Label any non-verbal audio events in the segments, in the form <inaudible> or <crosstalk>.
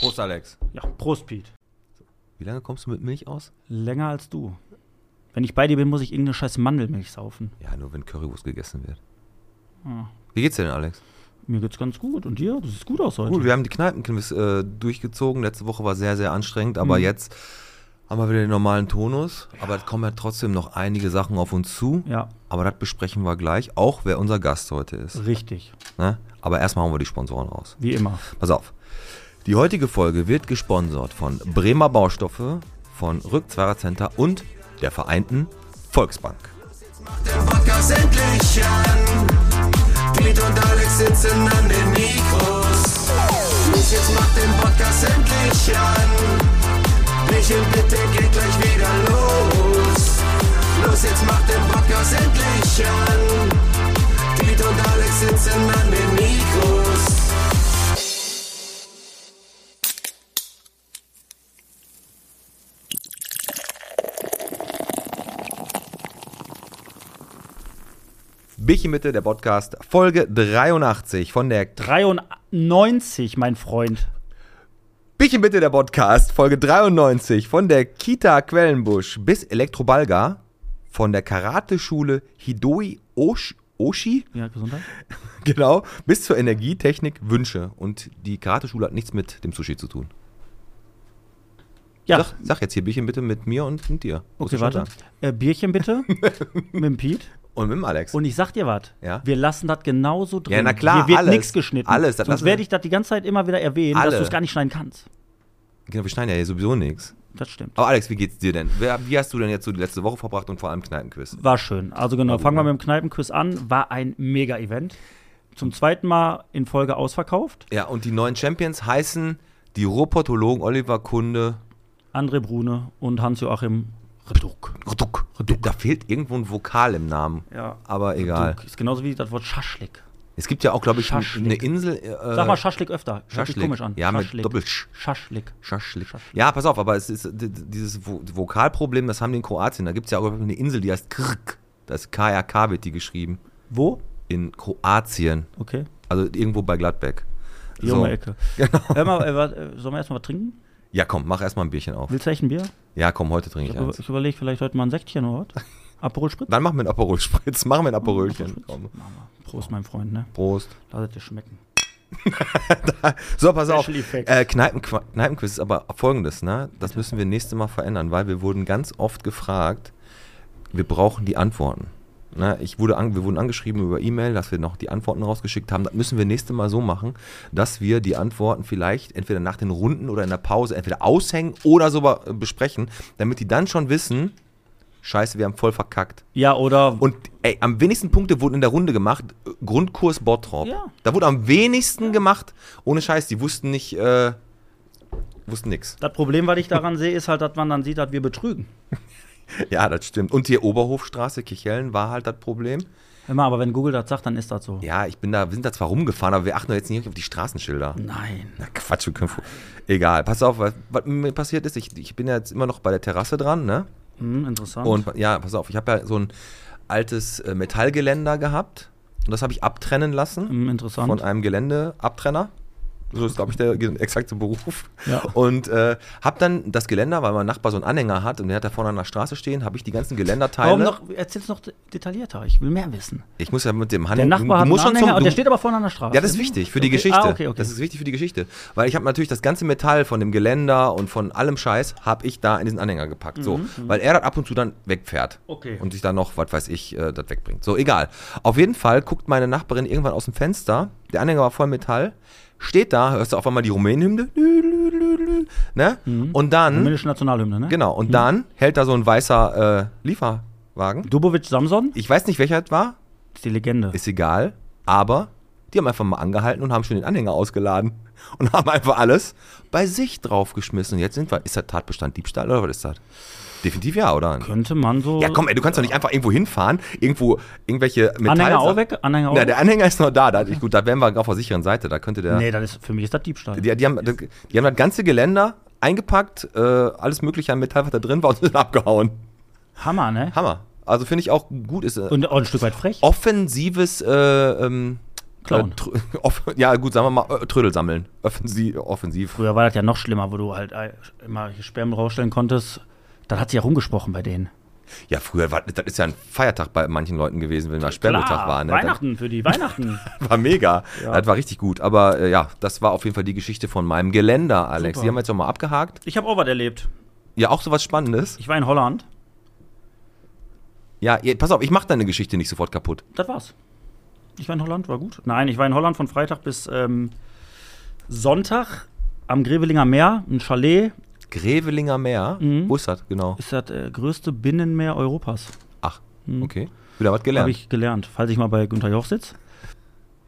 Prost, Alex. Ja, Prost, Pete. Wie lange kommst du mit Milch aus? Länger als du. Wenn ich bei dir bin, muss ich irgendeine scheiß Mandelmilch saufen. Ja, nur wenn Currywurst gegessen wird. Ah. Wie geht's dir denn, Alex? Mir geht's ganz gut. Und dir? Du siehst gut aus heute. Gut, wir haben die Kneipenquiz äh, durchgezogen. Letzte Woche war sehr, sehr anstrengend, aber Mhm. jetzt haben wir wieder den normalen Tonus. Aber es kommen ja trotzdem noch einige Sachen auf uns zu. Ja, Aber das besprechen wir gleich, auch wer unser Gast heute ist. richtig. Ne? Aber erstmal hauen wir die Sponsoren raus. Wie immer. Pass auf. Die heutige Folge wird gesponsert von Bremer Baustoffe, von Rückzweirer und der Vereinten Volksbank. Los, jetzt macht den Podcast endlich an. Piet und Alex sitzen an den Mikros. Bierchen bitte, der Podcast, Folge 83 von der 93, mein Freund. Bierchen bitte, der Podcast, Folge 93 von der Kita Quellenbusch bis Elektrobalga, von der Karateschule Hidoi Osh Oshi, Ja, Gesundheit. <laughs> genau, bis zur Energietechnik Wünsche. Und die Karateschule hat nichts mit dem Sushi zu tun. Ja, Sag, sag jetzt hier Bierchen bitte mit mir und mit dir. Musst du okay, schon warte. sagen. Äh, Bierchen bitte. <laughs> mit dem Pete. Und mit dem Alex. Und ich sag dir was. Ja? Wir lassen das genauso drin. Ja, na klar, Hier wird nichts geschnitten. Alles, das Sonst werde ich das die ganze Zeit immer wieder erwähnen, Alle. dass du es gar nicht schneiden kannst. genau, wir schneiden ja hier sowieso nichts. Das stimmt. Aber Alex, wie geht's dir denn? Wie hast du denn jetzt so die letzte Woche verbracht und vor allem Kneipenquiz? War schön. Also genau, gut, fangen wir ne? mit dem Kneipenquiz an. War ein Mega-Event. Zum zweiten Mal in Folge ausverkauft. Ja, und die neuen Champions heißen die Ruhrpottologen Oliver Kunde. André Brune und Hans-Joachim Reduck. Ruck. Da fehlt irgendwo ein Vokal im Namen. Ja. Aber egal. Reduck. Ist genauso wie das Wort Schaschlik. Es gibt ja auch, glaube ich, Schaschlik. eine Insel. Äh, Sag mal Schaschlik öfter. Hört Schaschlik. komisch an. Ja, mit Schaschlik. Doppel-Sch. Schaschlik. Schaschlik. Schaschlik. Ja, pass auf, aber es ist dieses Vo Vokalproblem, das haben die in Kroatien. Da gibt es ja auch eine Insel, die heißt Krk. Das ist KRK wird die geschrieben. Wo? In Kroatien. Okay. Also irgendwo bei Gladbeck. Die um die Ecke. <laughs> Hör mal, äh, äh, sollen wir erstmal was trinken? Ja, komm, mach erstmal ein Bierchen auf. Willst du echt ein Bier? Ja, komm, heute trinke Ich, ich eins. ich überlege vielleicht heute mal ein Säckchen oder was? <laughs> Aperol Spritz? Dann machen wir einen Aperol Spritz. Machen wir ein Aperolchen. Komm. Prost, mein Freund, ne? Prost. Lass es dir schmecken. <laughs> So, pass auf. Special Effects. Äh, Kneipen Kneipenquiz ist aber folgendes, ne? Das müssen wir nächste Mal verändern, weil wir wurden ganz oft gefragt, wir brauchen die Antworten. Ne? Ich wurde an, wir wurden angeschrieben über E-Mail, dass wir noch die Antworten rausgeschickt haben. Das müssen wir nächste Mal so machen, dass wir die Antworten vielleicht entweder nach den Runden oder in der Pause entweder aushängen oder sogar äh, besprechen, damit die dann schon wissen, scheiße, wir haben voll verkackt. Ja, oder. Und ey, am wenigsten Punkte wurden in der Runde gemacht. äh, Grundkurs Bottrop. Ja. Da wurde am wenigsten gemacht. Ohne Scheiß, die wussten nicht, äh, wussten nix. das Problem, was ich daran sehe, ist halt, dass man dann sieht, dass wir betrügen. <laughs> Ja, das stimmt. Und hier Oberhofstraße, Kichellen war halt das Problem. Hör mal, aber wenn Google das sagt, dann ist das so. Ja, ich bin da, wir sind da zwar rumgefahren, aber wir achten doch jetzt nicht auf die Straßenschilder. Nein. Na Quatsch, wir können. Egal, pass auf, was, was mir passiert ist. Ich, ich bin ja jetzt immer noch bei der Terrasse dran, ne? Hm, interessant. Und ja, pass auf, ich habe ja so ein altes äh, Metallgeländer gehabt. Und das habe ich abtrennen lassen. hm, interessant. von einem Geländeabtrenner. So ist, glaube ich, der exakte Beruf. Ja. Und äh, habe dann das Geländer, weil mein Nachbar so einen Anhänger hat und der hat da vorne an der Straße stehen, habe ich die ganzen Geländerteile. Warum noch? Erzähl's noch de- detaillierter. Ich will mehr wissen. Ich muss ja mit dem Der Handel. Nachbar hat einen musst schon Anhänger zum- und der du- steht aber vorne an der Straße. ja, das ist wichtig für die Okay. Geschichte. Ah, okay, okay. Das ist wichtig für die Geschichte. Weil ich habe natürlich das ganze Metall von dem Geländer und von allem Scheiß, habe ich da in diesen Anhänger gepackt. So, weil er das ab und zu dann wegfährt. Mhm. Und sich dann noch, was weiß ich, äh, das wegbringt. So, egal. Auf jeden Fall guckt meine Nachbarin irgendwann aus dem Fenster. Der Anhänger war voll Metall. Steht da, hörst du auf einmal die Rumänenhymne. Ne? Und dann, Rumänische Nationalhymne, ne? genau, und dann hält da so ein weißer äh, Lieferwagen. Dubovic Samson Ich weiß nicht, welcher es war. ist die Legende. Ist egal. Aber die haben einfach mal angehalten und haben schon den Anhänger ausgeladen. <laughs> Und haben einfach alles bei sich draufgeschmissen. Und jetzt sind wir. Ist das Tatbestand Diebstahl oder was ist das? Definitiv ja, oder? Könnte man so. Ja, komm, ey, du kannst doch nicht einfach irgendwo hinfahren, irgendwo irgendwelche Metall. Anhänger auch weg? Anhänger auch weg? der Anhänger ist noch da. da gut, da wären wir auf der sicheren Seite. Da könnte der. Nee, das ist, für mich ist das Diebstahl. Die, die, haben, die haben das ganze Geländer eingepackt, äh, alles mögliche an Metall, was da drin war, und <laughs> sind abgehauen. Hammer, ne? Hammer. Also finde ich auch gut, ist äh, Und auch ein Stück weit frech. offensives äh, ähm, tr- <laughs> off- ja, gut, sagen wir mal, äh, Trödel sammeln. Offensiv. offensiv. Früher war das ja noch schlimmer, wo du halt äh, immer Sperren rausstellen konntest. Dann hat sie ja rumgesprochen bei denen. Ja, früher war das ist ja ein Feiertag bei manchen Leuten gewesen, wenn mal Sperrmutag Klar, war. Ne? Weihnachten für die Weihnachten. <laughs> War mega. Ja. Das war richtig gut. Aber äh, ja, das war auf jeden Fall die Geschichte von meinem Geländer, Alex. Super. Die haben wir jetzt nochmal abgehakt. ich habe auch was erlebt. Ja, auch so was Spannendes. Ich war in Holland. Ja, ihr- pass auf, ich mach deine Geschichte nicht sofort kaputt. Das war's. Ich war in Holland, war gut. Nein, ich war in Holland von Freitag bis ähm, Sonntag am Grevelinger Meer, ein Chalet. Grevelinger Meer. Mhm. Wo ist das genau? Ist das äh, größte Binnenmeer Europas. Ach, Mhm. okay. Wieder was Habe gelernt. ich gelernt, falls ich mal bei Günther Joch sitze.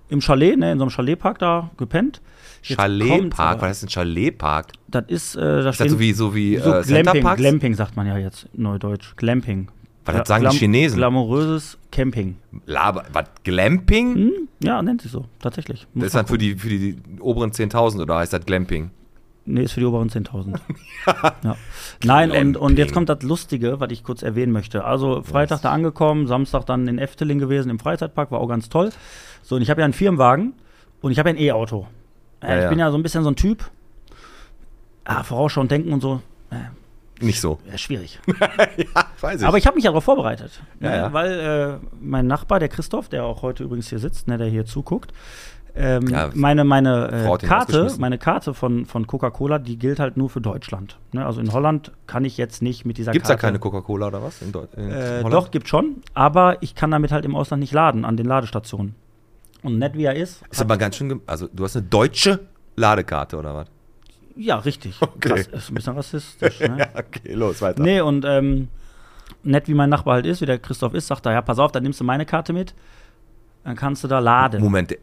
Im Chalet, ne, in so einem Chaletpark da gepennt. Chaletpark, was ist ein Chaletpark? Das ist, äh, da Ist das so wie, so wie so äh, Glamping? Glamping sagt man ja jetzt neudeutsch. Glamping. Was das sagen die Glam- Chinesen? Glamouröses Camping. Laber, was, Glamping? Hm? Ja, nennt sich so, tatsächlich. Muss Das ist dann für die, für die oberen 10.000 oder heißt das Glamping? Nee, ist für die oberen 10.000. <laughs> ja. Nein, und, und jetzt kommt das Lustige, was ich kurz erwähnen möchte. Also Freitag da angekommen, Samstag dann in Efteling gewesen, im Freizeitpark, war auch ganz toll. So, und ich habe ja einen Firmenwagen und ich habe ja ein E-Auto. Äh, Ja, ich ja. bin ja so ein bisschen so ein Typ. Ah, vorausschauen, denken und so. Äh, Nicht so. ja, schwierig. <laughs> ja, weiß ich. Aber ich habe mich ja darauf vorbereitet. Ja, ne, ja. Weil äh, mein Nachbar, der Christoph, der auch heute übrigens hier sitzt, ne, der hier zuguckt, ähm, Ja, meine, meine äh, Karte, meine Karte von, von Coca-Cola, die gilt halt nur für Deutschland. Ne? Also in Holland kann ich jetzt nicht mit dieser Gibt es da Karte. keine Coca-Cola oder was? In Deu- in äh, doch, gibt schon, aber ich kann damit halt im Ausland nicht laden, an den Ladestationen. Und nett wie er ist. Ist aber ganz schön. Also, du hast eine deutsche Ladekarte oder was? ja, richtig. <laughs> Okay. Das ist ein bisschen rassistisch. <laughs> Ne? okay, los, weiter. Nee, und ähm, nett wie mein Nachbar halt ist, wie der Christoph ist, sagt er, ja, pass auf, dann nimmst du meine Karte mit, dann kannst du da laden. Moment,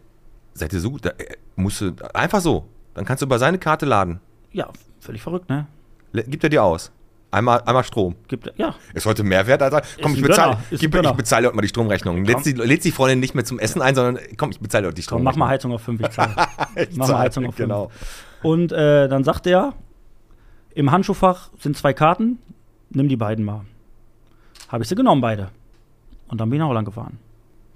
seid ihr so gut? Da, äh, musst du, einfach so. Dann kannst du über seine Karte laden. Ja, völlig verrückt, ne? Le- Gibt er dir aus. Einmal, einmal Strom. Gibt, ja, Ist heute Mehrwert, Alter. Komm, ein ich bezahle, gib, ich bezahle heute mal die Stromrechnung. Lädt Komm. sie, lädt sie Freundin nicht mehr zum Essen ein, sondern komm, ich bezahle heute die komm, Stromrechnung. mach mal Heizung auf 5, ich zahle. <laughs> Ich mach mal Heizung auf fünf. Genau. Und äh, dann sagt er, im Handschuhfach sind zwei Karten, nimm die beiden mal. Habe ich sie genommen, beide. Und dann bin ich nach Holland gefahren.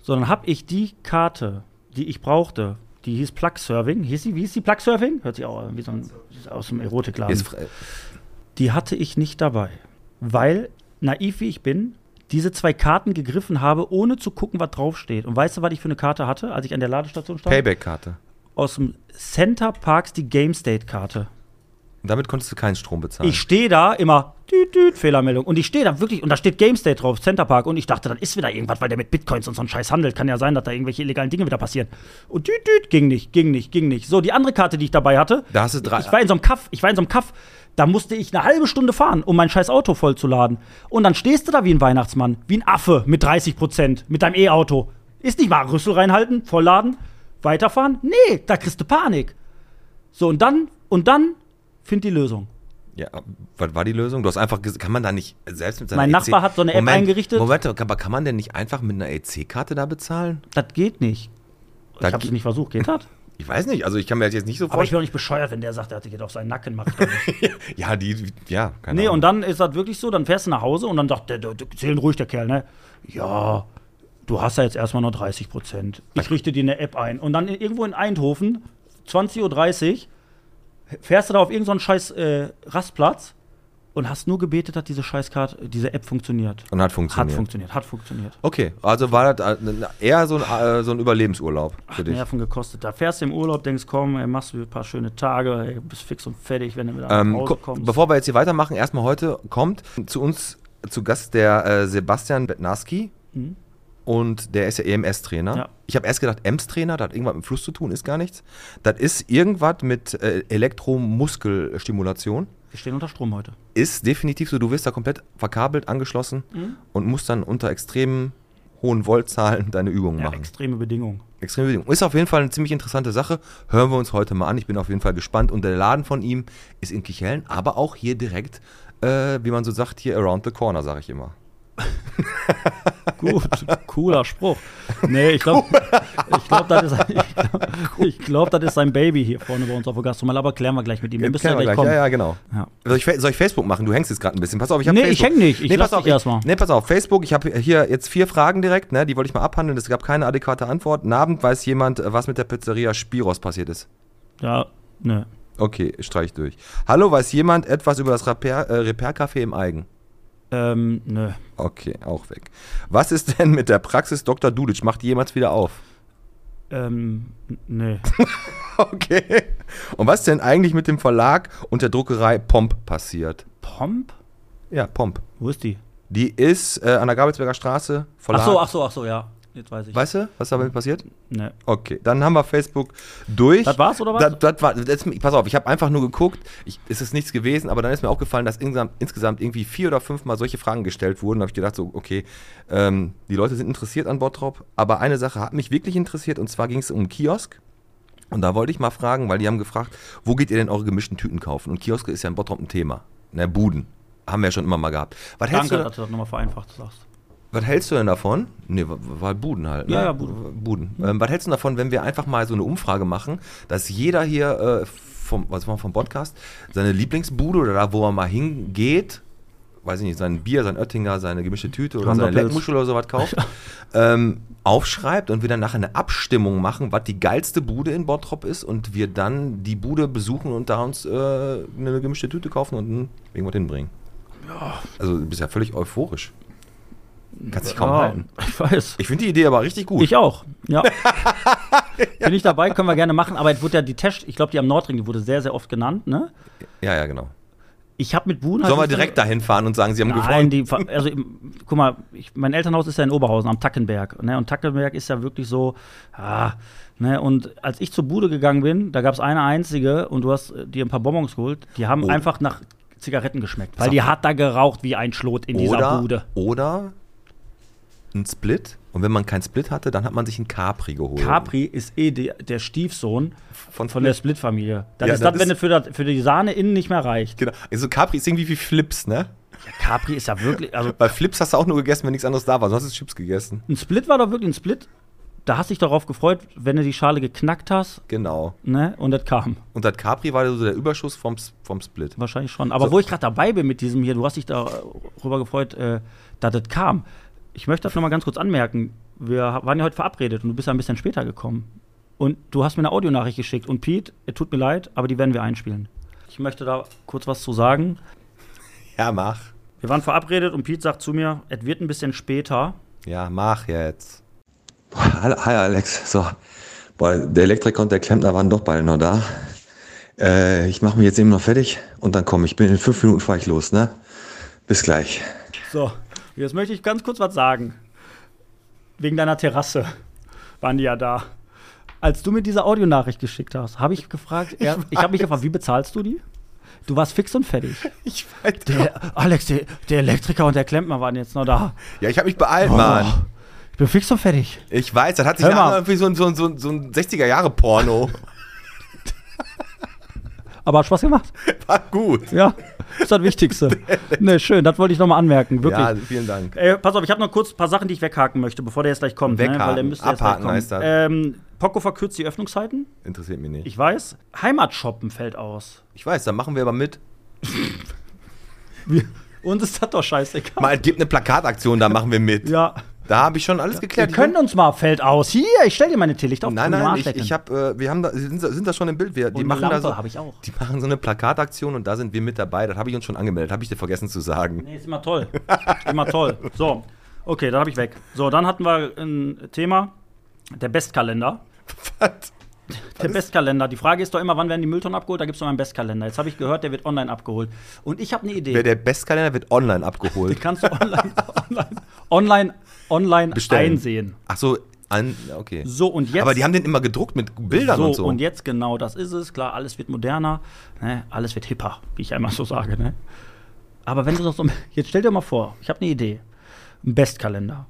So, dann habe ich die Karte, die ich brauchte, die hieß Plug Serving. Hieß die, wie hieß die Plug Serving? Hört sich auch an wie so ein aus dem Erotikladen. Die hatte ich nicht dabei, weil, naiv wie ich bin, diese zwei Karten gegriffen habe, ohne zu gucken, was draufsteht. Und weißt du, was ich für eine Karte hatte, als ich an der Ladestation stand? Payback-Karte. Aus dem Center Parks die Game State Karte. Und damit konntest du keinen Strom bezahlen. Ich stehe da immer, düt, düt, Fehlermeldung. Und ich stehe da wirklich, und da steht Game State drauf, Center Park. Und ich dachte, dann ist wieder irgendwas, weil der mit Bitcoins und so ein Scheiß handelt. Kann ja sein, dass da irgendwelche illegalen Dinge wieder passieren. Und düt, düt, ging nicht, ging nicht, ging nicht. So, die andere Karte, die ich dabei hatte, Da hast du drei- ich war in so einem Kaff, ich war in so einem Kaff, da musste ich eine halbe Stunde fahren, um mein scheiß Auto vollzuladen. Und dann stehst du da wie ein Weihnachtsmann, wie ein Affe mit 30 Prozent, mit deinem E-Auto. Ist nicht mal Rüssel reinhalten, vollladen, weiterfahren? Nee, da kriegst du Panik. So, und dann, und dann find die Lösung. Ja, was war die Lösung? Du hast einfach gesagt, kann man da nicht selbst mit seiner Mein Nachbar hat so eine App Moment, eingerichtet. Moment, aber kann man denn nicht einfach mit einer EC-Karte da bezahlen? Das geht nicht. Das ich hab's geht- nicht versucht, geht das? <laughs> Ich weiß nicht, also ich kann mir das jetzt nicht so Aber ich vorstellen. bin auch nicht bescheuert, wenn der sagt, er geht auf seinen Nacken, mach ich doch nicht. <laughs> Ja, die, ja, keine Nee, Ahnung. und dann ist das wirklich so, dann fährst du nach Hause und dann sagt der, der, der zählen ruhig der Kerl, ne? Ja, du hast ja jetzt erstmal nur 30 Prozent. Ich richte dir eine App ein. Und dann irgendwo in Eindhoven, 20.30 Uhr, fährst du da auf irgendeinen scheiß äh, Rastplatz und hast nur gebetet, dass diese Scheißkarte, diese App funktioniert. Und hat funktioniert. Hat funktioniert, hat funktioniert. Okay, also war das äh, eher so ein, äh, so ein Überlebensurlaub für dich. Nerven gekostet. Da fährst du im Urlaub, denkst, komm, ey, machst du ein paar schöne Tage, ey, bist fix und fertig, wenn du wieder Ähm, nach Hause kommst. bevor wir jetzt hier weitermachen, erstmal heute kommt zu uns zu Gast der äh, Sebastian Bednarski. Mhm. Und der ist ja EMS-Trainer. Ja. Ich habe erst gedacht, EMS-Trainer, das hat irgendwas mit dem Fluss zu tun, ist gar nichts. Das ist irgendwas mit äh, Elektromuskelstimulation. Wir stehen unter Strom heute. Ist definitiv so, du wirst da komplett verkabelt, angeschlossen Mhm. und musst dann unter extremen hohen Voltzahlen deine Übungen Ja, machen. extreme Bedingungen. Extreme Bedingungen. Ist auf jeden Fall eine ziemlich interessante Sache. Hören wir uns heute mal an. Ich bin auf jeden Fall gespannt. Und der Laden von ihm ist in Kichellen, aber auch hier direkt, äh, wie man so sagt, hier around the corner, sage ich immer. <laughs> Gut, cooler Spruch. Nee, ich glaube, ich glaub, das, ist- ich glaub, ich glaub, das ist sein Baby hier vorne bei uns auf der Gastronomie. Aber klären wir gleich mit ihm. Wir müssen ja gleich gleich. kommen. Ja, ja, genau. Ja. Soll, ich, soll ich Facebook machen? Du hängst jetzt gerade ein bisschen. Pass auf, ich habe Nee, Facebook. ich häng nicht. Ich nee, pass auf, dich erst mal. Nee, pass auf, Facebook. Ich habe hier jetzt vier Fragen direkt, ne? Die wollte ich mal abhandeln. Es gab keine adäquate Antwort. Einen Abend weiß jemand, äh, was mit der Pizzeria Spiros passiert ist. Ja, ne. Okay, streich durch. Hallo, weiß jemand etwas über das Repair- äh, Repair-Café im Eigen? Ähm, ne. Okay, auch weg. Was ist denn mit der Praxis Dr. Dudic? Macht die jemals wieder auf? Ähm, ne. <laughs> Okay. Und was ist denn eigentlich mit dem Verlag und der Druckerei Pomp passiert? Pomp? Ja, Pomp. Wo ist die? Die ist äh, an der Gabelsberger Straße. Verlag. Ach so, ach so, ach so, ja. Jetzt weiß ich. Weißt du, was damit passiert? Ne. Okay, dann haben wir Facebook durch. Das war's, oder was? Das, das war, das, pass auf, ich habe einfach nur geguckt, ich, es ist nichts gewesen, aber dann ist mir aufgefallen, dass insgesamt, insgesamt irgendwie vier oder fünfmal solche Fragen gestellt wurden. Da habe ich gedacht, so, okay, ähm, die Leute sind interessiert an Bottrop, aber eine Sache hat mich wirklich interessiert und zwar ging es um Kiosk. Und da wollte ich mal fragen, weil die haben gefragt, wo geht ihr denn eure gemischten Tüten kaufen? Und Kioske ist ja in Bottrop ein Thema. Ne, Buden. Haben wir ja schon immer mal gehabt. Was Danke, du, dass du das nochmal vereinfacht sagst. Was hältst du denn davon? Nee, war, Buden halt. Ne? Ja, ja, Buden. Buden. Ähm, was hältst du davon, wenn wir einfach mal so eine Umfrage machen, dass jeder hier äh, vom, was war vom Podcast seine Lieblingsbude oder da, wo er mal hingeht, weiß ich nicht, sein Bier, sein Oettinger, seine gemischte Tüte oder seine. Leckmuschel oder sowas kauft, <laughs> ähm, aufschreibt und wir dann nachher eine Abstimmung machen, was die geilste Bude in Bottrop ist und wir dann die Bude besuchen und da uns äh, eine gemischte Tüte kaufen und hm, irgendwas hinbringen. Ja. Also du bist ja völlig euphorisch. Kannst dich kaum Ja, halten. ich weiß. Ich finde die Idee aber richtig gut. Ich auch, <laughs> ja. Bin ich dabei, können wir gerne machen. Aber es wurde ja die Test, ich glaube, die am Nordring, die wurde sehr, sehr oft genannt. Ne? ja, ja, genau. Ich habe mit Buhn. Sollen wir halt- direkt dahin fahren und sagen, sie haben Nein, gewonnen? die, also guck mal, ich, mein Elternhaus ist ja in Oberhausen am Tackenberg. Ne? Und Tackenberg ist ja wirklich so, ah, ne? Und als ich zur Bude gegangen bin, da gab es eine einzige und du hast äh, dir ein paar Bonbons geholt, die haben Oh. einfach nach Zigaretten geschmeckt. Weil die hat da geraucht wie ein Schlot in dieser oder, Bude. oder ein Split. Und wenn man keinen Split hatte, dann hat man sich einen Capri geholt. Capri ist eh der, der Stiefsohn Von, von der Split-Familie. Das Ja, ist das wenn es für, das, für die Sahne innen nicht mehr reicht. Genau. Also Capri ist irgendwie wie Flips, ne? Ja, Capri ist ja wirklich, also Weil Flips hast du auch nur gegessen, wenn nichts anderes da war. Sonst hast du Chips gegessen. ein Split war doch wirklich ein Split. Da hast du dich darauf gefreut, wenn du die Schale geknackt hast, Genau. ne? Und das kam. Und das Capri war so der Überschuss vom, vom Split. Wahrscheinlich schon. Aber So. wo ich gerade dabei bin mit diesem hier, du hast dich darüber gefreut, äh, dass das kam. Ich möchte das nochmal ganz kurz anmerken. Wir waren ja heute verabredet und du bist ja ein bisschen später gekommen. Und du hast mir eine Audionachricht geschickt. Und Pete, es tut mir leid, aber die werden wir einspielen. Ich möchte da kurz was zu sagen. Ja, mach. Wir waren verabredet und Pete sagt zu mir, es wird ein bisschen später. Ja, mach jetzt. Hi hi, Alex. So, boah, der Elektriker und der Klempner waren doch beide noch da. Äh, ich mache mich jetzt eben noch fertig und dann komme ich. Bin in fünf Minuten fahre ich los, ne? Bis gleich. So, jetzt möchte ich ganz kurz was sagen. Wegen deiner Terrasse waren die ja da. Als du mir diese Audionachricht geschickt hast, habe ich gefragt, ich, ich habe mich gefragt, wie bezahlst du die? Du warst fix und fertig. <laughs> Ich weiß. Der, Alex, der, der Elektriker und der Klempner waren jetzt noch da. Ja, ich habe mich beeilt, Oh, Mann. Ich bin fix und fertig. Ich weiß, das hat sich Hör mal. nachher wie so so ein, so so ein 60er-Jahre-Porno. <laughs> Aber hat Spaß gemacht. <laughs> War gut. Ja, ist das Wichtigste. <laughs> ne, schön, das wollte ich nochmal anmerken, wirklich. Ja, vielen Dank. Ey, pass auf, ich habe noch kurz ein paar Sachen, die ich weghaken möchte, bevor der jetzt gleich kommt. Ne? Weghaken. Weil der müsste jetzt gleich Abhaken kommen. heißt das. Ähm, Poco verkürzt die Öffnungszeiten. Interessiert mich nicht. Ich weiß. Heimatshoppen fällt aus. Ich weiß, da machen wir aber mit. <laughs> Uns ist das doch scheißegal. Mal, gibt eine Plakataktion, da machen wir mit. ja. Da habe ich schon alles Wir geklärt. können uns mal, fällt aus. Hier, ich stell dir meine Teelicht auf. Nein, nein, ich, ich habe, äh, wir haben da, sind, sind da schon im Bild. Wir, die Und machen da so, habe ich auch. die machen so eine Plakataktion und da sind wir mit dabei. Das habe ich uns schon angemeldet. Habe ich dir vergessen zu sagen. Nee, ist immer toll. immer toll. So, okay, da habe ich weg. So, dann hatten wir ein Thema. Der Bestkalender. Was? Der Bestkalender. Die Frage ist doch immer, wann werden die Mülltonnen abgeholt? Da gibt es noch einen Bestkalender. Jetzt habe ich gehört, der wird online abgeholt. Und ich habe eine Idee. Wer der Bestkalender wird online abgeholt. <laughs> Den kannst du online, <laughs> online, online, online Bestellen. einsehen. Ach so, an, okay. So, und jetzt. Aber die haben den immer gedruckt mit Bildern so, und so. jetzt genau, das ist es. Klar, alles wird moderner, ne? alles wird hipper, wie ich einmal so sage. Ne? Aber wenn du doch so. Jetzt stell dir mal vor, ich habe eine Idee. Ein Bestkalender.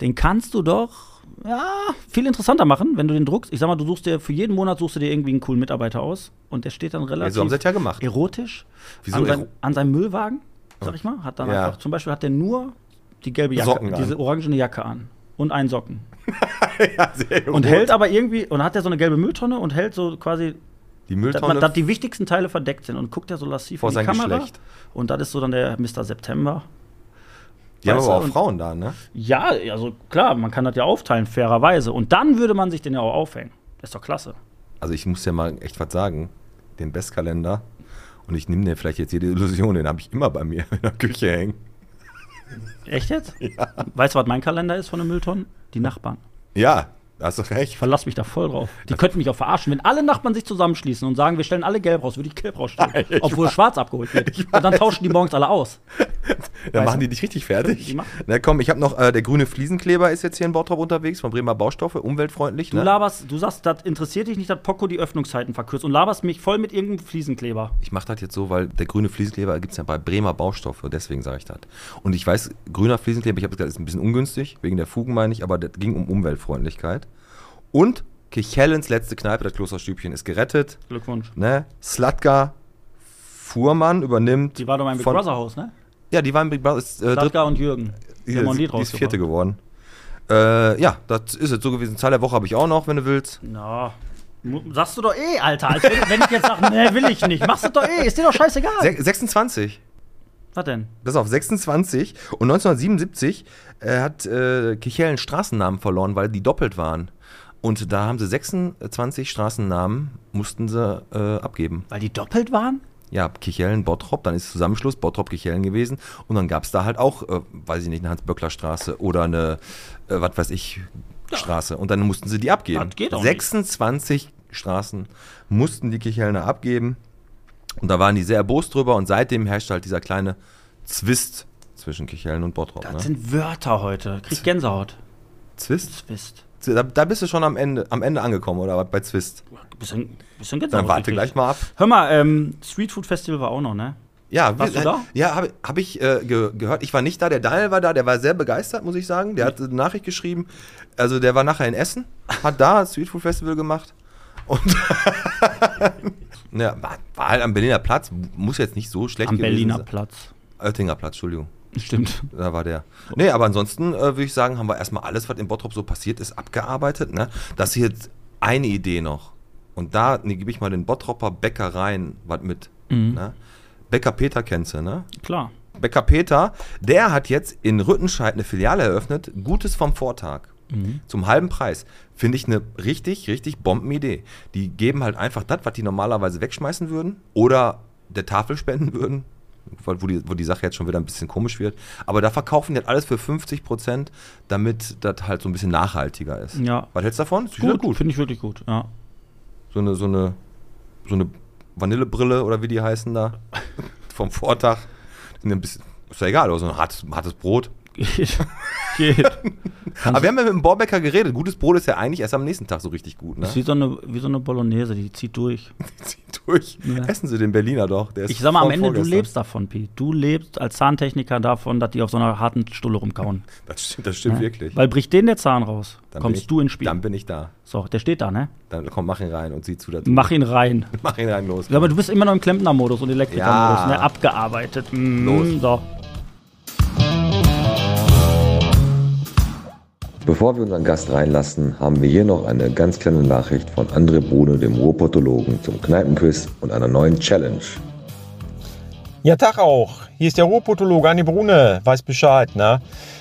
Den kannst du doch ja, viel interessanter machen, wenn du den druckst. Ich sag mal, du suchst dir für jeden Monat suchst du dir irgendwie einen coolen Mitarbeiter aus und der steht dann relativ so haben sie das ja gemacht. erotisch Wieso an, sein, an seinem Müllwagen, sag ich mal. Hat dann Ja. einfach, zum Beispiel hat der nur die gelbe Jacke, Socken an. diese orangene Jacke an und einen Socken. <laughs> ja, Und hält aber irgendwie, und hat er so eine gelbe Mülltonne und hält so quasi, die dass, man, Mülltonne dass die wichtigsten Teile verdeckt sind und guckt ja so lassiv vor in die sein Kamera. Geschlecht. Und das ist so dann der Mr. September. Die haben aber auch und- Frauen da, ne? Ja, also klar, man kann das ja aufteilen, fairerweise. Und dann würde man sich den ja auch aufhängen. Das ist doch klasse. Also ich muss ja mal echt was sagen. Den Bestkalender. Und ich nehme dir vielleicht jetzt jede Illusion, den habe ich immer bei mir in der Küche hängen. Echt jetzt? <laughs> Ja. Weißt du, was mein Kalender ist von den Mülltonnen? Die Nachbarn. Ja, hast du Ich recht. verlasse mich da voll drauf. Die könnten mich auch verarschen. Wenn alle Nachbarn sich zusammenschließen und sagen, wir stellen alle gelb raus, würde ich gelb rausstellen. obwohl schwarz abgeholt wird. Und dann tauschen die morgens alle aus. Dann machen du? die dich richtig fertig. Na komm, ich habe noch, äh, der grüne Fliesenkleber ist jetzt hier in Bottrop unterwegs, von Bremer Baustoffe, umweltfreundlich. Du Ne? laberst, du sagst, das interessiert dich nicht, dass Poco die Öffnungszeiten verkürzt und laberst mich voll mit irgendeinem Fliesenkleber. Ich mache das jetzt so, weil der grüne Fliesenkleber gibt es ja bei Bremer Baustoffe, deswegen sage ich das. Und ich weiß, grüner Fliesenkleber, ich habe gesagt, ist ein bisschen ungünstig, wegen der Fugen meine ich, aber das ging um Umweltfreundlichkeit. Und Kirchhellens letzte Kneipe, das Klosterstübchen, ist gerettet. Glückwunsch. Ne? Slatka Fuhrmann übernimmt. Die war doch mein Big Brother Haus, ne? Ja, die war im Big Brother. Ist, äh, Sadka und Jürgen. Die die, die ist vierte geworden. Äh, ja, das ist jetzt so gewesen. Zahl der Woche habe ich auch noch, wenn du willst. Na, sagst du doch eh, Alter. Als wenn, ich jetzt sage, nee, will ich nicht. Machst du doch eh, ist dir doch scheißegal. Se 26. Was denn? Pass auf, 26. Und 1977 äh, hat äh, Kichellen Straßennamen verloren, weil die doppelt waren. Und da haben sie 26 Straßennamen, mussten sie äh, abgeben. Weil die doppelt waren? Ja, Kichellen, Bottrop, dann ist Zusammenschluss Bottrop-Kichellen gewesen. Und dann gab es da halt auch, äh, weiß ich nicht, eine Hans-Böckler-Straße oder eine, äh, was weiß ich, Straße. Und dann mussten sie die abgeben. Das geht auch 26 Straßen mussten die Kichelner abgeben. Und da waren die sehr erbost drüber. Und seitdem herrscht halt dieser kleine Zwist zwischen Kichellen und Bottrop. Das Ne? sind Wörter heute. Krieg Gänsehaut. Zwist? Zwist. Da, da bist du schon am Ende, am Ende angekommen, oder was, bei Zwist? Bisschen, bisschen Gänsehaut. Dann warte gleich mal ab. Hör mal, ähm, Street Food Festival war auch noch, ne? Ja, Warst wir- du da? Ja, habe hab ich äh, ge gehört. Ich war nicht da, der Daniel war da, der war sehr begeistert, muss ich sagen. Der hat eine Nachricht geschrieben. Also der war nachher in Essen, hat da das <laughs> Street Food Festival gemacht. Und <laughs> ja, war, war halt am Berliner Platz, muss jetzt nicht so schlecht Am gewesen Berliner sein. Platz. Oettinger Platz, Entschuldigung. Stimmt. Da war der. Nee, aber ansonsten äh, würde ich sagen, haben wir erstmal alles, was in Bottrop so passiert ist, abgearbeitet. Ne? Das hier jetzt eine Idee noch. Und da ne, gebe ich mal den Bottropper Bäckereien was mit. Mhm. Ne? Bäcker Peter kennst du, ne? Klar. Bäcker Peter, der hat jetzt in Rüttenscheid eine Filiale eröffnet, Gutes vom Vortag. Zum halben Preis. Finde ich eine richtig, richtig Bombenidee. Die geben halt einfach das, was die normalerweise wegschmeißen würden oder der Tafel spenden würden, wo die, wo die Sache jetzt schon wieder ein bisschen komisch wird. Aber da verkaufen die halt alles für 50 Prozent, damit das halt so ein bisschen nachhaltiger ist. Ja. Was hältst du davon? Ist Gut, gut. finde ich wirklich gut. Ja. So eine, so eine, so eine Vanillebrille oder wie die heißen da <laughs> vom Vortag. Ist ja egal, oder so ein hartes, hartes Brot. Geht. <laughs> Geht. Aber wir haben ja mit dem Borbäcker geredet. Gutes Brot ist ja eigentlich erst am nächsten Tag so richtig gut. Ne? Das ist wie so, eine, wie so eine Bolognese, die zieht durch. <laughs> Zieht durch. Ja. Essen Sie den Berliner doch. Ich sag mal, am Ende, du vorgestern. lebst davon, Pete. Du lebst als Zahntechniker davon, dass die auf so einer harten Stulle rumkauen. <laughs> Das stimmt, das stimmt Ne? wirklich. Weil bricht denen der Zahn raus, Dann kommst ich, du ins Spiel. Dann bin ich da. So, der steht da, ne? Dann komm, mach ihn rein und sieh zu. dass- Mach ihn rein. Mach ihn rein, los. Aber du bist immer noch im Klempnermodus und Elektrikermodus, Ja. ne? Abgearbeitet. Mhm, Los. So. Bevor wir unseren Gast reinlassen, haben wir hier noch eine ganz kleine Nachricht von André Brune, dem Ruhrpottologen, zum Kneipenquiz und einer neuen Challenge. Ja, Tag auch. Hier ist der Ruhrpotologe Anni Brune. Weiß Bescheid, ne?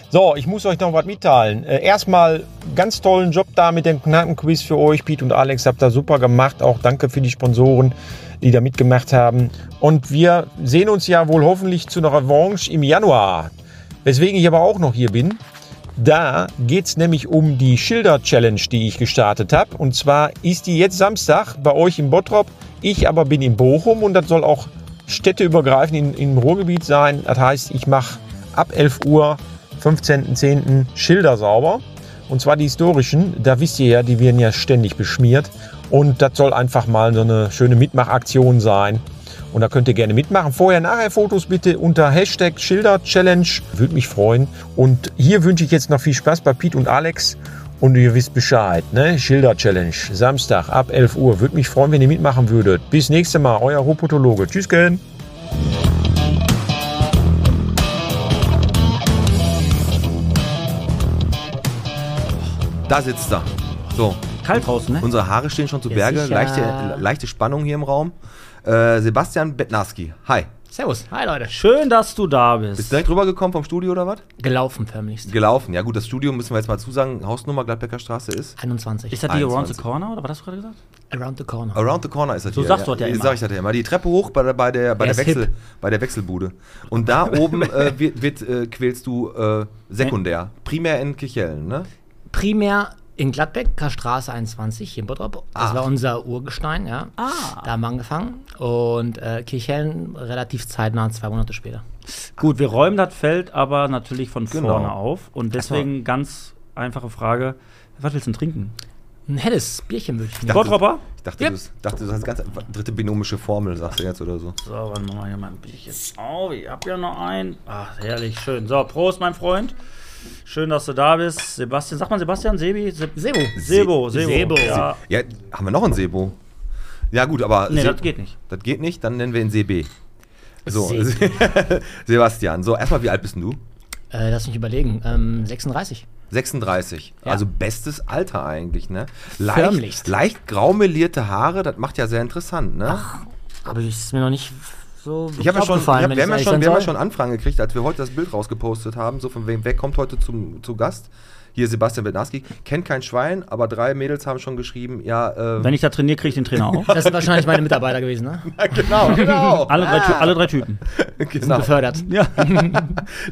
So, ich muss euch noch was mitteilen. Äh, erstmal ganz tollen Job da mit dem Kneipenquiz für euch. Pete und Alex habt da super gemacht. Auch danke für die Sponsoren, die da mitgemacht haben. Und wir sehen uns ja wohl hoffentlich zu einer Revanche im Januar. Weswegen ich aber auch noch hier bin. Da geht's nämlich um die Schilder-Challenge, die ich gestartet habe. Und zwar ist die jetzt Samstag bei euch in Bottrop. Ich aber bin in Bochum und das soll auch städteübergreifend im Ruhrgebiet sein. Das heißt, ich mache ab 11 Uhr, 15.10. Schilder sauber. Und zwar die historischen. Da wisst ihr ja, die werden ja ständig beschmiert. Und das soll einfach mal so eine schöne Mitmachaktion sein. Und da könnt ihr gerne mitmachen. Vorher, nachher Fotos bitte unter Hashtag Schilder-Challenge. Würde mich freuen. Und hier wünsche ich jetzt noch viel Spaß bei Pete und Alex. Und ihr wisst Bescheid, ne? Schilder-Challenge. Samstag ab 11 Uhr. Würde mich freuen, wenn ihr mitmachen würdet. Bis nächstes Mal. Euer Robotologe. Tschüss, Ken. Da sitzt er. So. Kalt draußen, ne? Unsere Haare stehen schon zu Berge. Leichte, leichte Spannung hier im Raum. Äh, Sebastian Bednarski. Hi. Servus, hi Leute. Schön, dass du da bist. Bist du direkt rübergekommen vom Studio oder was? Gelaufen förmlichst. Gelaufen. Ja gut, das Studio müssen wir jetzt mal zusagen. Hausnummer Gladbecker Straße ist. 21. Ist das die Around 21. the Corner oder was hast du gerade gesagt? Around the corner. Around the corner ist das So hier. sagst du das ja immer. Sag ich das ja immer. Die Treppe hoch bei der, bei der, bei Er der, Wechsel, hip. bei der Wechselbude. Und da <laughs> oben äh, wird, wird, äh, quälst du äh, sekundär. Primär in Kichellen, ne? Primär in Gladbeck, Straße 21, hier in Bottrop. Das Ah. war unser Urgestein, ja. Ah. Da haben wir angefangen. Und äh, Kirchhellen relativ zeitnah, zwei Monate später. Gut, wir räumen das Feld aber natürlich von Genau. vorne auf. Und deswegen ganz einfache Frage: Was willst du denn trinken? Ein helles Bierchen würde ich nehmen. Bottropper? Ich dachte, Yep. du, dachte, du hast ganz dritte binomische Formel, sagst du jetzt oder so. So, warte mal hier mein Bierchen auf. Ich hab ja noch einen. Ach, herrlich, schön. So, Prost, mein Freund. Schön, dass du da bist. Sebastian, sagt man Sebastian? Sebi? Se Sebo. Sebo, Sebo. Sebo. Ja. Ja, haben wir noch einen Sebo? Ja gut, aber Nee, Se- das geht nicht. das geht nicht, dann nennen wir ihn CB. So, Sebi. <laughs> Sebastian. So, erstmal, wie alt bist denn du? Äh, lass mich überlegen. Ähm, 36. 36. Ja. Also bestes Alter eigentlich, ne? Leicht, Förmlichst. leicht graumelierte Haare, das macht ja sehr interessant, ne? Aber das ist mir noch nicht so ich habe ja schon, ich hab, wir haben ja schon, wir haben ja schon Anfragen gekriegt, als wir heute das Bild rausgepostet haben, so von wem, wer kommt heute zum, zu Gast? Hier Sebastian Bednarski, kennt kein Schwein, aber drei Mädels haben schon geschrieben, ja, äh, Wenn ich da trainiere, kriege ich den Trainer auch. <laughs> Das sind wahrscheinlich meine Mitarbeiter gewesen, ne? <laughs> genau, genau. <laughs> Alle drei, Ty- alle drei Typen. genau. Befördert. Ja.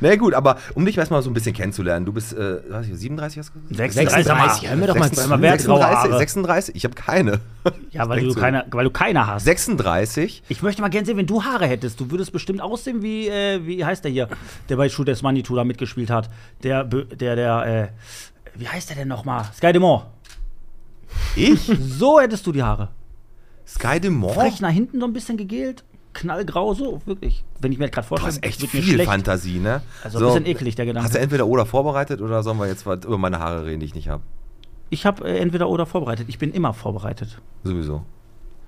Na gut, aber um dich erstmal so ein bisschen kennenzulernen, du bist, äh, was, 37 hast du gesagt? 36, hör mir doch mal 36, mal, wer hat graue 36, Haare? 36, ich habe keine. Ja, weil du, keine, weil du keine hast. 36, Ich möchte mal gerne sehen, wenn du Haare hättest. Du würdest bestimmt aussehen wie, äh, wie heißt der hier, der bei Shooters Manitou da mitgespielt hat. Der, der, der, äh, wie heißt der denn nochmal? Sky Demont. ich? <laughs> So hättest du die Haare. Sky Demont? Frech nach hinten so ein bisschen gegelt, knallgrau, so, wirklich. Wenn ich mir gerade vorstelle, hast echt wird mir viel. Fantasie, ne? Also ein bisschen eklig, der Gedanke. Hast du entweder oder vorbereitet oder sollen wir jetzt über meine Haare reden, die ich nicht habe? Ich habe äh, entweder oder vorbereitet. Ich bin immer vorbereitet. Sowieso.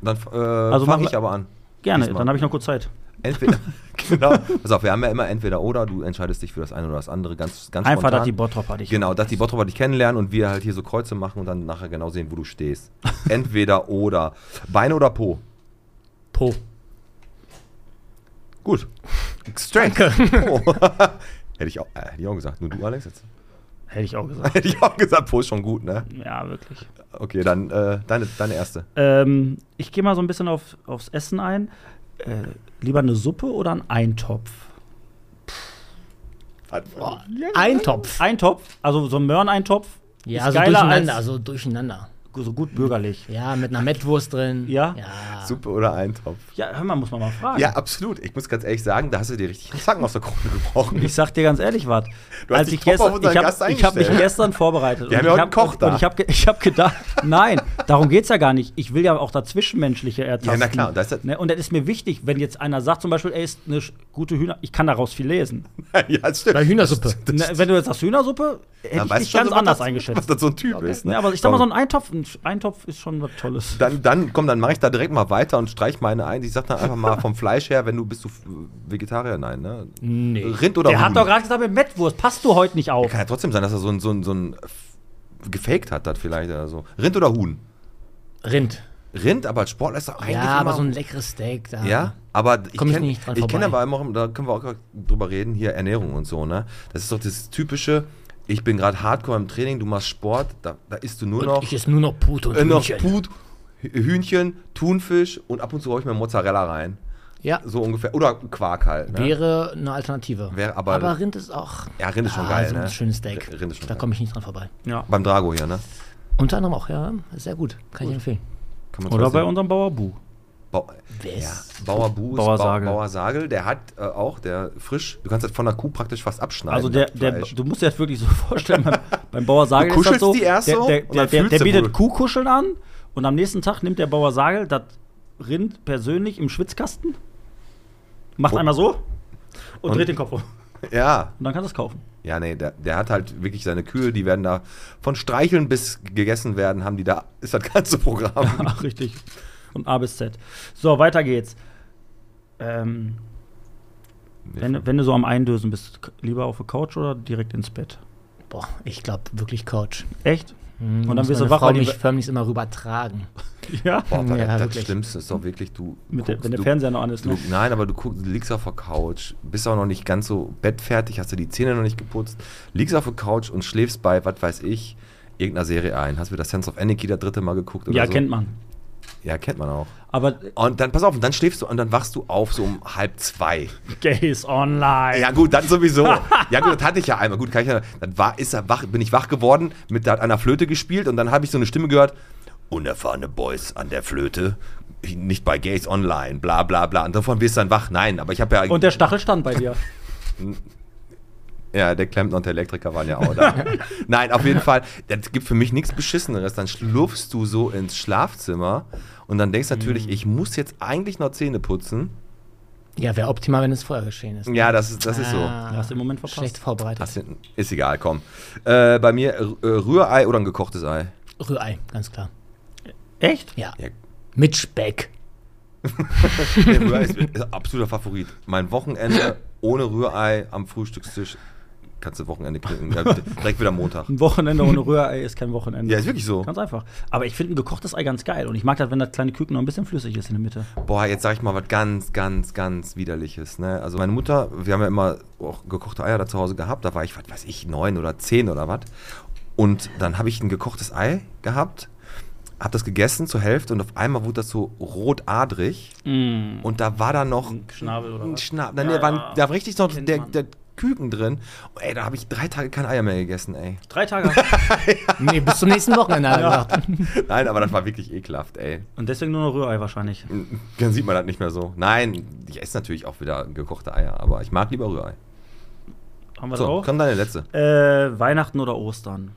Dann äh, Also fange ich aber an. Gerne, Diesmal. dann habe ich noch kurz Zeit. Entweder, <laughs> genau. Pass auf, wir haben ja immer entweder oder, du entscheidest dich für das eine oder das andere ganz, ganz Einfach, spontan. dass die Bottropper dich. Genau, dass die Bottroper dich kennenlernen und wir halt hier so Kreuze machen und dann nachher genau sehen, wo du stehst. <laughs> Entweder oder. Beine oder Po? Po. Gut. Straight. Po. <laughs> hätte, ich auch, äh, hätte ich auch gesagt. Nur du, Alex? Jetzt. Hätte ich auch gesagt. Hätte ich auch gesagt, Po ist schon gut, ne? ja, wirklich. Okay, dann äh, deine, deine erste. Ähm, ich gehe mal so ein bisschen auf, aufs Essen ein. Äh, lieber eine Suppe oder ein Eintopf? Eintopf. Eintopf, also so ein Möhreneintopf. Ja, ist also geiler durcheinander, als- also durcheinander. So gut bürgerlich. Ja, mit einer Mettwurst drin. Ja? Ja. Suppe oder Eintopf? Ja, hör mal, muss man mal fragen. Ja, absolut. Ich muss ganz ehrlich sagen, da hast du dir richtig einen Zacken aus der Krone gebrochen. Ich sag dir ganz ehrlich was. Du hast dich ich auf gestern, unseren ich habe Gast ich hab mich gestern vorbereitet. Wir haben Und ja ich heute einen Koch und, da. Und ich habe ich hab gedacht, nein, darum geht's ja gar nicht. Ich will ja auch das Zwischenmenschliche ertasten. Ja, na klar, das ist- ne? Und das ist mir wichtig, wenn jetzt einer sagt zum Beispiel, ey, ist eine gute Hühner, ich kann daraus viel lesen. <laughs> ja, das stimmt. Bei Hühnersuppe. Ne, wenn du jetzt sagst Hühnersuppe, hätte Dann ich weißt dich ganz anders das- eingeschätzt. Was das so ein Typ ist. Ne, aber ich sag mal, so ein Eintopf, ein Eintopf ist schon was Tolles. Dann, dann, komm, dann mache ich da direkt mal weiter und streich meine ein. Ich sag dann einfach mal vom Fleisch her, wenn du bist du Vegetarier, nein, ne? Nee. Rind oder Der Huhn? hat doch gerade gesagt, mit Mettwurst, passt du heute nicht auf. Kann ja trotzdem sein, dass er so ein, so ein, so ein gefaked hat, das vielleicht oder so. Rind oder Huhn? Rind. Rind, aber als Sportler ist doch eigentlich Ja, aber so ein leckeres Steak da. Ja, aber ich kenne kenn aber immer, da können wir auch drüber reden, hier Ernährung und so, ne? Das ist doch das typische, ich bin gerade hardcore im Training, du machst Sport, da, da isst du nur Und noch, ich esse nur noch Pute und äh, noch Hühnchen. Put, Hü- Hühnchen, Thunfisch und ab und zu hau ich mir Mozzarella rein. Ja, So ungefähr. Oder Quark halt. Ne? wäre eine Alternative. Wäre aber- Rind ist auch. Ja, Rind ist schon Ah, geil, so ein ne? schönes Steak. Rind ist schon da komme ich nicht dran vorbei. Ja. Beim Drago hier, ne? Unter anderem auch, ja. Sehr gut. Kann ich empfehlen. Kann man Oder bei unserem Bauer Bu. Bau Wer ja, Bauer Bu ist Bauer Bau- Sagel. Bauer Sagel, der hat äh, auch, der frisch, du kannst das von der Kuh praktisch fast abschneiden. Also der, der, du musst dir das wirklich so <laughs> vorstellen, beim, beim Bauer Sagel Du ist das kuschelst so, die erst der, so der, und der, dann der, der bietet Kuhkuscheln an und am nächsten Tag nimmt der Bauer Sagel das Rind persönlich im Schwitzkasten, macht Oh. einmal so und, Und- dreht den Kopf um. ja, Und dann kannst du es kaufen. ja, nee, der, der hat halt wirklich seine Kühe, die werden da von Streicheln bis gegessen werden, haben die da, ist das ganze Programm. Ach, <laughs> richtig. Von A bis Z. So, weiter geht's. Ähm, wenn, wenn du so am Eindösen bist, lieber auf der Couch oder direkt ins Bett? Boah, ich glaube wirklich Couch. Echt? Hm, Und dann wirst du wach, Frau weil mich förmlich immer rübertragen. <laughs> Ja. Boah, Ja, das wirklich. Schlimmste ist doch wirklich, du. Mit der, guckst- wenn der du, Fernseher noch an ist. Du, Ne? nein, aber du, guckst, du liegst auf der Couch, bist auch noch nicht ganz so bettfertig, hast du die Zähne noch nicht geputzt, liegst auf der Couch und schläfst bei, was weiß ich, irgendeiner Serie ein. Hast wieder Sense of Anarchy das dritte Mal geguckt oder Ja, so? kennt man. Ja, kennt man auch. Aber Und dann, pass auf, und dann schläfst du und dann wachst du auf so um halb zwei. Gays online. Ja gut, dann sowieso. <laughs> ja gut, das hatte ich ja einmal. Gut, kann ich ja, dann war, ist er wach, bin ich wach geworden, mit da hat einer Flöte gespielt und dann habe ich so eine Stimme gehört, unerfahrene Boys an der Flöte, nicht bei Gays Online, bla bla bla. Und davon wirst du dann wach. Nein, aber ich habe ja... Und der Stachel stand bei dir. <laughs> Ja, der Klempner und der Elektriker waren ja auch da. <laughs> Nein, auf jeden Fall, das gibt für mich nichts Beschisseneres. Dann schlurfst du so ins Schlafzimmer und dann denkst du natürlich, Mhm. ich muss jetzt eigentlich noch Zähne putzen. Ja, wäre optimal, wenn es vorher geschehen ist. Ja, das ist, das ist so. Ah, Hast du im Moment verpasst. Schlecht vorbereitet. Du- Ist egal, komm. Äh, bei mir äh, Rührei oder ein gekochtes Ei. Rührei, ganz klar. Echt? Ja. Ja. Mit Speck. <laughs> Rührei ist, ist absoluter Favorit. Mein Wochenende ohne Rührei am Frühstückstisch kannst du Wochenende. Ja, direkt wieder Montag. Ein Wochenende ohne Rührei ist kein Wochenende. Ja, ist wirklich so. Ganz einfach. Aber ich finde ein gekochtes Ei ganz geil. Und ich mag das, wenn das kleine Küken noch ein bisschen flüssig ist in der Mitte. Boah, jetzt sag ich mal was ganz, ganz, ganz widerliches. Ne? Also meine Mutter, wir haben ja immer auch gekochte Eier da zu Hause gehabt. Da war ich, was weiß ich, neun oder zehn oder was. Und dann habe ich ein gekochtes Ei gehabt, habe das gegessen zur Hälfte und auf einmal wurde das so rotadrig. Und da war da noch Schnabel oder ein was? Schnapp. Dann Ja, war, ja. da war richtig noch der, der Küken drin. Und, ey, da habe ich drei Tage kein Eier mehr gegessen, ey. Drei Tage. <laughs> Nee, bis zum nächsten Wochenende. gesagt. <laughs> Nein, aber das war wirklich ekelhaft, ey. Und deswegen nur noch Rührei wahrscheinlich. Dann sieht man das nicht mehr so. Nein, ich esse natürlich auch wieder gekochte Eier, aber ich mag lieber Rührei. Haben wir das So, auch? komm deine letzte. Äh, Weihnachten oder Ostern?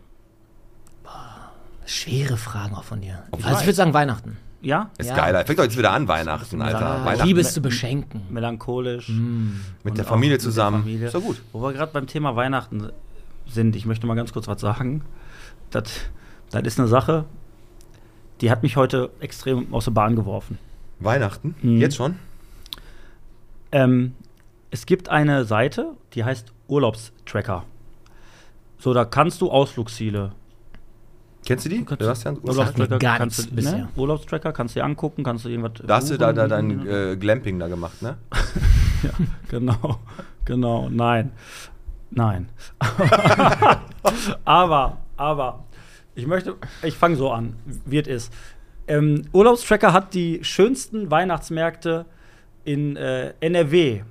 Schwere Fragen auch von dir. Auf Also ich würde sagen Weihnachten. Ja? Ist Ja. geiler. Fängt doch jetzt wieder an, Weihnachten, Alter. Ja, Weihnachten liebe zu beschenken. Melancholisch. mit Und der Familie mit der zusammen. Familie. Ist doch gut. Wo wir gerade beim Thema Weihnachten sind, ich möchte mal ganz kurz was sagen. Das, das ist eine Sache, die hat mich heute extrem aus der Bahn geworfen. Weihnachten? Mhm. Jetzt schon? Ähm, es gibt eine Seite, die heißt Urlaubstracker. So, da kannst du Ausflugsziele. Kennst du die, Kannst Sebastian? Gar kannst du, ne? Urlaubstracker kannst du dir angucken, kannst du irgendwas. Da hast du da, da dein äh, Glamping da gemacht, ne? <laughs> Genau, genau, nein. Nein. <laughs> aber, aber, ich möchte, ich fange so an, wie es ist. Ähm, Urlaubstracker hat die schönsten Weihnachtsmärkte in äh, NRW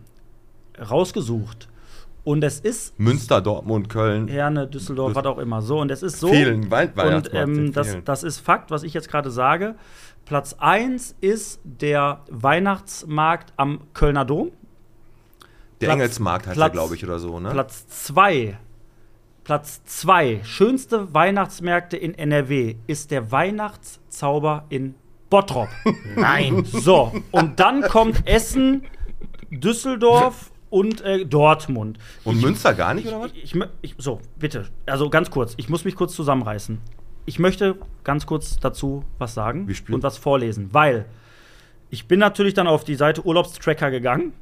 rausgesucht. Und es ist Münster, Dortmund, Köln. Herne, Düsseldorf, was auch immer. So, und es ist so. Vielen und ähm, das, das ist Fakt, was ich jetzt gerade sage. Platz 1 ist der Weihnachtsmarkt am Kölner Dom. Der Platz- Engelsmarkt heißt Platz- der, glaube ich, oder so, ne? Platz 2. Platz 2. Schönste Weihnachtsmärkte in NRW ist der Weihnachtszauber in Bottrop. Nein. So, und dann kommt Essen, Düsseldorf und äh, Dortmund. Und Münster gar nicht, oder was? Ich, ich, so, bitte. Also ganz kurz. Ich muss mich kurz zusammenreißen. Ich möchte ganz kurz dazu was sagen und was vorlesen, weil ich bin natürlich dann auf die Seite Urlaubstracker gegangen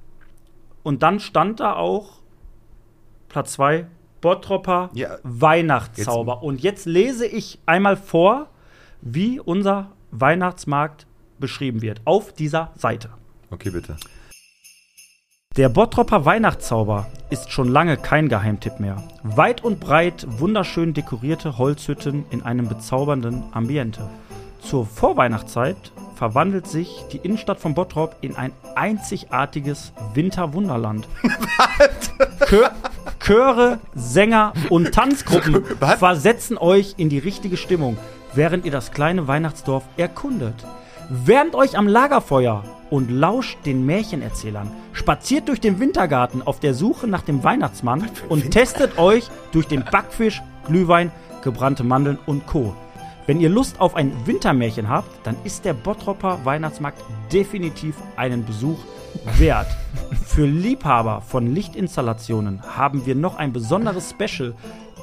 und dann stand da auch Platz 2 Bottropper Ja. Weihnachtszauber. und jetzt lese ich einmal vor, wie unser Weihnachtsmarkt beschrieben wird auf dieser Seite. Okay, bitte. Der Bottropper Weihnachtszauber ist schon lange kein Geheimtipp mehr. Weit und breit wunderschön dekorierte Holzhütten in einem bezaubernden Ambiente. Zur Vorweihnachtszeit verwandelt sich die Innenstadt von Bottrop in ein einzigartiges Winterwunderland. <laughs> Chö Chöre, Sänger und <laughs> Tanzgruppen Was? versetzen euch in die richtige Stimmung, während ihr das kleine Weihnachtsdorf erkundet. Wärmt euch am Lagerfeuer und lauscht den Märchenerzählern. Spaziert durch den Wintergarten auf der Suche nach dem Weihnachtsmann und testet euch durch den Backfisch, Glühwein, gebrannte Mandeln und Co. Wenn ihr Lust auf ein Wintermärchen habt, dann ist der Bottropper Weihnachtsmarkt definitiv einen Besuch wert. Für Liebhaber von Lichtinstallationen haben wir noch ein besonderes Special.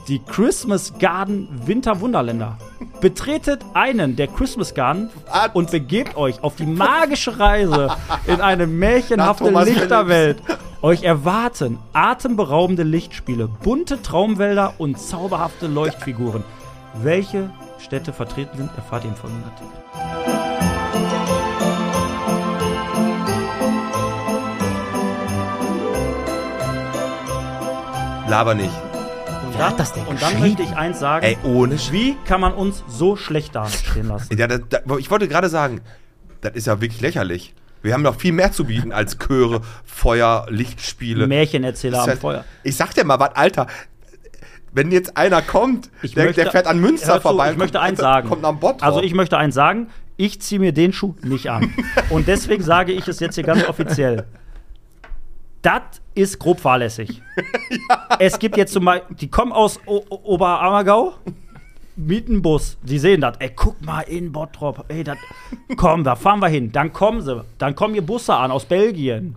Die Christmas Garden Winterwunderländer. Betretet einen der Christmas Garden und begebt euch auf die magische Reise in eine märchenhafte Lichterwelt. Euch erwarten atemberaubende Lichtspiele, bunte Traumwälder und zauberhafte Leuchtfiguren. Welche Städte vertreten sind, erfahrt ihr im folgenden Artikel. Laber nicht. Und Wer hat das denn Und dann möchte ich eins sagen. Ey, ohne Sch Wie kann man uns so schlecht dastehen lassen? ja, das, das, Ich wollte gerade sagen, das ist ja wirklich lächerlich. Wir haben noch viel mehr zu bieten als Chöre, Feuer, Lichtspiele. Märchenerzähler am halt- Feuer. Ich sag dir mal was, Alter. Wenn jetzt einer kommt, Ich der, möchte- der fährt an Münster Hör zu, vorbei. Ich möchte kommt- eins sagen. Kommt am Bottrop. Also ich möchte eins sagen. Ich ziehe mir den Schuh nicht an. <laughs> Und deswegen sage ich es jetzt hier ganz offiziell. Das ist grob fahrlässig. <laughs> Es gibt jetzt zum Beispiel, die kommen aus o Oberammergau, mieten Bus. Sie sehen das. Ey, guck mal in Bottrop. Ey, das, <laughs> komm, da fahren wir hin. Dann kommen sie. Dann kommen hier Busse an aus Belgien.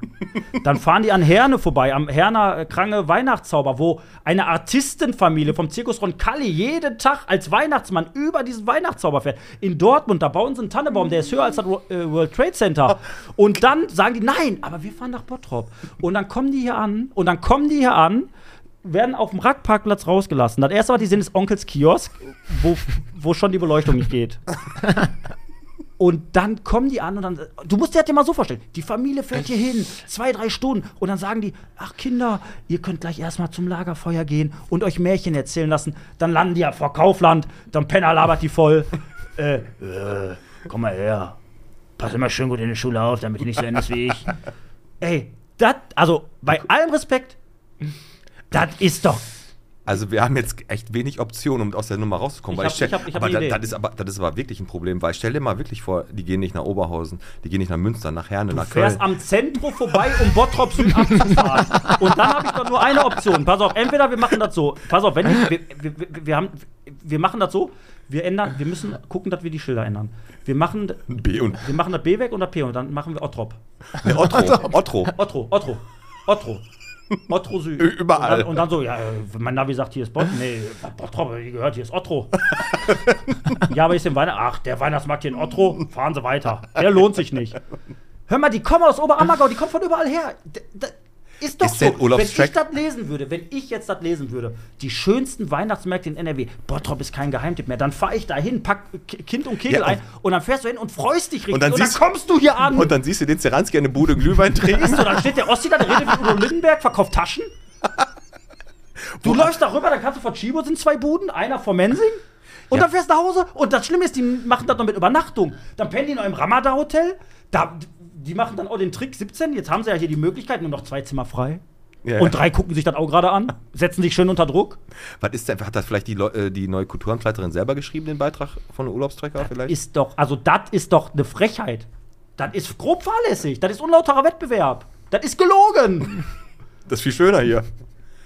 Dann fahren die an Herne vorbei, am Herner äh, Krange Weihnachtszauber, wo eine Artistenfamilie vom Zirkus Roncalli jeden Tag als Weihnachtsmann über diesen Weihnachtszauber fährt. In Dortmund, da bauen sie einen Tannenbaum, der ist höher als das äh, World Trade Center. Und dann sagen die, nein, aber wir fahren nach Bottrop. Und dann kommen die hier an, und dann kommen die hier an, werden auf dem Radparkplatz rausgelassen. Das erste, was die sehen, ist Onkels Kiosk, wo, wo schon die Beleuchtung nicht geht. <laughs> Und dann kommen die an und dann. Du musst dir das ja mal so vorstellen. Die Familie fährt hier hin, zwei, drei Stunden. Und dann sagen die: Ach, Kinder, ihr könnt gleich erstmal zum Lagerfeuer gehen und euch Märchen erzählen lassen. Dann landen die ja vor Kaufland. Dann Penner labert die voll. äh, <laughs> äh, komm mal her. Pass immer schön gut in die Schule auf, damit ihr nicht so endest wie ich. <laughs> Ey, das, also bei allem Respekt, das ist doch. Also wir haben jetzt echt wenig Optionen, um aus der Nummer rauszukommen. Ich weil hab- stell- ich hab- ich hab aber da- das ist aber das ist aber wirklich ein Problem, weil stell dir mal wirklich vor, die gehen nicht nach Oberhausen, die gehen nicht nach Münster, nach Herne, nach Du fährst Köln. am Zentrum vorbei, um Bottrop Süd abzufahren. <laughs> Und dann habe ich doch nur eine Option. Pass auf, entweder wir machen das so. Pass auf, wenn wir, wir, wir, wir, haben, wir machen das so. Wir ändern, wir müssen gucken, dass wir die Schilder ändern. Wir machen, B und wir machen das B weg und das P und dann machen wir Ottrop. ne, Otto, Otto. Otto, Otto, Otto. Otto Süd. Überall. Und dann, und dann so, ja, mein Navi sagt, hier ist Bot. Nee, Bottrop, wie gehört, hier ist Otto. <laughs> ja, aber ist im Weihnachten. Ach, der Weihnachtsmarkt hier in Otto, fahren Sie weiter. Der lohnt sich nicht. Hör mal, die kommen aus Oberammergau, die kommen von überall her. D- ist doch Ist so. Wenn ich das lesen würde, wenn ich jetzt das lesen würde, die schönsten Weihnachtsmärkte in NRW, Bottrop ist kein Geheimtipp mehr, dann fahre ich da hin, pack Kind und Kegel Ja, ein und dann fährst du hin und freust dich richtig. Und dann und dann kommst du hier an. Und dann siehst du den Zeranski eine Bude Glühwein trinken. Ist so, dann steht der Ossi da, der redet wie Udo Lindenberg, verkauft Taschen. <laughs> Du läufst da rüber, dann kannst du von Chibo sind zwei Buden, einer vor Mensing. Und Ja. dann fährst du nach Hause. Und das Schlimme ist, die machen das noch mit Übernachtung. Dann pennen die noch im Ramada-Hotel. Da, die machen dann auch den Trick 17. Jetzt haben sie ja hier die Möglichkeit, nur noch zwei Zimmer frei. Ja, Und drei gucken sich das auch gerade an, setzen sich schön unter Druck. Was ist denn, hat das vielleicht die, Leu- äh, die neue Kulturamtsleiterin selber geschrieben, den Beitrag von der Urlaubstrecker vielleicht? Ist doch, also das ist doch eine Frechheit. Das ist grob fahrlässig. Das ist unlauterer Wettbewerb. Das ist gelogen. das ist viel schöner hier.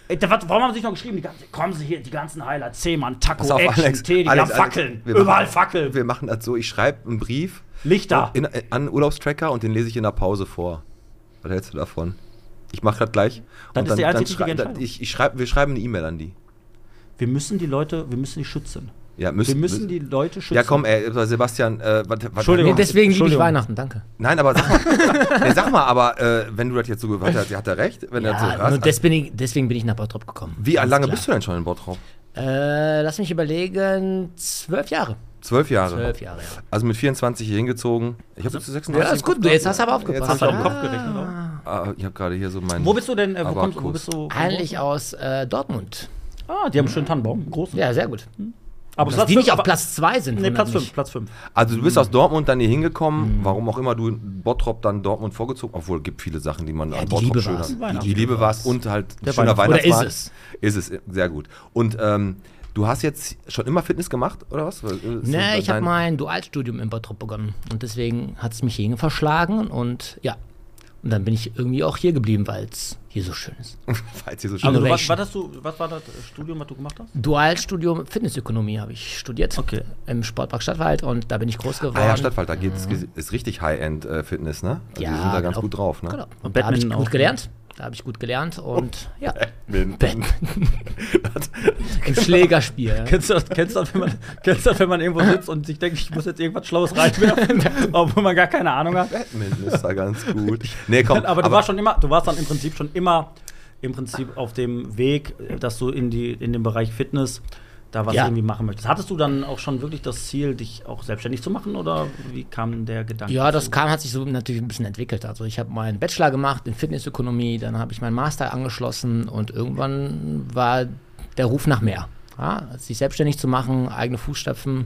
Ey, da, warum haben sie sich noch geschrieben? Ganzen, kommen sie hier, die ganzen Highlights. Zehmann, Taco, auf, Action, Alex, Tee, die Alex, haben Alex, Fackeln. wir Überall machen- Fackeln. Wir machen das so, ich schreibe einen Brief Lichter. in, an Urlaubstracker und den lese ich in der Pause vor. Was hältst du davon? Ich mache das gleich. Das und ist die schrei- richtige dann- Entscheidung. ich, ich schreib, Wir schreiben eine E-Mail an die. Wir müssen die Leute, wir müssen die schützen. Ja, Wir müssen, müssen die Leute schützen. Ja, komm, ey, Sebastian, äh, was, was, Entschuldigung. Nee, deswegen liebe ich. Weihnachten, danke. Nein, aber sag mal, <laughs> nee, sag mal aber äh, wenn du das jetzt so gehört hast, hat er recht, wenn er so Ja, hörst. nur des bin ich, deswegen bin ich nach Bottrop gekommen. Wie lange klar. bist du denn schon in Bottrop? Äh, lass mich überlegen, zwölf Jahre. Zwölf Jahre. Zwölf Jahre, ja. Also mit 24 hier hingezogen. Ich habe jetzt 36. Ja, ist gut, du, jetzt hast du aber aufgepasst. Hast du auf den Ja. Kopf gerechnet, oder? Ah, ich habe gerade hier so meinen. Wo bist du denn? Äh, wo, kommst, wo bist du? Eigentlich aus äh, Dortmund. Ah, die haben einen schönen Tannenbaum, einen großen. Ja, sehr gut. aber Dass die nicht fünf, auf aber- Platz zwei sind. Nee, Platz mich. 5, Platz 5. Also du bist aus Dortmund dann hier hingekommen, Mhm. warum auch immer du in Bottrop dann Dortmund vorgezogen, obwohl es gibt viele Sachen, die man an die Bottrop Liebe schön hat. Die Liebe war es und halt ein Der schöner Weihnachts- Oder Weihnachtsmarkt. ist Ist es, sehr gut. Und ähm, du hast jetzt schon immer Fitness gemacht, oder was? Ist Nee, ich habe mein Dualstudium in Bottrop begonnen. Und deswegen hat es mich hierhin verschlagen. Und ja, und dann bin ich irgendwie auch hier geblieben, weil es hier so schön ist. <laughs> Falls hier so schön Also, was, Innovation. was, hast du, was war das Studium, was du gemacht hast? Dualstudium Fitnessökonomie habe ich studiert. Okay. Im Sportpark Stadtwald. Und da bin ich groß geworden. Ah ja, Stadtwald, da geht's, ist richtig High-End-Fitness, ne? Also Ja, die sind da ganz genau. gut drauf, ne? Genau. Und Und da habe ich gut auch. gelernt. Da habe ich gut gelernt und ja, Badminton. <laughs> im Schlägerspiel. ja. Kennst du das, kennst du das, wenn man, kennst du das, wenn man irgendwo sitzt und sich denkt, ich muss jetzt irgendwas Schlaues <laughs> reinwerfen, obwohl man gar keine Ahnung hat? Badminton ist da ganz <laughs> gut. Nee, komm, aber du warst schon immer, du warst dann im Prinzip schon immer im Prinzip auf dem Weg, dass du in die in den Bereich Fitness da was Ja. irgendwie machen möchtest. Hattest du dann auch schon wirklich das Ziel, dich auch selbstständig zu machen oder wie kam der Gedanke? Ja, das zu? kam, hat sich so natürlich ein bisschen entwickelt. Also ich habe meinen Bachelor gemacht in Fitnessökonomie, dann habe ich meinen Master angeschlossen und irgendwann war der Ruf nach mehr. Ja, sich selbstständig zu machen, eigene Fußstapfen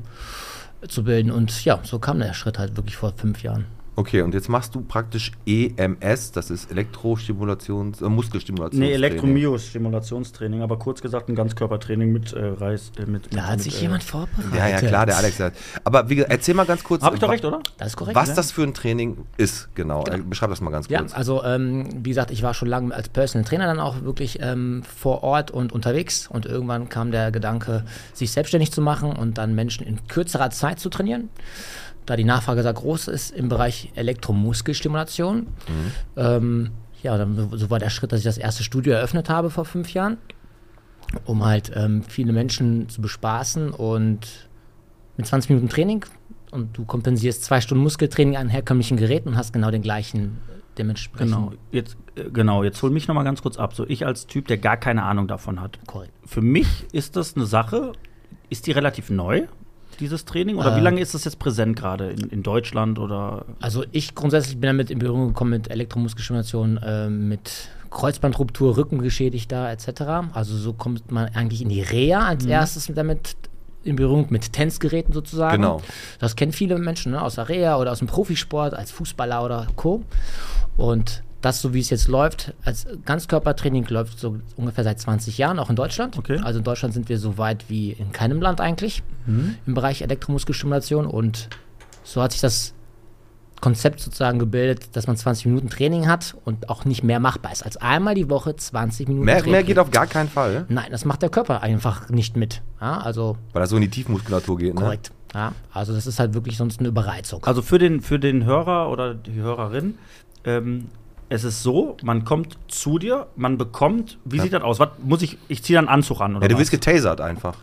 zu bilden und ja, so kam der Schritt halt wirklich vor fünf Jahren. Okay, und jetzt machst du praktisch EMS, das ist Elektrostimulations, äh, Muskelstimulations. Nee, Elektromyos-Stimulationstraining, aber kurz gesagt ein Ganzkörpertraining mit äh, Reis. Äh, mit, Da mit, hat mit, sich äh, jemand vorbereitet. Ja, ja, klar, der Alex hat. Aber wie, gesagt, erzähl mal ganz kurz. Hab ich doch recht, oder? Das ist korrekt. Was ja. das für ein Training ist, genau. Äh, Beschreib das mal ganz Ja, kurz. also ähm, wie gesagt, ich war schon lange als Personal Trainer dann auch wirklich ähm, vor Ort und unterwegs und irgendwann kam der Gedanke, sich selbstständig zu machen und dann Menschen in kürzerer Zeit zu trainieren. Da die Nachfrage sehr groß ist im Bereich Elektromuskelstimulation. Ähm, ja, dann, so war der Schritt, dass ich das erste Studio eröffnet habe vor fünf Jahren, um halt ähm, viele Menschen zu bespaßen und mit 20 Minuten Training und du kompensierst zwei Stunden Muskeltraining an herkömmlichen Geräten und hast genau den gleichen dementsprechend. Genau, jetzt, äh, genau, jetzt hol mich noch mal ganz kurz ab. So, ich als Typ, der gar keine Ahnung davon hat. Korrekt. Für mich ist das eine Sache, ist die relativ neu, dieses Training? Oder wie Äh. lange ist das jetzt präsent gerade in, in Deutschland oder Also ich grundsätzlich bin damit in Berührung gekommen mit Elektromuskelstimulation, äh, mit Kreuzbandruptur, Rückengeschädigter etc. Also so kommt man eigentlich in die Reha als erstes damit in Berührung mit Tänzgeräten sozusagen. Genau. Das kennen viele Menschen ne, aus der Reha oder aus dem Profisport, als Fußballer oder Co. Und das, so wie es jetzt läuft, als Ganzkörpertraining läuft so ungefähr seit 20 Jahren, auch in Deutschland. Okay. Also in Deutschland sind wir so weit wie in keinem Land eigentlich im Bereich Elektromuskelstimulation. Und so hat sich das Konzept sozusagen gebildet, dass man 20 Minuten Training hat und auch nicht mehr machbar ist als einmal die Woche 20 Minuten Mehr, Training. mehr geht auf gar keinen Fall, Nein, das macht der Körper einfach nicht mit. Ja, also weil das so in die Tiefmuskulatur geht. Ne? korrekt. Ja, also das ist halt wirklich sonst eine Überreizung. Also für den, für den Hörer oder die Hörerin, ähm, es ist so, man kommt zu dir, man bekommt, wie sieht das aus? Was muss ich, ich ziehe dann einen Anzug an oder Ja, du wirst getasert einfach.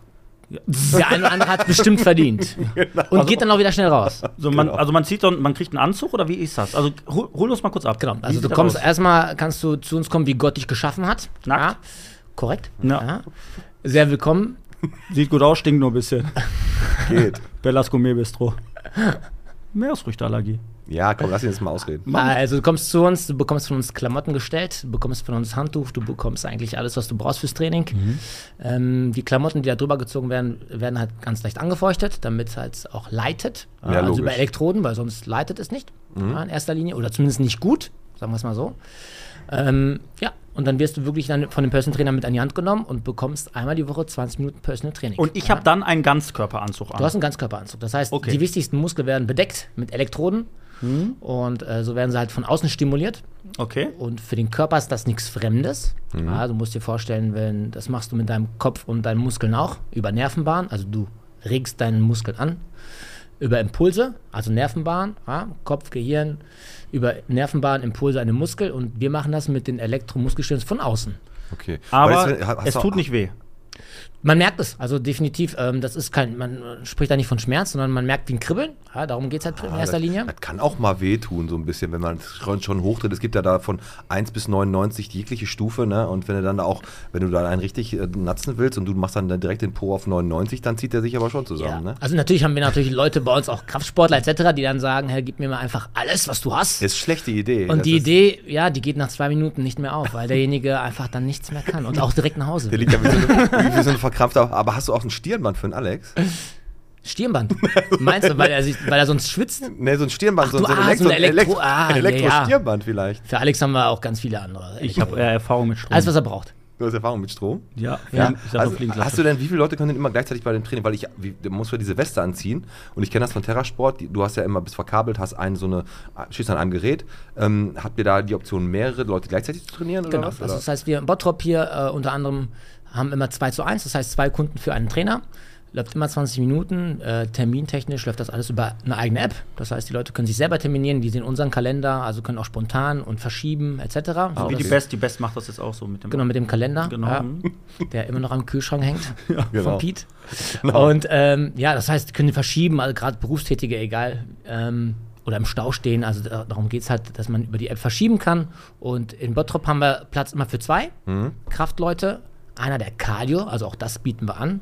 Der eine oder andere hat bestimmt verdient. <laughs> Und geht dann auch wieder schnell raus. so, man, Also man zieht dann, man kriegt einen Anzug oder wie ist das? Also hol, hol uns mal kurz ab. Genau. Also du kommst aus? erstmal, kannst du zu uns kommen, wie Gott dich geschaffen hat. Nackt. Ja, korrekt. Ja. Sehr willkommen. Sieht gut aus, stinkt nur ein bisschen. Geht. <laughs> Bellas Gourmet Bistro. Meeresfrüchteallergie. Ja, komm, lass ihn jetzt mal ausreden. Also du kommst zu uns, du bekommst von uns Klamotten gestellt, du bekommst von uns Handtuch, du bekommst eigentlich alles, was du brauchst fürs Training. Mhm. Ähm, die Klamotten, die da drüber gezogen werden, werden halt ganz leicht angefeuchtet, damit es halt auch leitet. Ja, also logisch. über Elektroden, weil sonst leitet es nicht Mhm. ja, in erster Linie oder zumindest nicht gut, sagen wir es mal so. Ähm, ja, und dann wirst du wirklich dann von dem Personal Trainer mit an die Hand genommen und bekommst einmal die Woche 20 Minuten Personal Training. Und ich ja. habe dann einen Ganzkörperanzug an. Du hast einen Ganzkörperanzug. Das heißt, Okay. die wichtigsten Muskeln werden bedeckt mit Elektroden. Und äh, so werden sie halt von außen stimuliert. okay. Und für den Körper ist das nichts Fremdes. Ja, du musst dir vorstellen, wenn das machst du mit deinem Kopf und deinen Muskeln auch über Nervenbahn. Also du regst deinen Muskel an über Impulse, also Nervenbahn, ja, Kopf, Gehirn, über Nervenbahn, Impulse an den Muskel. Und wir machen das mit den Elektromuskelstimulatoren von außen. Okay. Aber hast es du- tut nicht weh. Man merkt es, also definitiv, ähm, das ist kein, man spricht da nicht von Schmerz, sondern man merkt wie ein Kribbeln. Ja, darum geht es halt in Ah, erster das, Linie. Das kann auch mal wehtun, so ein bisschen, wenn man schon, hochtritt. Es gibt ja da von 1 bis 99 jegliche Stufe, ne? Und wenn du dann auch, wenn du da einen richtig äh, natzen willst und du machst dann direkt den Po auf 99, dann zieht der sich aber schon zusammen, ne? Also natürlich haben wir natürlich Leute bei uns, auch Kraftsportler etc., die dann sagen, hey, gib mir mal einfach alles, was du hast. Ist schlechte Idee. und die Idee, ja, die geht nach zwei Minuten nicht mehr auf, weil derjenige einfach dann nichts mehr kann und auch direkt nach Hause Der liegt ja <laughs> wie so, eine, ein verkrampfter. Aber hast du auch ein Stirnband für den Alex? Stirnband. Meinst du, weil er, sich, weil er sonst schwitzt? Ne, so ein Stirnband, Ach so, du, so ein, ah, Elektro, so ein Elektro- Elektro, ah, ein ja, Elektro-Stirnband vielleicht. Für Alex haben wir auch ganz viele andere. Ich habe äh, Erfahrung mit Strom. Alles, was er braucht. Du hast Erfahrung mit Strom? ja, Ja. Also, hast du denn, wie viele Leute können denn immer gleichzeitig bei dem Training? Weil ich, wie, du ja diese Weste anziehen und ich kenne das von Terrasport. Du hast ja immer bis verkabelt, hast einen so eine, stehst an einem Gerät. Ähm, habt ihr da die Option, mehrere Leute gleichzeitig zu trainieren oder Genau. was? Also Oder? das heißt, wir im Bottrop hier äh, unter anderem haben immer 2 zu 1, das heißt zwei Kunden für einen Trainer. Läuft immer 20 Minuten. Äh, termintechnisch läuft das alles über eine eigene App. Das heißt, die Leute können sich selber terminieren, die sehen unseren Kalender, also können auch spontan und verschieben etc. So, Wie die Best, die Best macht das jetzt auch so mit dem. Genau, mit dem Kalender, Genau. ja, der immer noch am Kühlschrank hängt <laughs> genau. von Pete. Und ähm, ja, das heißt, können verschieben, also gerade Berufstätige, egal, ähm, oder im Stau stehen. Also da, darum geht es halt, dass man über die App verschieben kann. Und in Bottrop haben wir Platz immer für zwei Mhm. Kraftleute. Einer der Cardio, also auch das bieten wir an.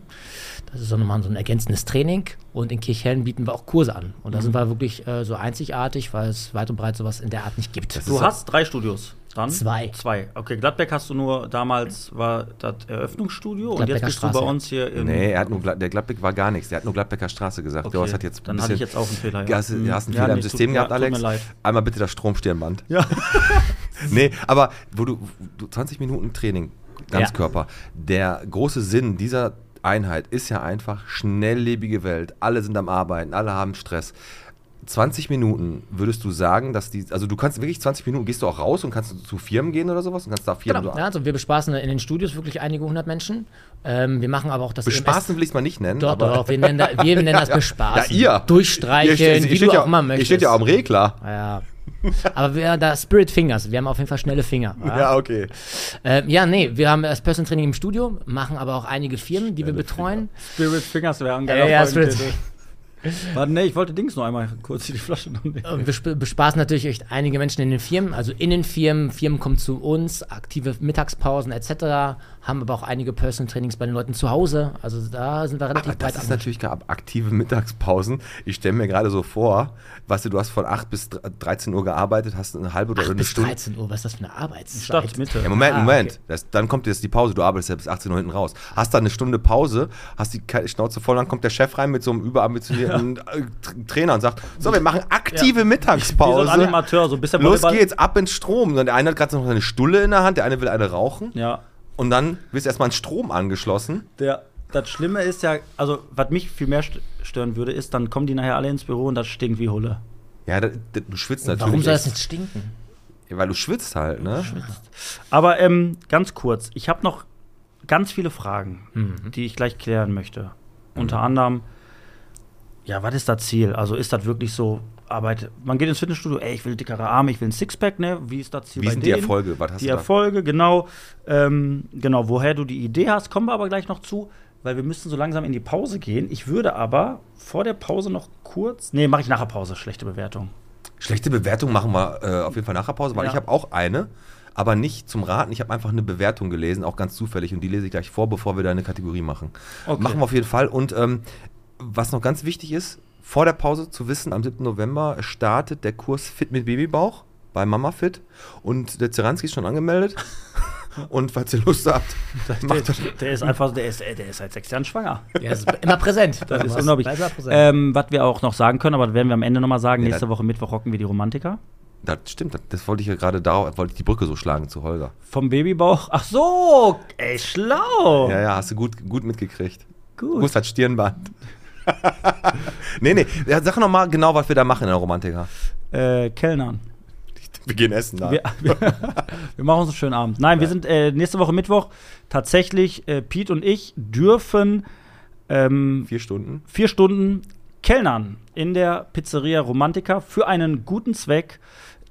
Das ist so nochmal so ein ergänzendes Training. Und in Kirchhellen bieten wir auch Kurse an. Und da sind wir wirklich äh, so einzigartig, weil es weit und breit sowas in der Art nicht gibt. Du hast drei Studios. Dann? Zwei. Zwei. Okay, Gladbeck hast du nur damals war das Eröffnungsstudio und jetzt bist du Straße. bei uns hier im. Nee, er hat nur, der Gladbeck war gar nichts. Der hat nur Gladbecker Straße gesagt. Okay, Du hast hat jetzt ein dann bisschen, hatte ich jetzt auch einen Fehler, ja. Hast, du- Mhm. hast einen Ja, Fehler im System tut- gehabt, ja, tut Alex. mir leid. Einmal bitte das Stromstirnband. Ja. Nee, aber wo du, du 20 Minuten Training, Ganzkörper. Der große Sinn dieser Einheit ist ja einfach schnelllebige Welt. Alle sind am Arbeiten, alle haben Stress. 20 Minuten würdest du sagen, dass die, also du kannst wirklich 20 Minuten, gehst du auch raus und kannst zu Firmen gehen oder sowas und kannst da Firmen. Genau. Ja, also wir bespaßen in den Studios wirklich einige hundert Menschen. Ähm, wir machen aber auch das Bespaßen will ich es mal nicht nennen. Doch, doch, wir nennen, da, wir nennen das <laughs> bespaßen. Ja, ihr. Durchstreichen, Ihr steht- ihr wie du ja, auch immer Ihr möchtest. steht ja am Regler. Ja. <laughs> Aber wir da Spirit Fingers, wir haben auf jeden Fall schnelle Finger. <laughs> Ja, okay. Ähm, ja, nee, wir haben das Personal Training im Studio, machen aber auch einige Firmen, die wir betreuen. Spirit Fingers wäre ein Ja, geiler ja, Folgentitel. Spirit. Warte, nee, ich wollte Dings noch einmal kurz die Flasche noch nehmen. Und wir sp- bespaßen natürlich echt einige Menschen in den Firmen, also in den Firmen. Firmen kommen zu uns, aktive Mittagspausen etc. Haben aber auch einige Personal Trainings bei den Leuten zu Hause. Also da sind wir relativ Aber das breit ist natürlich gar aktive Mittagspausen. Ich stelle mir gerade so vor, weißt du, du hast von 8 bis 13 Uhr gearbeitet, hast eine halbe oder 8 eine bis Stunde. 13 Uhr, was ist das für eine Arbeitszeit? Stadt, Mitte. Ja, Moment, Ah, Moment. okay. Das, dann kommt jetzt die Pause. Du arbeitest ja bis 18 Uhr hinten raus. Hast dann eine Stunde Pause, hast die Schnauze voll, dann kommt der Chef rein mit so einem überambitionierten <laughs> äh, Tra- Trainer und sagt: So, wir machen aktive Wie so ein Mittagspause. Animateur, so ein bisschen Los geht's, ab ins Strom. Und der eine hat gerade noch eine Stulle in der Hand, der eine will eine rauchen. Ja. Und dann wirst erstmal ein Strom angeschlossen. Der, das Schlimme ist ja, also was mich viel mehr st- stören würde, ist, dann kommen die nachher alle ins Büro und das stinkt wie Hulle. Ja, da, da, du schwitzt natürlich. Warum soll das nicht stinken? Ja, weil du schwitzt halt, ne? Aber ähm, ganz kurz, ich habe noch ganz viele Fragen, Mhm. die ich gleich klären möchte. Unter anderem, ja, was ist das Ziel? Also ist das wirklich so, Arbeit, man geht ins Fitnessstudio, ey, ich will dickere Arme, ich will ein Sixpack, ne? Wie ist das Ziel Wie sind die denen? Erfolge? Was hast Die du da? Erfolge, genau. Ähm, genau, woher du die Idee hast, kommen wir aber gleich noch zu, weil wir müssen so langsam in die Pause gehen. Ich würde aber vor der Pause noch kurz, nee, mache ich nach der Pause, schlechte Bewertung. Schlechte Bewertung machen wir äh, auf jeden Fall nach der Pause, weil Ja. ich habe auch eine, aber nicht zum Raten. Ich habe einfach eine Bewertung gelesen, auch ganz zufällig, und die lese ich gleich vor, bevor wir da eine Kategorie machen. Okay. Machen wir auf jeden Fall. Und ähm, was noch ganz wichtig ist, vor der Pause zu wissen, am 7. November startet der Kurs Fit mit Babybauch bei Mama Fit. Und der Zeranski ist schon angemeldet. <laughs> und falls ihr Lust habt, macht das. Der ist einfach, der ist, äh, der ist seit sechs Jahren schwanger. Der ist immer präsent. Das ist unglaublich. Ähm, was wir auch noch sagen können, aber das werden wir am Ende nochmal sagen. Ja, Nächste Woche Mittwoch rocken wir die Romantiker. Das stimmt, das, das wollte ich ja gerade da, wollte ich die Brücke so schlagen zu Holger. Vom Babybauch. Ach so, ey, schlau. Ja, ja, hast du gut, gut mitgekriegt. Gut. Hat Stirnband. <laughs> nee, nee, sag noch mal genau, was wir da machen in der Romantiker. Äh, Kellnern. Wir gehen essen da. Wir, <laughs> wir, wir machen uns einen schönen Abend. Nein, wir sind äh, nächste Woche Mittwoch tatsächlich, äh, Pete und ich dürfen ähm, Vier Stunden. vier Stunden Kellnern in der Pizzeria Romantica für einen guten Zweck.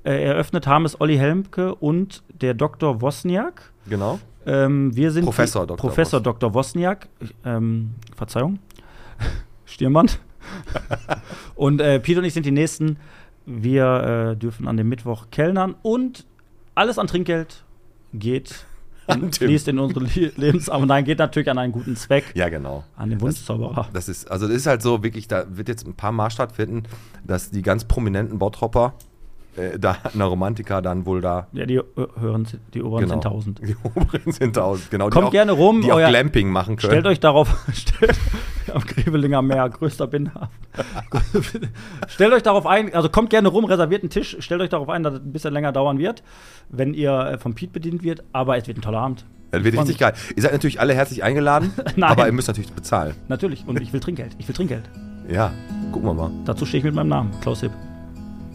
Äh, eröffnet haben es Olli Helmke und der Dr. Wozniak. Genau. Ähm, wir sind Professor Dr. Professor Wos- Dr. Wozniak. Ähm, Verzeihung. Stirnband. <laughs> und äh, Peter und ich sind die Nächsten. Wir äh, dürfen an dem Mittwoch kellnern und alles an Trinkgeld geht, <laughs> Tim. fließt in unsere Le Lebensarme. Nein, geht natürlich an einen guten Zweck. Ja, genau. An den Wunschzauberer. Das ist, also das ist halt so, wirklich, da wird jetzt ein paar Mal stattfinden, dass die ganz prominenten Bottropper äh, da Romantiker dann wohl da. Ja, die äh, hören die oberen Genau. 10.000. Die oberen sind tausend, genau. die Kommt auch, gerne rum, Die auch Glamping machen können. Stellt euch darauf, <laughs> stellt, am Grebelinger Meer, größter Binnenhafen. <laughs> stellt euch darauf ein, also kommt gerne rum, reserviert einen Tisch, stellt euch darauf ein, dass es ein bisschen länger dauern wird, wenn ihr äh, vom Pete bedient wird, aber es wird ein toller Abend. das wird richtig geil. Ihr seid natürlich alle herzlich eingeladen, <laughs> aber ihr müsst natürlich bezahlen. Natürlich, und ich will Trinkgeld, ich will Trinkgeld. Ja, gucken wir mal. Dazu stehe ich mit meinem Namen, Klaus Hipp.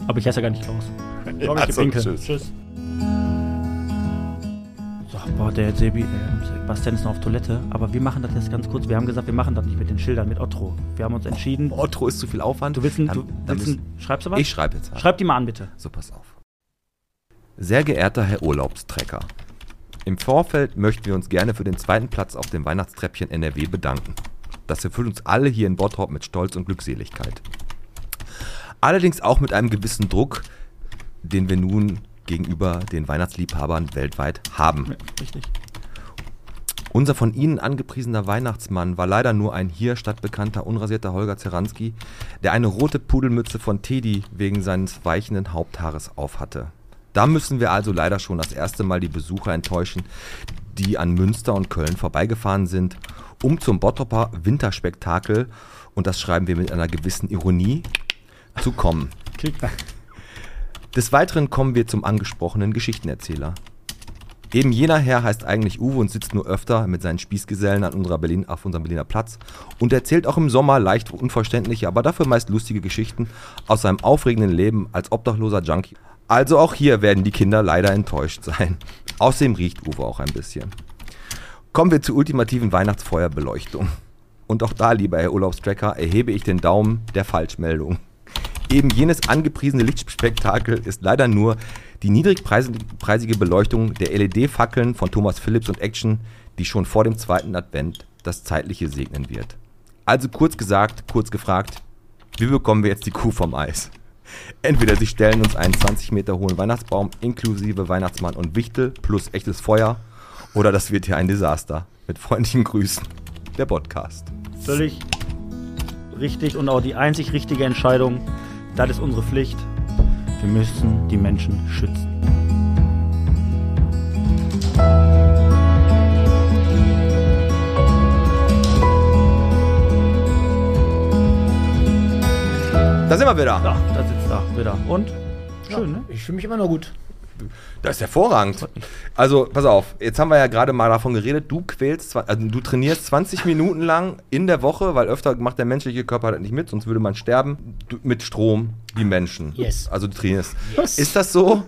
Aber ich heiße ja gar nicht Klaus. Ja, <laughs> ich geb so, Winke. tschüss. tschüss. So, boah, der Sebi, äh, Sebastian ist noch auf Toilette, aber wir machen das jetzt ganz kurz. Wir haben gesagt, wir machen das nicht mit den Schildern, mit Otto. Wir haben uns entschieden. Otto ist zu viel Aufwand. Du willst, ein, Dann- du dann willst ein, schreibst du was? Ich schreibe jetzt. Schreib die mal an, bitte. So, pass auf. Sehr geehrter Herr Urlaubstrecker, im Vorfeld möchten wir uns gerne für den zweiten Platz auf dem Weihnachtstreppchen NRW bedanken. Das erfüllt uns alle hier in Bottrop mit Stolz und Glückseligkeit. Allerdings auch mit einem gewissen Druck, den wir nun gegenüber den Weihnachtsliebhabern weltweit haben. Ja, richtig. Unser von Ihnen angepriesener Weihnachtsmann war leider nur ein hier stadtbekannter, unrasierter Holger Zeranski, der eine rote Pudelmütze von Teddy wegen seines weichenden Haupthaares aufhatte. Da müssen wir also leider schon das erste Mal die Besucher enttäuschen, die an Münster und Köln vorbeigefahren sind, um zum Bottroper Winterspektakel, und das schreiben wir mit einer gewissen Ironie, zu kommen. Des Weiteren kommen wir zum angesprochenen Geschichtenerzähler. Eben jener Herr heißt eigentlich Uwe und sitzt nur öfter mit seinen Spießgesellen an unserer Berlin, auf unserem Berliner Platz und erzählt auch im Sommer leicht unverständliche, aber dafür meist lustige Geschichten aus seinem aufregenden Leben als obdachloser Junkie. Also auch hier werden die Kinder leider enttäuscht sein. <laughs> Außerdem riecht Uwe auch ein bisschen. Kommen wir zur ultimativen Weihnachtsfeuerbeleuchtung. Und auch da, lieber Herr Urlaubstracker, erhebe ich den Daumen der Falschmeldung. Eben jenes angepriesene Lichtspektakel ist leider nur die niedrigpreisige Beleuchtung der LED-Fackeln von Thomas Philips und Action, die schon vor dem zweiten Advent das Zeitliche segnen wird. Also kurz gesagt, kurz gefragt, wie bekommen wir jetzt die Kuh vom Eis? Entweder sie stellen uns einen 20 Meter hohen Weihnachtsbaum inklusive Weihnachtsmann und Wichtel plus echtes Feuer oder das wird hier ein Desaster. Mit freundlichen Grüßen, der Podcast. Völlig richtig und auch die einzig richtige Entscheidung. Das ist unsere Pflicht. Wir müssen die Menschen schützen. Da sind wir wieder. Da, da sitzt da wieder. Und? Schön, ne? Ich fühle mich immer noch gut. Das ist hervorragend. Also, pass auf, jetzt haben wir ja gerade mal davon geredet, du quälst, also du trainierst 20 Minuten lang in der Woche, weil öfter macht der menschliche Körper das nicht mit, sonst würde man sterben, du, mit Strom, die Menschen. Yes. Also du trainierst. Yes. Ist das so,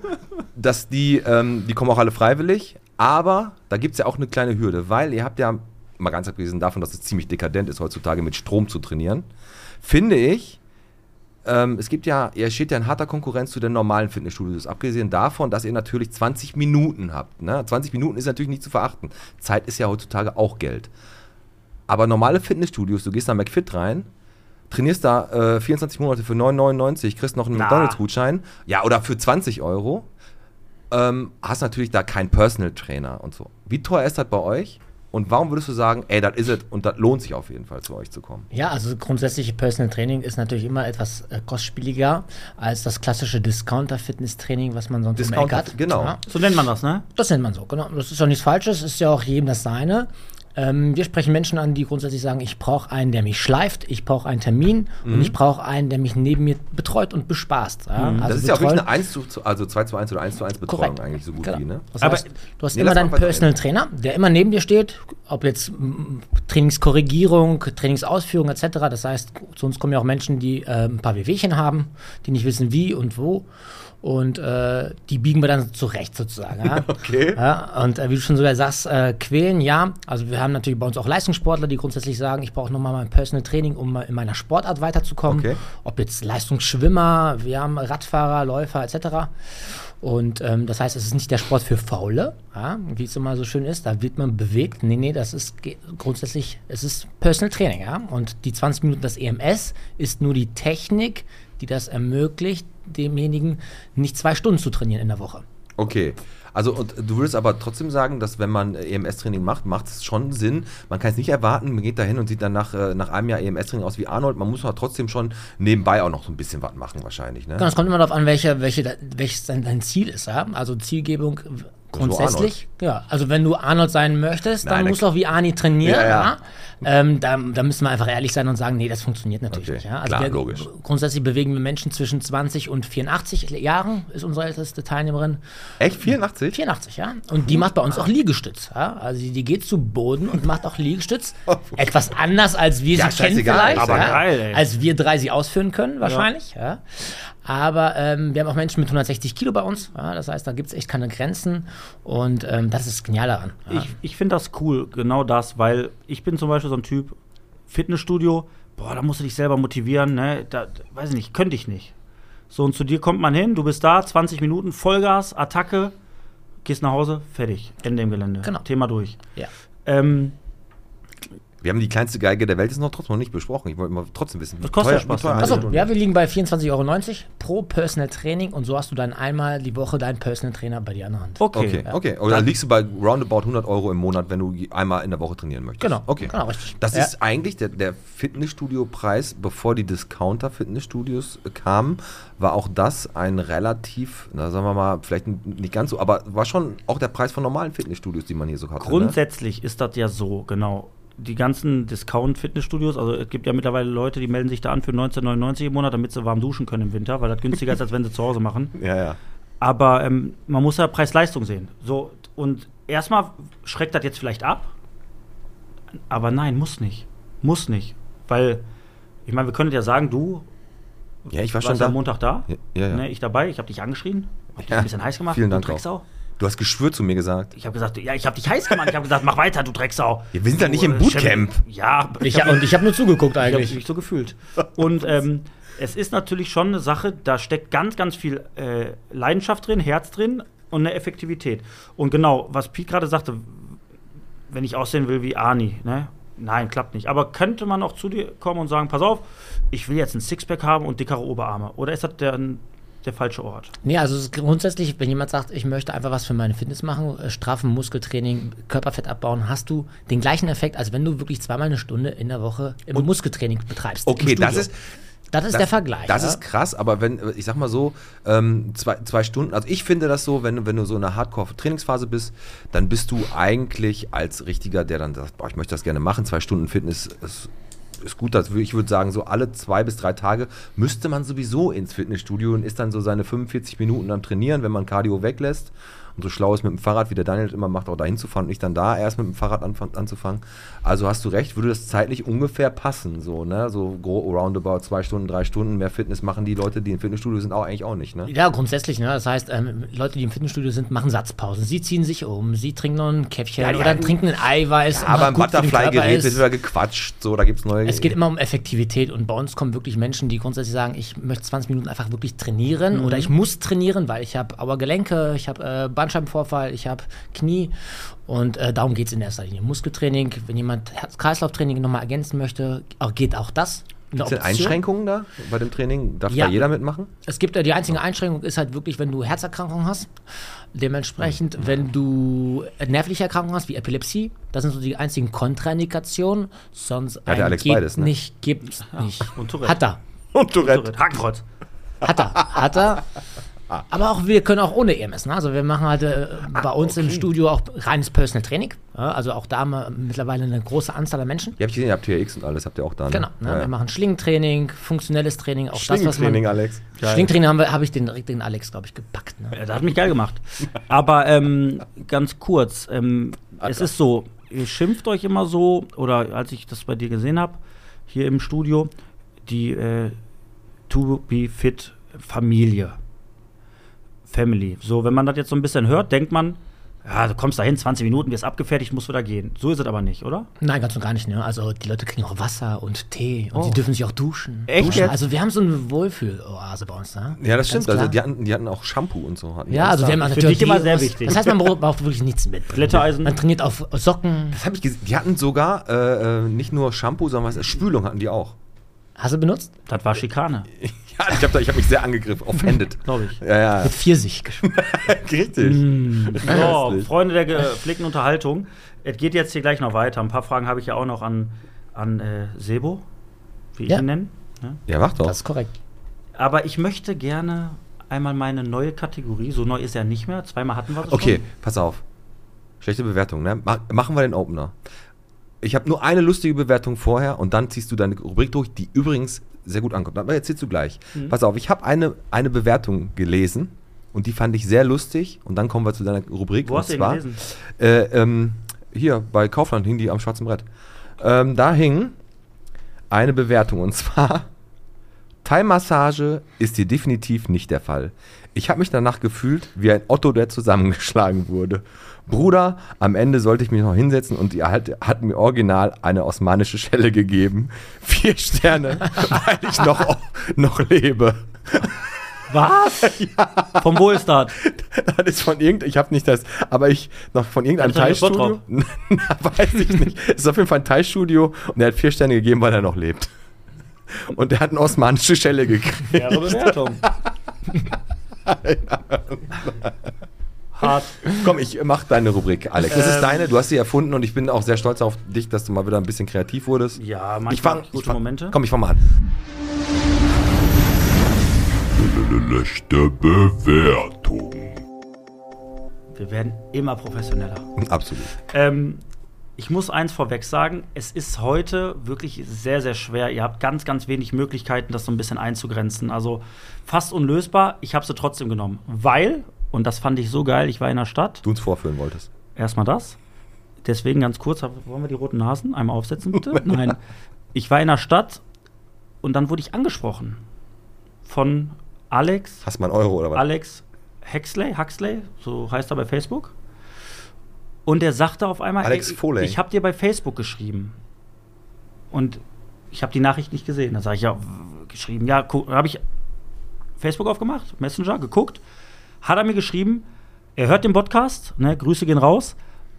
dass die, ähm, die kommen auch alle freiwillig, aber da gibt es ja auch eine kleine Hürde, weil ihr habt ja, mal ganz abgesehen davon, dass es ziemlich dekadent ist, heutzutage mit Strom zu trainieren, finde ich, ähm, es gibt ja, ihr steht ja in harter Konkurrenz zu den normalen Fitnessstudios, abgesehen davon, dass ihr natürlich 20 Minuten habt. Ne? 20 Minuten ist natürlich nicht zu verachten. Zeit ist ja heutzutage auch Geld. Aber normale Fitnessstudios, du gehst da McFit rein, trainierst da äh, 24 Monate für 9,99, kriegst noch einen Na. McDonalds-Gutschein, ja, oder für 20 Euro, ähm, hast natürlich da keinen Personal Trainer und so. Wie teuer ist das bei euch? Und warum würdest du sagen, ey, das ist es und das lohnt sich auf jeden Fall zu euch zu kommen? Ja, also grundsätzlich Personal Training ist natürlich immer etwas äh, kostspieliger als das klassische Discounter-Fitness-Training, was man sonst im Discounter- Eck hat. genau. Ja, So nennt man das, ne? das nennt man so, genau. Das ist doch nichts Falsches, ist ja auch jedem das Seine. Ähm, wir sprechen Menschen an, die grundsätzlich sagen, ich brauche einen, der mich schleift, ich brauche einen Termin und ich brauche einen, der mich neben mir betreut und bespaßt. Ja? Also Mhm. das ist ja auch wirklich eine 1 zu, also 2 zu 1 oder 1 zu 1 Betreuung Korrekt. eigentlich so gut Genau. wie, ne? Das Aber- heißt, du hast Nee, immer deinen Personal Trainer, der immer neben dir steht, ob jetzt Trainingskorrigierung, Trainingsausführung etc. Das heißt, zu uns kommen ja auch Menschen, die äh, ein paar Wehwehchen haben, die nicht wissen wie und wo. Und äh, die biegen wir dann zurecht sozusagen. Ja? <laughs> Okay. Ja, und äh, wie du schon sogar sagst, äh, quälen, ja. Also wir haben natürlich bei uns auch Leistungssportler, die grundsätzlich sagen, ich brauche nochmal mein Personal Training, um mal in meiner Sportart weiterzukommen. Okay. Ob jetzt Leistungsschwimmer, wir haben Radfahrer, Läufer etc. Und ähm, das heißt, es ist nicht der Sport für Faule, ja, wie es immer so schön ist. Da wird man bewegt. Nee, nee, das ist grundsätzlich, es ist Personal Training, ja. Und die 20 Minuten, das EMS, ist nur die Technik, die das ermöglicht, demjenigen nicht zwei Stunden zu trainieren in der Woche. Okay. Also und du würdest aber trotzdem sagen, dass wenn man äh, EMS-Training macht, macht es schon Sinn. Man kann es nicht erwarten, man geht dahin und sieht dann nach, äh, nach einem Jahr EMS-Training aus wie Arnold. Man muss aber trotzdem schon nebenbei auch noch so ein bisschen was machen wahrscheinlich, ne? Genau, es kommt immer darauf an, welche, welche, welches dein, dein Ziel ist. Ja? Also Zielgebung grundsätzlich. Ja, also wenn du Arnold sein möchtest, dann Nein, musst du auch wie Arnie trainieren. Ja, Ja, ja. Ähm, da, da müssen wir einfach ehrlich sein und sagen, nee, das funktioniert natürlich Okay, nicht. Ja? Also klar, wir, logisch. Grundsätzlich bewegen wir Menschen zwischen 20 und 84 Jahren, ist unsere älteste Teilnehmerin. Echt? 84? 84, ja. Und die macht bei uns auch Liegestütz. Ja? Also die, geht zu Boden und macht auch Liegestütz. <laughs> Etwas anders, als wir Ja, sie kennen vielleicht. aber geil, ey. Als wir drei sie ausführen können, wahrscheinlich. Ja. Aber ähm, wir haben auch Menschen mit 160 Kilo bei uns. Ja? Das heißt, da gibt es echt keine Grenzen. Und ähm, das ist genial daran. Ja? Ich, ich finde das cool, genau das, weil ich bin zum Beispiel so ein Typ, Fitnessstudio, boah, da musst du dich selber motivieren, ne? Da, weiß ich nicht, könnte ich nicht. So, und zu dir kommt man hin, du bist da, 20 Minuten, Vollgas, Attacke, gehst nach Hause, fertig, Ende im Gelände. Genau. Thema durch. ja. Ähm, Wir haben die kleinste Geige der Welt ist noch trotzdem noch nicht besprochen. Ich wollte mal trotzdem wissen. wie Was kostet teuer- Spaß eine Achso, Stunde? ja, wir liegen bei 24,90 Euro pro Personal Training und so hast du dann einmal die Woche deinen Personal Trainer bei dir an der Hand. Okay. Okay, okay. Oder dann liegst du bei roundabout 100 Euro im Monat, wenn du einmal in der Woche trainieren möchtest. Genau, Okay. genau, richtig. Das Ja. ist eigentlich der, der Fitnessstudio-Preis, bevor die Discounter-Fitnessstudios äh, kamen, war auch das ein relativ, na sagen wir mal, vielleicht nicht ganz so, aber war schon auch der Preis von normalen Fitnessstudios, die man hier so hatte. ne? Grundsätzlich ist das ja so, genau. Die ganzen Discount-Fitnessstudios, also es gibt ja mittlerweile Leute, die melden sich da an für 19,99 im Monat, damit sie warm duschen können im Winter, weil das günstiger ist, als wenn sie zu Hause machen. Ja, ja. Aber ähm, man muss ja Preis-Leistung sehen. So, und erstmal schreckt das jetzt vielleicht ab, aber nein, muss nicht. Muss nicht. Weil, ich meine, wir können ja sagen, du Ja, ich war schon warst da. am Montag da, Ja, ja, ja. Ne, ich dabei, ich habe dich angeschrien, hab dich ein bisschen heiß gemacht, vielen du Dank auch. Du hast geschwür zu mir gesagt. Ich habe gesagt, ja, ich habe dich heiß gemacht. Ich habe gesagt, mach weiter, du Drecksau. Ja, wir sind ja nicht im äh, Bootcamp. Chef- Ja, Ich, und ich habe nur zugeguckt Ich habe eigentlich. mich so gefühlt. Und ähm, es ist natürlich schon eine Sache, da steckt ganz, ganz viel äh, Leidenschaft drin, Herz drin und eine Effektivität. Und genau, was Pete gerade sagte, wenn ich aussehen will wie Arnie, ne? Nein, klappt nicht. Aber könnte man auch zu dir kommen und sagen, pass auf, ich will jetzt ein Sixpack haben und dickere Oberarme? Oder ist das der, der falsche Ort? Nee, also grundsätzlich, wenn jemand sagt, ich möchte einfach was für meine Fitness machen, äh, straffen, Muskeltraining, Körperfett abbauen, hast du den gleichen Effekt, als wenn du wirklich zweimal eine Stunde in der Woche im Muskeltraining betreibst. Okay, das ist, das ist der Vergleich. Das ja? ist krass, aber wenn, ich sag mal so, ähm, zwei, zwei Stunden, also ich finde das so, wenn, du- wenn du so in einer Hardcore-Trainingsphase bist, dann bist du eigentlich als Richtiger, der dann sagt, boah, ich möchte das gerne machen, zwei Stunden Fitness ist, ist gut. Das, wür- ich würde sagen, so alle zwei bis drei Tage müsste man sowieso ins Fitnessstudio und ist dann so seine 45 Minuten am Trainieren, wenn man Cardio weglässt. Und so schlau ist mit dem Fahrrad, wie der Daniel immer macht, auch dahin zu fahren und nicht dann da erst mit dem Fahrrad anzufangen. Also hast du recht, würde das zeitlich ungefähr passen, so, ne? So roundabout zwei Stunden, drei Stunden mehr Fitness machen die Leute, die im Fitnessstudio sind, auch eigentlich auch nicht, ne? Ja, grundsätzlich, ne? Das heißt, ähm, Leute, die im Fitnessstudio sind, machen Satzpausen. Sie ziehen sich um, sie trinken noch ein Käffchen Ja, oder hatten- trinken ein Eiweiß. Aber im Butterfly-Gerät wird wieder gequatscht, so, da gibt's neue. Es geht immer um Effektivität und bei uns kommen wirklich Menschen, die grundsätzlich sagen, ich möchte 20 Minuten einfach wirklich trainieren oder ich muss trainieren, weil ich habe Auergelenke, ich habe äh, Bandscheibenvorfall, ich habe Knie und äh, darum geht es in erster Linie. Muskeltraining, wenn jemand Herz-Kreislauf-Training nochmal ergänzen möchte, auch, geht auch das. Denn Option. Einschränkungen da bei dem Training? Darf Ja. da jeder mitmachen? Es gibt äh, die einzige Einschränkung ist halt wirklich, wenn du Herzerkrankungen hast. Dementsprechend, Mhm. wenn du nervliche Erkrankungen hast, wie Epilepsie, das sind so die einzigen Kontraindikationen. Sonst der ein Alex geht beides, ne? nicht, gibt's <laughs> nicht. und Tourette. Hat er. Und Tourette. Hakenkreuz. Hat er, hat er. <laughs> Ah. Aber auch wir können auch ohne EMS. Ne? Also wir machen halt äh, bei uns im Studio auch reines Personal Training. Ja, also auch da haben wir mittlerweile eine große Anzahl an Menschen. Ja, hab ich gesehen, ihr habt TRX und alles, habt ihr auch da. Ne? Genau. Ne? Ja, ja. Wir machen Schlingentraining, funktionelles Training, auch das, was man. Schlingentraining, Alex. Schlingentraining haben wir, habe ich den, den Alex, glaube ich, gepackt. Ne? Ja, das hat mich geil gemacht. Aber ähm, ganz kurz, ähm, es ist so, ihr schimpft euch immer so, oder als ich das bei dir gesehen habe, hier im Studio, die äh, To Be Fit Familie. Family. So, wenn man das jetzt so ein bisschen hört, denkt man, ja, du kommst dahin, 20 Minuten, wirst abgefertigt, musst wieder gehen. So ist es aber nicht, oder? Nein, ganz und gar nicht. Ne? Also die Leute kriegen auch Wasser und Tee und Oh. sie dürfen sich auch duschen. Echt duschen. Also wir haben so eine Wohlfühloase bei uns. Ne? Ja, das Ganz stimmt. klar. Also die hatten, die hatten auch Shampoo und so. Hatten die ja, also da. wir haben Für natürlich dich immer die- sehr das, wichtig. Das heißt, man braucht wirklich nichts mit. Glätteisen. Man trainiert auf Socken. Das hab ich gesehen. Die hatten sogar äh, äh, nicht nur Shampoo, sondern was, Spülung hatten die auch. Hast du benutzt? Das war Schikane, <laughs> Ja, ich habe hab mich sehr angegriffen, offended. glaube ich. ja, ja, Mit Pfirsich. <laughs> richtig. So, Köstlich. Freunde der gepflegten Unterhaltung. Es geht jetzt hier gleich noch weiter. Ein paar Fragen habe ich ja auch noch an, an äh, Sebo, wie ich Ja. ihn nenne. Ne? Ja, mach doch. Das ist korrekt. Aber ich möchte gerne einmal meine neue Kategorie, so neu ist er nicht mehr, zweimal hatten wir das Okay, schon. pass auf. Schlechte Bewertung, ne? Mach, machen wir den Opener. Ich habe nur eine lustige Bewertung vorher und dann ziehst du deine Rubrik durch, die übrigens sehr gut ankommt. Aber erzählst du gleich. Mhm. Pass auf, ich habe eine, eine Bewertung gelesen und die fand ich sehr lustig. Und dann kommen wir zu deiner Rubrik. Wo und hast du zwar, gelesen? Äh, ähm, hier bei Kaufland hing die am schwarzen Brett. Ähm, da hing eine Bewertung und zwar Thai-Massage ist hier definitiv nicht der Fall. Ich habe mich danach gefühlt wie ein Otto, der zusammengeschlagen wurde. Bruder, am Ende sollte ich mich noch hinsetzen und die hat, hat mir original eine osmanische Schelle gegeben. Vier Sterne, <laughs> weil ich noch, noch lebe. Was? <laughs> Vom Wohlstart. Das ist von irgend, ich habe nicht das, aber ich noch von irgendeinem Teilstudio. <laughs> Weiß ich nicht. Es ist auf jeden Fall ein Teilstudio und er hat vier Sterne gegeben, weil er noch lebt. Und er hat eine osmanische Schelle gekriegt. Faire Bewertung. Hart. Komm, ich mach deine Rubrik, Alex. Das ist deine, du hast sie erfunden und ich bin auch sehr stolz auf dich, dass du mal wieder ein bisschen kreativ wurdest. Ja, manchmal ich fang, gute ich fang, Momente. Komm, ich fang mal an. Schlechte Bewertung. Wir werden immer professioneller. Absolut. Ähm, ich muss eins vorweg sagen, es ist heute wirklich sehr, sehr schwer. Ihr habt ganz, ganz wenig Möglichkeiten, das so ein bisschen einzugrenzen. Also fast unlösbar. Ich habe sie trotzdem genommen. Weil, und das fand ich so geil, ich war in der Stadt. Du uns vorführen wolltest. Erstmal das. Deswegen ganz kurz, wollen wir die roten Nasen einmal aufsetzen, bitte? <laughs> Nein. Ich war in der Stadt und dann wurde ich angesprochen von Alex, Hast du mal einen Euro oder was? Alex Huxley, Huxley, so heißt er bei Facebook. Und der sagte auf einmal, Alex ey, Foley. ich habe dir bei Facebook geschrieben. Und ich habe die Nachricht nicht gesehen. Dann sage ich, ja, geschrieben, ja, habe ich Facebook aufgemacht, Messenger, geguckt. Hat er mir geschrieben, er hört den Podcast, ne, Grüße gehen raus.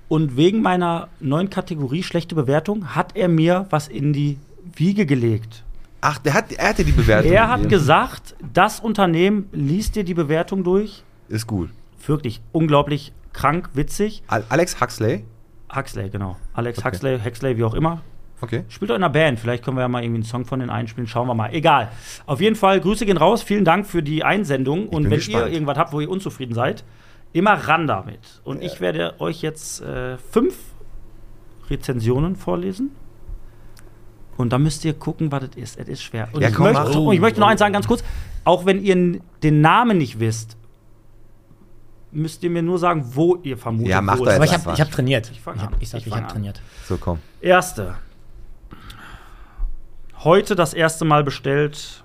Und wegen meiner neuen Kategorie schlechte Bewertung hat er mir was in die Wiege gelegt. Ach, der hat, er hatte die Bewertung. Er hat gesagt, das Unternehmen liest dir die Bewertung durch. Ist gut. Wirklich unglaublich krank, witzig. Al Alex Huxley. Huxley, genau. Alex Okay. Huxley, Huxley, wie auch immer. Okay. Spielt doch in einer Band. Vielleicht können wir ja mal irgendwie einen Song von denen einspielen. Schauen wir mal. Egal. Auf jeden Fall, Grüße gehen raus. Vielen Dank für die Einsendung. Und wenn gespannt. ihr irgendwas habt, wo ihr unzufrieden seid, immer ran damit. Und ich werde euch jetzt äh, fünf Rezensionen vorlesen. Und da müsst ihr gucken, was das ist. Es ist schwer. Und, Ja, ich, komm, möchte, und ich möchte noch eins sagen, ganz kurz. Auch wenn ihr den Namen nicht wisst, müsst ihr mir nur sagen, wo ihr vermutet. Ja, mach wo da Aber ich habe hab trainiert. Ich Ich, fang hab, an. ich sag, Ich ich, habe trainiert. So, komm. Erste. Heute das erste Mal bestellt.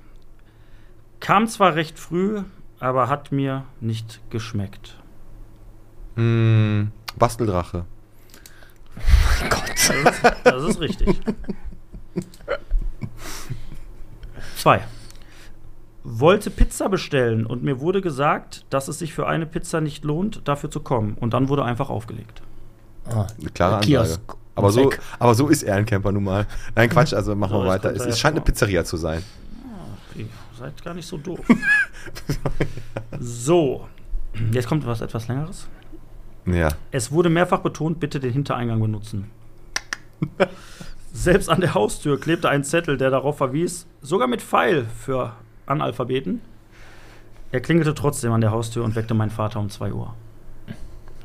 Kam zwar recht früh, aber hat mir nicht geschmeckt. Hm, Basteldrache. <laughs> Das ist richtig. Zwei. Wollte Pizza bestellen und mir wurde gesagt, dass es sich für eine Pizza nicht lohnt, dafür zu kommen. Und dann wurde einfach aufgelegt. Ah, Eine klare Ansage. Kiosk. Aber so, aber so ist Ehrencamper nun mal. Nein, Quatsch, also machen So, wir weiter. Es, es scheint eine. Pizzeria zu sein. Ihr seid gar nicht so doof. <laughs> so. Jetzt kommt was etwas längeres. Ja. Es wurde mehrfach betont, bitte den Hintereingang benutzen. Selbst an der Haustür klebte ein Zettel, der darauf verwies, sogar mit Pfeil für Analphabeten. Er klingelte trotzdem an der Haustür und weckte meinen Vater um 2 Uhr. Oh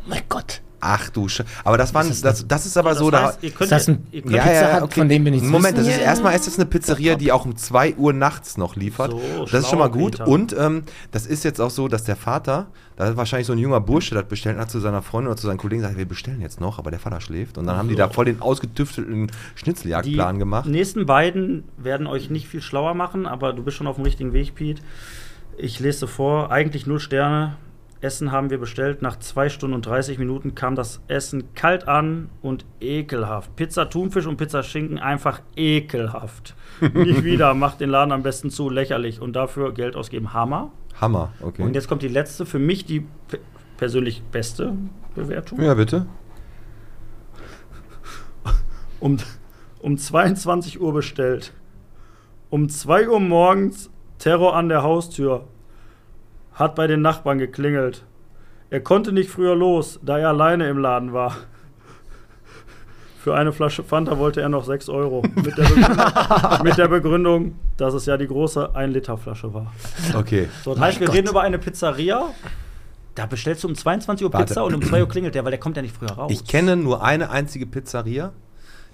mein Gott. Ach du Sch Aber das, waren, ist das, das ist aber so, da. heißt, ihr könnt Ist das ein- ihr Ja, Pizza Hut, von dem wir nichts Moment, das ist Ja. erstmal ist das eine Pizzeria, die auch um 2 Uhr nachts noch liefert. So, das ist schon mal gut. Peter. Und ähm, das ist jetzt auch so, dass der Vater, da hat wahrscheinlich so ein junger Bursche das bestellt hat zu seiner Freundin oder zu seinen Kollegen gesagt, wir bestellen jetzt noch, aber der Vater schläft. Und dann haben die da voll den ausgetüftelten die Schnitzeljagdplan gemacht. nächsten beiden werden euch nicht viel schlauer machen, aber du bist schon auf dem richtigen Weg, Pete. Ich lese vor, eigentlich null Sterne. Essen haben wir bestellt. Nach 2 Stunden und 30 Minuten kam das Essen kalt an und ekelhaft. Pizza Thunfisch und Pizza Schinken einfach ekelhaft. <laughs> Nicht wieder, macht den Laden am besten zu, lächerlich. Und dafür Geld ausgeben, Hammer. Hammer, okay. Und jetzt kommt die letzte, für mich die pe- persönlich beste Bewertung. ja, bitte. um, um 22 Uhr bestellt. Um 2 Uhr morgens Terror an der Haustür. Hat bei den Nachbarn geklingelt. Er konnte nicht früher los, da er alleine im Laden war. Für eine Flasche Fanta wollte er noch 6 Euro. Mit der, Begründung, <laughs> mit der Begründung, dass es ja die große 1-Liter-Flasche war. Okay. So, das heißt, wir reden über eine Pizzeria. Da bestellst du um 22 Uhr Warte. Pizza und um 2 Uhr klingelt der, weil der kommt ja nicht früher raus. Ich kenne nur eine einzige Pizzeria,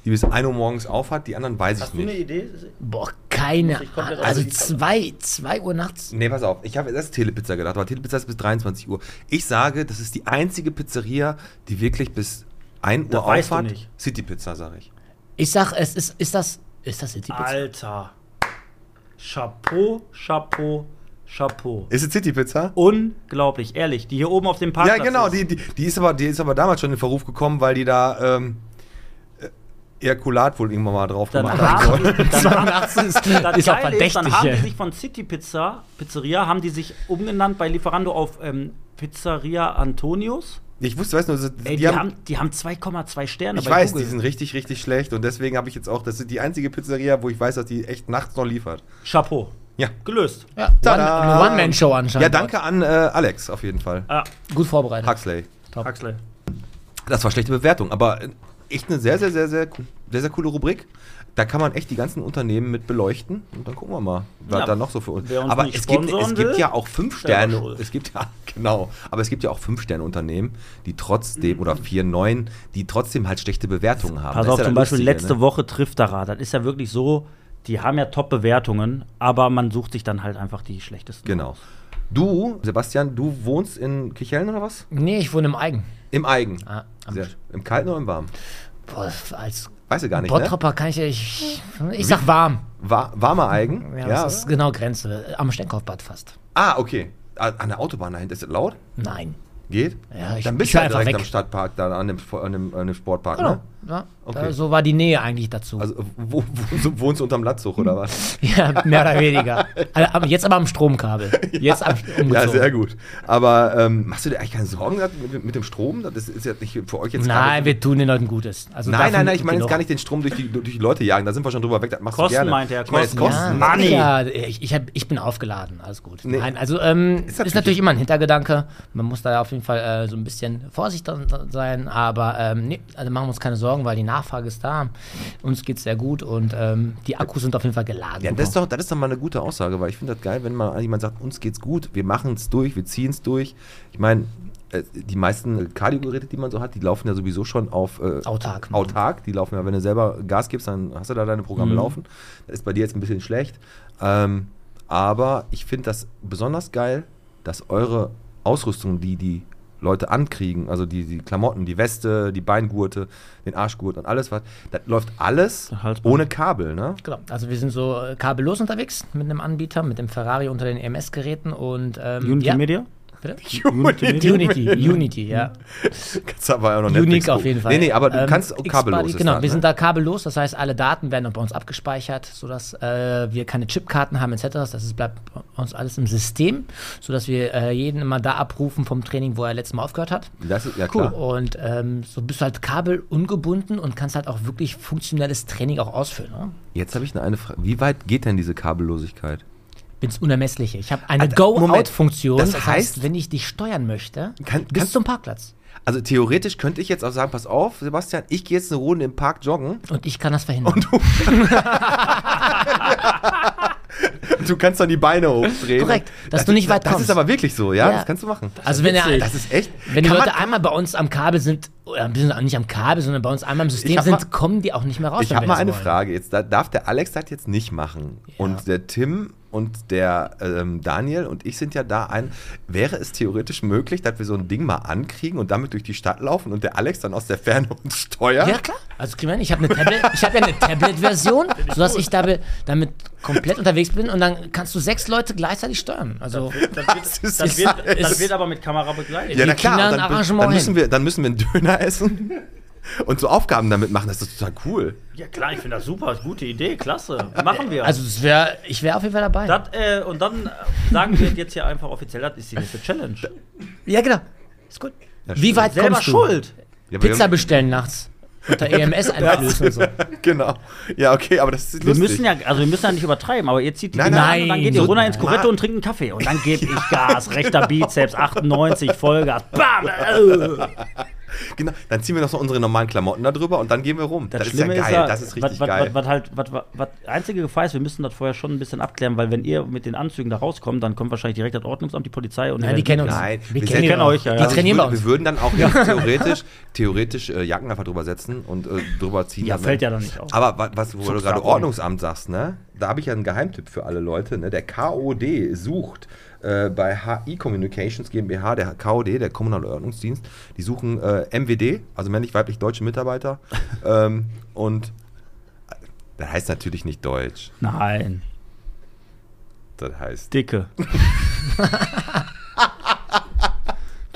die bis 1 Uhr morgens auf hat, die anderen weiß Hast ich du eine nicht. Idee? Boah, keine. Komplett Also aus die- zwei, zwei Uhr nachts. Nee, pass auf, ich habe erst Telepizza gedacht, aber Telepizza ist bis 23 Uhr. Ich sage, das ist die einzige Pizzeria, die wirklich bis 1 Das Uhr weißt du auf hat. nicht. City Pizza, sage ich. Ich sag, es ist, ist das, ist das City Pizza? Alter. Chapeau, Chapeau, Chapeau. Ist es City Pizza? Unglaublich, ehrlich. Die hier oben auf dem Parkplatz Ja, genau, ist. die, die, die, ist aber, die ist aber damals schon in Verruf gekommen, weil die da ähm, Ejakulat wohl irgendwann mal drauf Dann gemacht haben haben, soll. dann, <laughs> 82 ist, das ist auch Geile ist, dann verdächtig. haben die sich von City Pizza, Pizzeria, haben die sich umgenannt bei Lieferando auf ähm, Pizzeria Antonius. Ich wusste, weißt du, Ey, die, haben, die haben 2,2 Sterne ich bei weiß, Google. die sind richtig, richtig schlecht und deswegen habe ich jetzt auch, das ist die einzige Pizzeria, wo ich weiß, dass die echt nachts noch liefert. Chapeau. Ja. Gelöst. Ja, One-Man-Show anscheinend. Ja, danke an äh, Alex auf jeden Fall. Ah, Gut vorbereitet. Huxley. Huxley. Das war schlechte Bewertung, aber äh, echt eine sehr, sehr, sehr, sehr, sehr, sehr coole Rubrik. Da kann man echt die ganzen Unternehmen mit beleuchten und dann gucken wir mal, was Ja, da noch so für uns. Aber es gibt, es gibt ja auch fünf Sterne. Es gibt ja <laughs> genau, aber es gibt ja auch fünf Sterne Unternehmen, die trotzdem oder vier, neun, die trotzdem halt schlechte Bewertungen haben. Pass auf, ja zum Beispiel Lustige, letzte ne? Woche trifft der Rat. Das ist ja wirklich so, die haben ja Top-Bewertungen, aber man sucht sich dann halt einfach die schlechtesten. Genau. aus. Du, Sebastian, du wohnst in Kichellen oder was? Nee, ich wohne im Eigen. Im Eigen. Ah, Sehr, Im Kalten oder im Warmen? Boah, als Weißt du gar nicht, ne? Bottropper kann ich, ich, ich sag warm. War, warmer Eigen? Ja, das ist genau Grenze. Am Stenkopfbad fast. Ah, okay. Ah, An der Autobahn dahinter. Ist das laut? Nein. Geht? Ja, ich- Dann bist ich du ja einfach direkt weg. am Stadtpark, da an dem, an dem, an dem Sportpark, Genau. ne? Ja, Okay. da, so war die Nähe eigentlich dazu. Also wo, wo, wohnst du unterm Latzug oder was? <laughs> ja, mehr oder weniger. Also, aber jetzt aber am Stromkabel. <laughs> Jetzt am, umgezogen. Ja, sehr gut. Aber ähm, machst du dir eigentlich keine Sorgen mit, mit dem Strom? Das ist ja nicht für euch jetzt Nein, wir tun den Leuten Gutes. Also Nein, nein, nein, ich meine jetzt gar nicht den Strom durch die, durch die Leute jagen. Da sind wir schon drüber weg. Das machst Kosten du gerne. meint er, Ich meine Kosten. Kosten. Ja, Money. Ja, ich, ich, hab, ich bin aufgeladen, alles gut. Nee. Nein, also ähm, Ist ist, natürlich- natürlich immer ein Hintergedanke. Man muss da auf jeden Fall äh, so ein bisschen vorsichtig sein, aber ähm, nee, also machen wir uns keine Sorgen, weil die Nachfrage ist da. Uns geht es sehr gut und ähm, die Akkus sind auf jeden Fall geladen. Ja, das ist, doch, das ist doch mal eine gute Aussage, weil ich finde das geil, wenn mal jemand sagt, uns geht's gut, wir machen es durch, wir ziehen es durch. Ich meine, äh, die meisten Kardiogeräte, die man so hat, die laufen ja sowieso schon auf äh, Autark. autark. Die laufen ja, wenn du selber Gas gibst, dann hast du da deine Programme Mhm. laufen. Das ist bei dir jetzt ein bisschen schlecht. Ähm, aber ich finde das besonders geil, dass eure Ausrüstung, die die Leute ankriegen, also die, die Klamotten, die Weste, die Beingurte, den Arschgurt und alles was, das läuft alles Halsband. ohne Kabel, ne? Genau. Also wir sind so äh, kabellos unterwegs mit einem Anbieter, mit dem Ferrari unter den EMS-Geräten und ähm, Unity ja, Media? Unity, Unity, Unity, ja. Kannst aber auch noch Unique Netflix auf jeden Fall. Nee, nee, aber du Ähm, kannst kabellos. Genau, das, wir ne? sind da kabellos, das heißt, alle Daten werden bei uns abgespeichert, sodass äh, wir keine Chipkarten haben etc. Das ist, bleibt bei uns alles im System, sodass wir äh, jeden immer da abrufen vom Training, wo er letztes Mal aufgehört hat. Das ist, ja, klar. Und ähm, so bist du halt kabelungebunden und kannst halt auch wirklich funktionelles Training auch ausführen. Ne? Jetzt habe ich noch eine Frage. Wie weit geht denn diese Kabellosigkeit? Bin's Unermessliche. Ich habe eine Alter, Go-Out-Funktion. Das, Das heißt, heißt- wenn ich dich steuern möchte, Kann- bis kannst- zum Parkplatz. Also theoretisch könnte ich jetzt auch sagen, pass auf, Sebastian, ich gehe jetzt eine Runde im Park joggen. Und ich kann das verhindern. <laughs> Du kannst dann die Beine hochdrehen. Korrekt, dass das du nicht weit Das kommst. ist aber wirklich so, ja? Ja. Das kannst du machen. Also wenn er, Das ist echt. wenn die Kann Leute einmal bei uns am Kabel sind, oder ein bisschen nicht am Kabel, sondern bei uns einmal im System sind, mal- kommen die auch nicht mehr raus. Ich habe mal das eine wollen. Frage. Jetzt da darf der Alex das jetzt nicht machen. Und der Tim und der ähm, Daniel und ich sind ja da ein. Wäre es theoretisch möglich, dass wir so ein Ding mal ankriegen und damit durch die Stadt laufen und der Alex dann aus der Ferne uns steuert? Ja, klar. Also ich habe eine Tablet, ich habe ja eine Tablet-Version, <laughs> sodass ich damit, damit komplett unterwegs bin und dann kannst du sechs Leute gleichzeitig steuern. Also Das Das wird, geil. das wird aber mit Kamera begleitet. Ja, na klar. Dann, dann, müssen wir, dann müssen wir einen Döner essen und so Aufgaben damit machen. Das ist total cool. Ja klar, ich finde das super, gute Idee, klasse. Machen wir. Also es wäre, ich wäre auf jeden Fall dabei. das, äh, und dann äh, sagen wir jetzt hier einfach offiziell, das ist die nächste Challenge. ja, genau. Ist gut. Ja, Wie weit Selber kommst du? schuld. Ja, wir Pizza bestellen nachts. Unter EMS <laughs> einflößen und so. <laughs> Genau. Ja, okay, aber das ist Wir lustig. müssen ja, also wir müssen ja nicht übertreiben, aber ihr zieht die Nein, nein, und dann geht ihr so- runter ins. Korretto und trinkt einen Kaffee. Und dann gebe ich Gas, rechter Bizeps, <laughs> 98, Vollgas, bam! Genau, dann ziehen wir noch so unsere normalen Klamotten da drüber und dann gehen wir rum. Das, Das, ist ja ist, geil, ja, das ist richtig was, geil. Was, was halt, was, was, was einzige Gefahr ist, wir müssen das vorher schon ein bisschen abklären, weil wenn ihr mit den Anzügen da rauskommt, dann kommt wahrscheinlich direkt das Ordnungsamt, die Polizei und Nein, die kennen uns. Nein, wir wir kennen euch, ja, Die ja. Trainieren würde, uns. wir würden dann auch <laughs> theoretisch, theoretisch äh, Jacken einfach drüber setzen und äh, drüber ziehen. Ja, damit- fällt ja dann nicht auf. Aber wa- was, wo du gerade. Ordnungsamt sagst, ne? Da habe ich ja einen Geheimtipp für alle Leute. Ne? Der KOD sucht äh, bei HI Communications GmbH, der KOD, der Kommunale Ordnungsdienst, die suchen äh, MWD, also männlich-weiblich deutsche Mitarbeiter. <laughs> ähm, und äh, das heißt natürlich nicht Deutsch. Nein, Das heißt dicke. <laughs>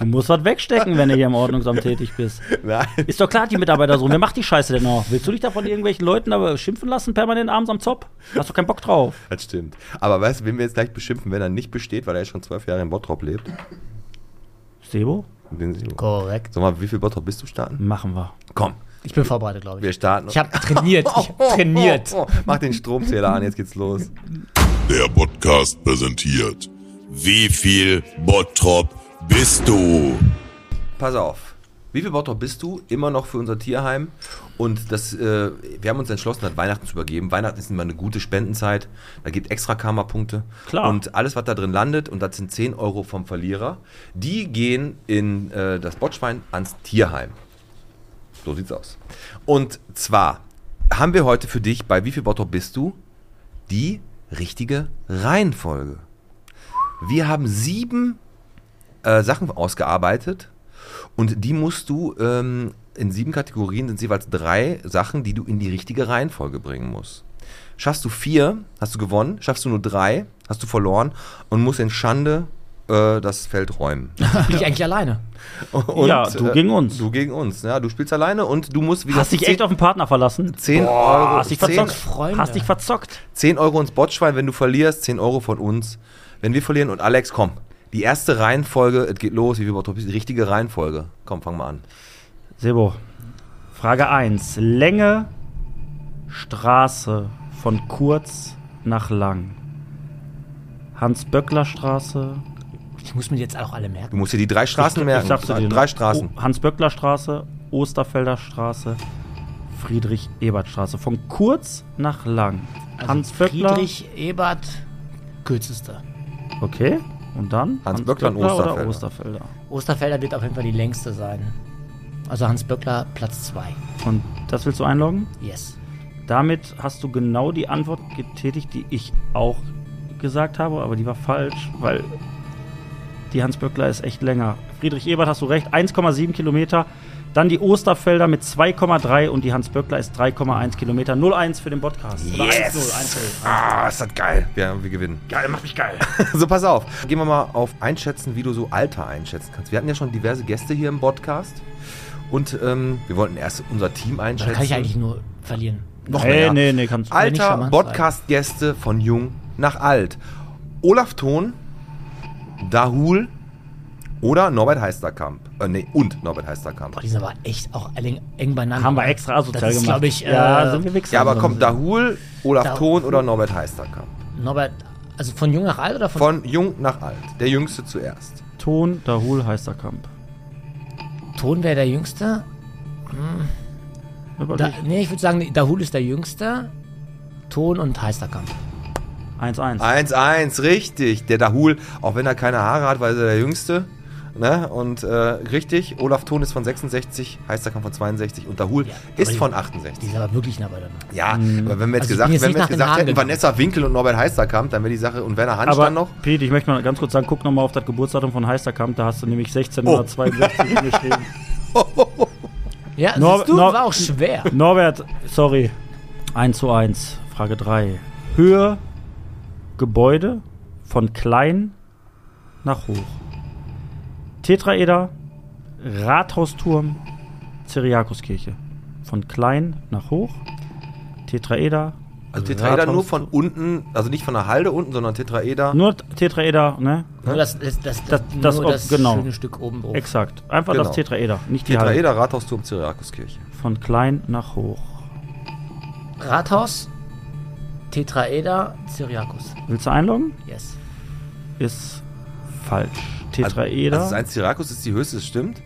Du musst was wegstecken, wenn du hier im Ordnungsamt <laughs> tätig bist. Nein. Ist doch klar, die Mitarbeiter so. Wer macht die Scheiße denn noch? Willst du dich da von irgendwelchen Leuten aber schimpfen lassen, permanent abends am Zopf? Hast du keinen Bock drauf? Das stimmt. Aber weißt du, wen wir jetzt gleich beschimpfen, wenn er nicht besteht, weil er schon zwölf Jahre in Bottrop lebt? Sebo? Den Silo. Korrekt. Sag mal, wie viel Bottrop bist du starten? Machen wir. Komm, Ich bin vorbereitet, glaube ich. wir starten. Ich habe trainiert. Ich hab <laughs> trainiert. Oh, oh, mach den Stromzähler an, jetzt geht's los. Der Podcast präsentiert. Wie viel Bottrop bist du? Pass auf. Wie viel Bottrop bist du? Immer noch für unser Tierheim. Und das, äh, wir haben uns entschlossen, das Weihnachten zu übergeben. Weihnachten ist immer eine gute Spendenzeit. Da gibt extra Karma-Punkte. Klar. Und alles, was da drin landet, und das sind 10 Euro vom Verlierer, die gehen in äh, das Botschwein ans Tierheim. So sieht's aus. Und zwar haben wir heute für dich bei Wie viel Bottrop bist du die richtige Reihenfolge. Wir haben sieben äh, Sachen ausgearbeitet und die musst du ähm, in sieben Kategorien sind jeweils drei Sachen, die du in die richtige Reihenfolge bringen musst. Schaffst du vier, hast du gewonnen. Schaffst du nur drei, hast du verloren und musst in Schande äh, das Feld räumen. <laughs> Bin ich eigentlich alleine? Und, Ja, du gegen uns. Du gegen uns. Ja, du spielst alleine und du musst wieder Hast dich echt auf den Partner verlassen? 10 Boah, Euro, hast dich 10, verzockt. Freunde. Hast dich verzockt. 10 Euro ins Botschwein, wenn du verlierst, 10 Euro von uns. Wenn wir verlieren und Alex, komm. Die erste Reihenfolge, es geht los, wie viel Bottrop ist die richtige Reihenfolge. Komm, fang mal an. Sebo, Frage 1. Länge Straße von kurz nach lang. Hans-Böckler-Straße. Ich muss mir die jetzt auch alle Du merken. musst dir die drei Straßen merken. Ich sag's dir, drei Straßen. Oh, Hans-Böckler-Straße, Osterfelder Straße, Friedrich-Ebert-Straße. Von kurz nach lang. Also Hans Böckler. Friedrich Ebert, kürzester. Okay. Und dann? Hans Böckler und Böckler Osterfelder. Oder Osterfelder. Osterfelder wird auf jeden Fall die längste sein. Also Hans Böckler Platz 2. Und das willst du einloggen? Yes. Damit hast du genau die Antwort getätigt, die ich auch gesagt habe, aber die war falsch, weil die Hans Böckler ist echt länger. Friedrich Ebert hast du recht, 1,7 Kilometer. Dann die Osterfelder mit 2,3 und die Hans Böckler ist 3,1 Kilometer. 0-1 für den Podcast. Oder 1-0, 1-0. Ah, ist das geil. Ja, wir gewinnen. Geil, macht mich geil. <laughs> So, pass auf. Gehen wir mal auf einschätzen, wie du so Alter einschätzen kannst. Wir hatten ja schon diverse Gäste hier im Podcast. Und ähm, wir wollten erst unser Team Da einschätzen. kann ich eigentlich nur verlieren. noch Nee, mehr. nee, nee, kannst du. nicht Alter Podcast-Gäste von jung nach alt. Olaf Thon, Dahul oder Norbert Heisterkamp. Äh, nee, und Norbert Heisterkamp. Boah, die sind aber echt auch alle eng beieinander. Haben wir extra asozial Das ist, gemacht. glaube ich, ja, äh, sind wir Wichser. Ja, aber komm, Dahul, Olaf Dahul. Thon oder Norbert Heisterkamp. Norbert, also von jung nach alt oder von. Von jung nach alt. Der Jüngste zuerst. Ton, Dahul, Heisterkamp. Ton wäre der Jüngste. Da, Überleg. nee, ich würde sagen, Dahul ist der Jüngste. Ton und Heisterkamp. 1-1. 1-1, richtig. Der Dahul, auch wenn er keine Haare hat, weil er der Jüngste. Ne? Und äh, richtig, Olaf Thon ist von 66, Heisterkamp von 62 und Dahul Ja, ist die- von Die 68. sind aber wirklich nah beieinander. Ja, aber wenn wir jetzt Also gesagt, jetzt wenn wir jetzt gesagt hätten, gegangen. Vanessa Winkel und Norbert Heisterkamp, dann wäre die Sache, und Werner Hanstein Aber, noch. Pete, ich möchte mal ganz kurz sagen, guck nochmal auf das Geburtsdatum von Heisterkamp, da hast du nämlich 1662 <laughs> geschrieben. Ja, Nor- du, Nor- war auch schwer. Norbert, sorry. 1 zu 1, Frage 3. Höhe, Gebäude von klein nach hoch. Tetraeder, Rathausturm, Cyriakuskirche. Von klein nach hoch. Tetraeder. Also Tetraeder nur Rathaus- von unten, also nicht von der Halde unten, sondern Tetraeder. Nur Tetraeder, ne? Nur das, das, das, Das- nur das- das, genau. schöne Stück oben drauf. Exakt. Einfach Genau. das Tetraeder, nicht die. Tetraeder, Rathausturm, Cyriakuskirche. Von klein nach hoch. Rathaus, Tetraeder, Cyriakus. Willst du einloggen? Yes. Ist falsch. Tetraeder. Also sein Cyriakus ist die höchste, das stimmt.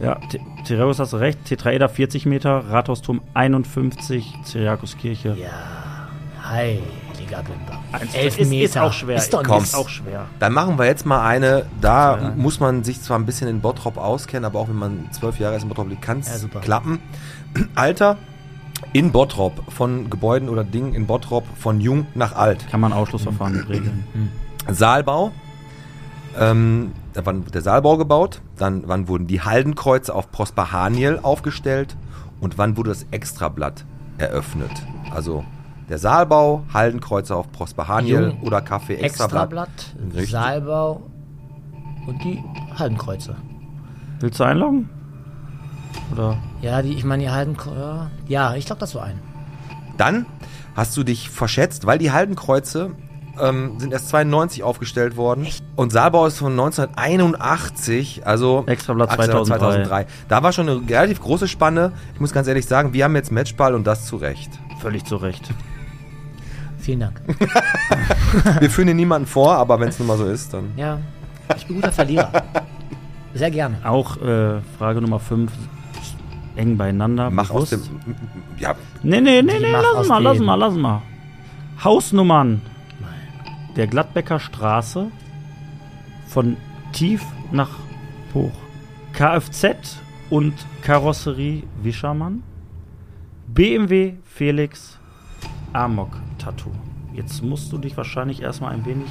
Ja, Te- Tereus hast du recht. Tetraeder 40 Meter, Rathausturm 51, Cyriakuskirche. Ja, heiliger Elf ist, Meter. ist auch schwer. Ist doch Komm. Ist auch schwer. Dann machen wir jetzt mal eine, da muss man sich zwar ein bisschen in Bottrop auskennen, aber auch wenn man zwölf Jahre ist in Bottrop, kann Ja, es super. klappen. <clears throat> Alter in Bottrop, von Gebäuden oder Dingen in Bottrop, von jung nach alt. Kann man Ausschlussverfahren <clears throat> regeln. Saalbau, ähm, da wann wird der Saalbau gebaut, dann wann wurden die Haldenkreuze auf Prosper Haniel aufgestellt und wann wurde das Extrablatt eröffnet. Also der Saalbau, Haldenkreuze auf Prosper Haniel Jung, oder Kaffee Extrablatt. Extrablatt. Saalbau und die Haldenkreuze. Willst du einloggen? Oder? Ja, die, ich meine, die Haldenkreuze. Ja, ich glaube, das war ein. Dann hast du dich verschätzt, weil die Haldenkreuze ähm, sind erst 92 aufgestellt worden. Und Saalbau ist von 1981, also Extrablatt Axelrad 2003. Da war schon eine relativ große Spanne. Ich muss ganz ehrlich sagen, wir haben jetzt Matchball und das zu Recht. Völlig zu Recht. Vielen Dank. <laughs> Wir führen hier niemanden vor, aber wenn es nun mal so ist, dann. Ja, ich bin guter Verlierer. Sehr gerne. Auch äh, Frage Nummer 5. Eng beieinander. Mach aus bewusst. dem. Ja, Nee, nee, nee, nee, lass aus mal, lass mal, lass mal. Hausnummern der Gladbecker Straße von tief nach hoch. Kfz und Karosserie Wischermann. BMW Felix Amok Tattoo. Jetzt musst du dich wahrscheinlich erstmal ein wenig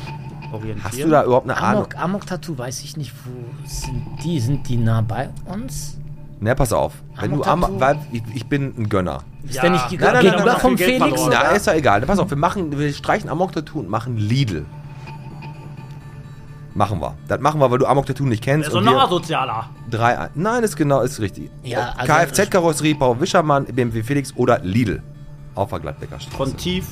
orientieren. hast du da überhaupt eine Ahnung? Amok, Amok Tattoo, weiß ich nicht, wo sind die? Sind die nah bei uns? Na, pass auf. Wenn du am, weil ich, ich bin ein Gönner. Ist Ja. der nicht Nein, gegenüber nein, nein, nein, vom Felix? Na, ist ja egal. Pass auf, wir machen, wir streichen Amok-Tattoo und machen Lidl. Machen wir. Das machen wir, weil du Amok-Tattoo nicht kennst. so und noch wir asozialer. drei, Nein, ist genau, ist richtig. Ja, also- Kfz-Karosserie, Paul Wischermann, BMW Felix oder Lidl. Auf der Gladbecker Straße. Von tief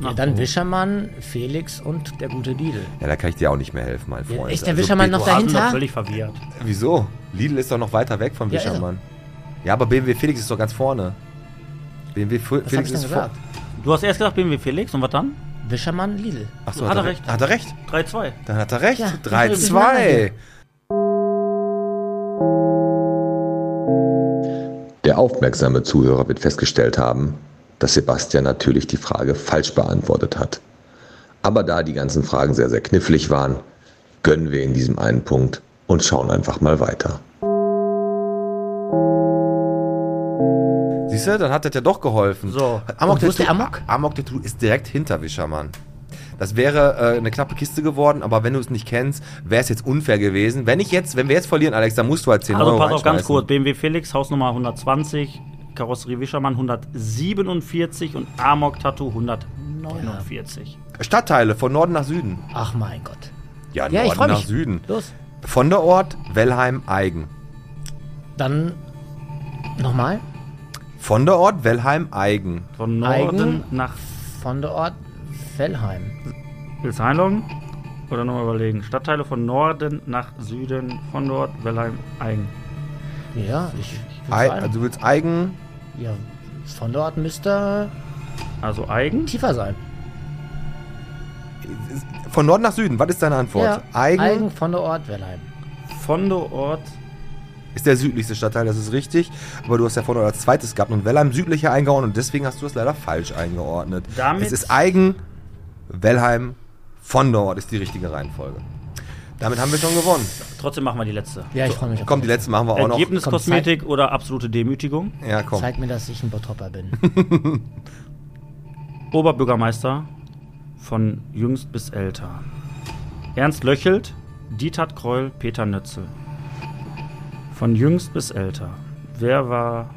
Ja, dann. Wischermann, Felix und der gute Lidl. ja, da kann ich dir auch nicht mehr helfen, mein Freund. echt, der Also, Wischermann noch dahinter? doch völlig verwirrt. Wieso? Lidl ist doch noch weiter weg von Ja, er. Wischermann. Ja, aber BMW Felix ist doch ganz vorne. BMW Fe- Was Felix ich denn ist vor. gesagt? Du hast erst gesagt BMW Felix und was dann? Wischermann, Lidl. Achso, Hat hat, er recht. recht. Hat er recht. 3-2. Dann hat er recht. Ja, 3-2. Der aufmerksame Zuhörer wird festgestellt haben, dass Sebastian natürlich die Frage falsch beantwortet hat. Aber da die ganzen Fragen sehr, sehr knifflig waren, gönnen wir in diesem einen Punkt und schauen einfach mal weiter. Siehst du, dann hat das ja doch geholfen. So. Amok, Und ist der Amok? Amok Tattoo ist direkt hinter Wischermann. Das wäre äh, eine knappe Kiste geworden, aber wenn du es nicht kennst, wäre es jetzt unfair gewesen. Wenn ich jetzt, wenn wir jetzt verlieren, Alex, dann musst du halt 10 Also Euro pass auf ganz kurz. BMW Felix, Hausnummer 120, Karosserie Wischermann 147 und Amok Tattoo 149. Stadtteile von Norden nach Süden. Ach mein Gott. Ja, Ja, ich Norden freu nach mich. Süden. Los. Von der Ort Wellheim Eigen. Dann nochmal. Von der Ort Wellheim Eigen. Von Norden Eigen. nach. Von der Ort Fellheim. Willst du einloggen? Oder nochmal überlegen. Stadtteile von Norden nach Süden, von dort, Wellheim, Eigen. Ja, ich. ich will's Ei, ein- also du willst Eigen. Ja, von dort müsste Also Eigen. tiefer sein. Von Norden nach Süden. Was ist deine Antwort? Ja, Eigen, Eigen von der Ort Wellheim. Von der Ort. ist der südlichste Stadtteil, das ist richtig. Aber du hast ja von Ort als zweites gehabt und Wellheim südlicher eingeordnet und deswegen hast du es leider falsch eingeordnet. Damit- es ist Eigen, Wellheim, von der Ort ist die richtige Reihenfolge. Damit haben wir schon gewonnen. Trotzdem machen wir die letzte. Ja, ich freue mich auf Komm, die letzte machen wir auch noch. Ergebniskosmetik oder absolute Demütigung? Ja, komm. Zeig mir, dass ich ein Bottropper bin. <laughs> Oberbürgermeister von jüngst bis älter. Ernst Löchelt, Dieter Kreul, Peter Nötzel. Von jüngst bis älter. Wer war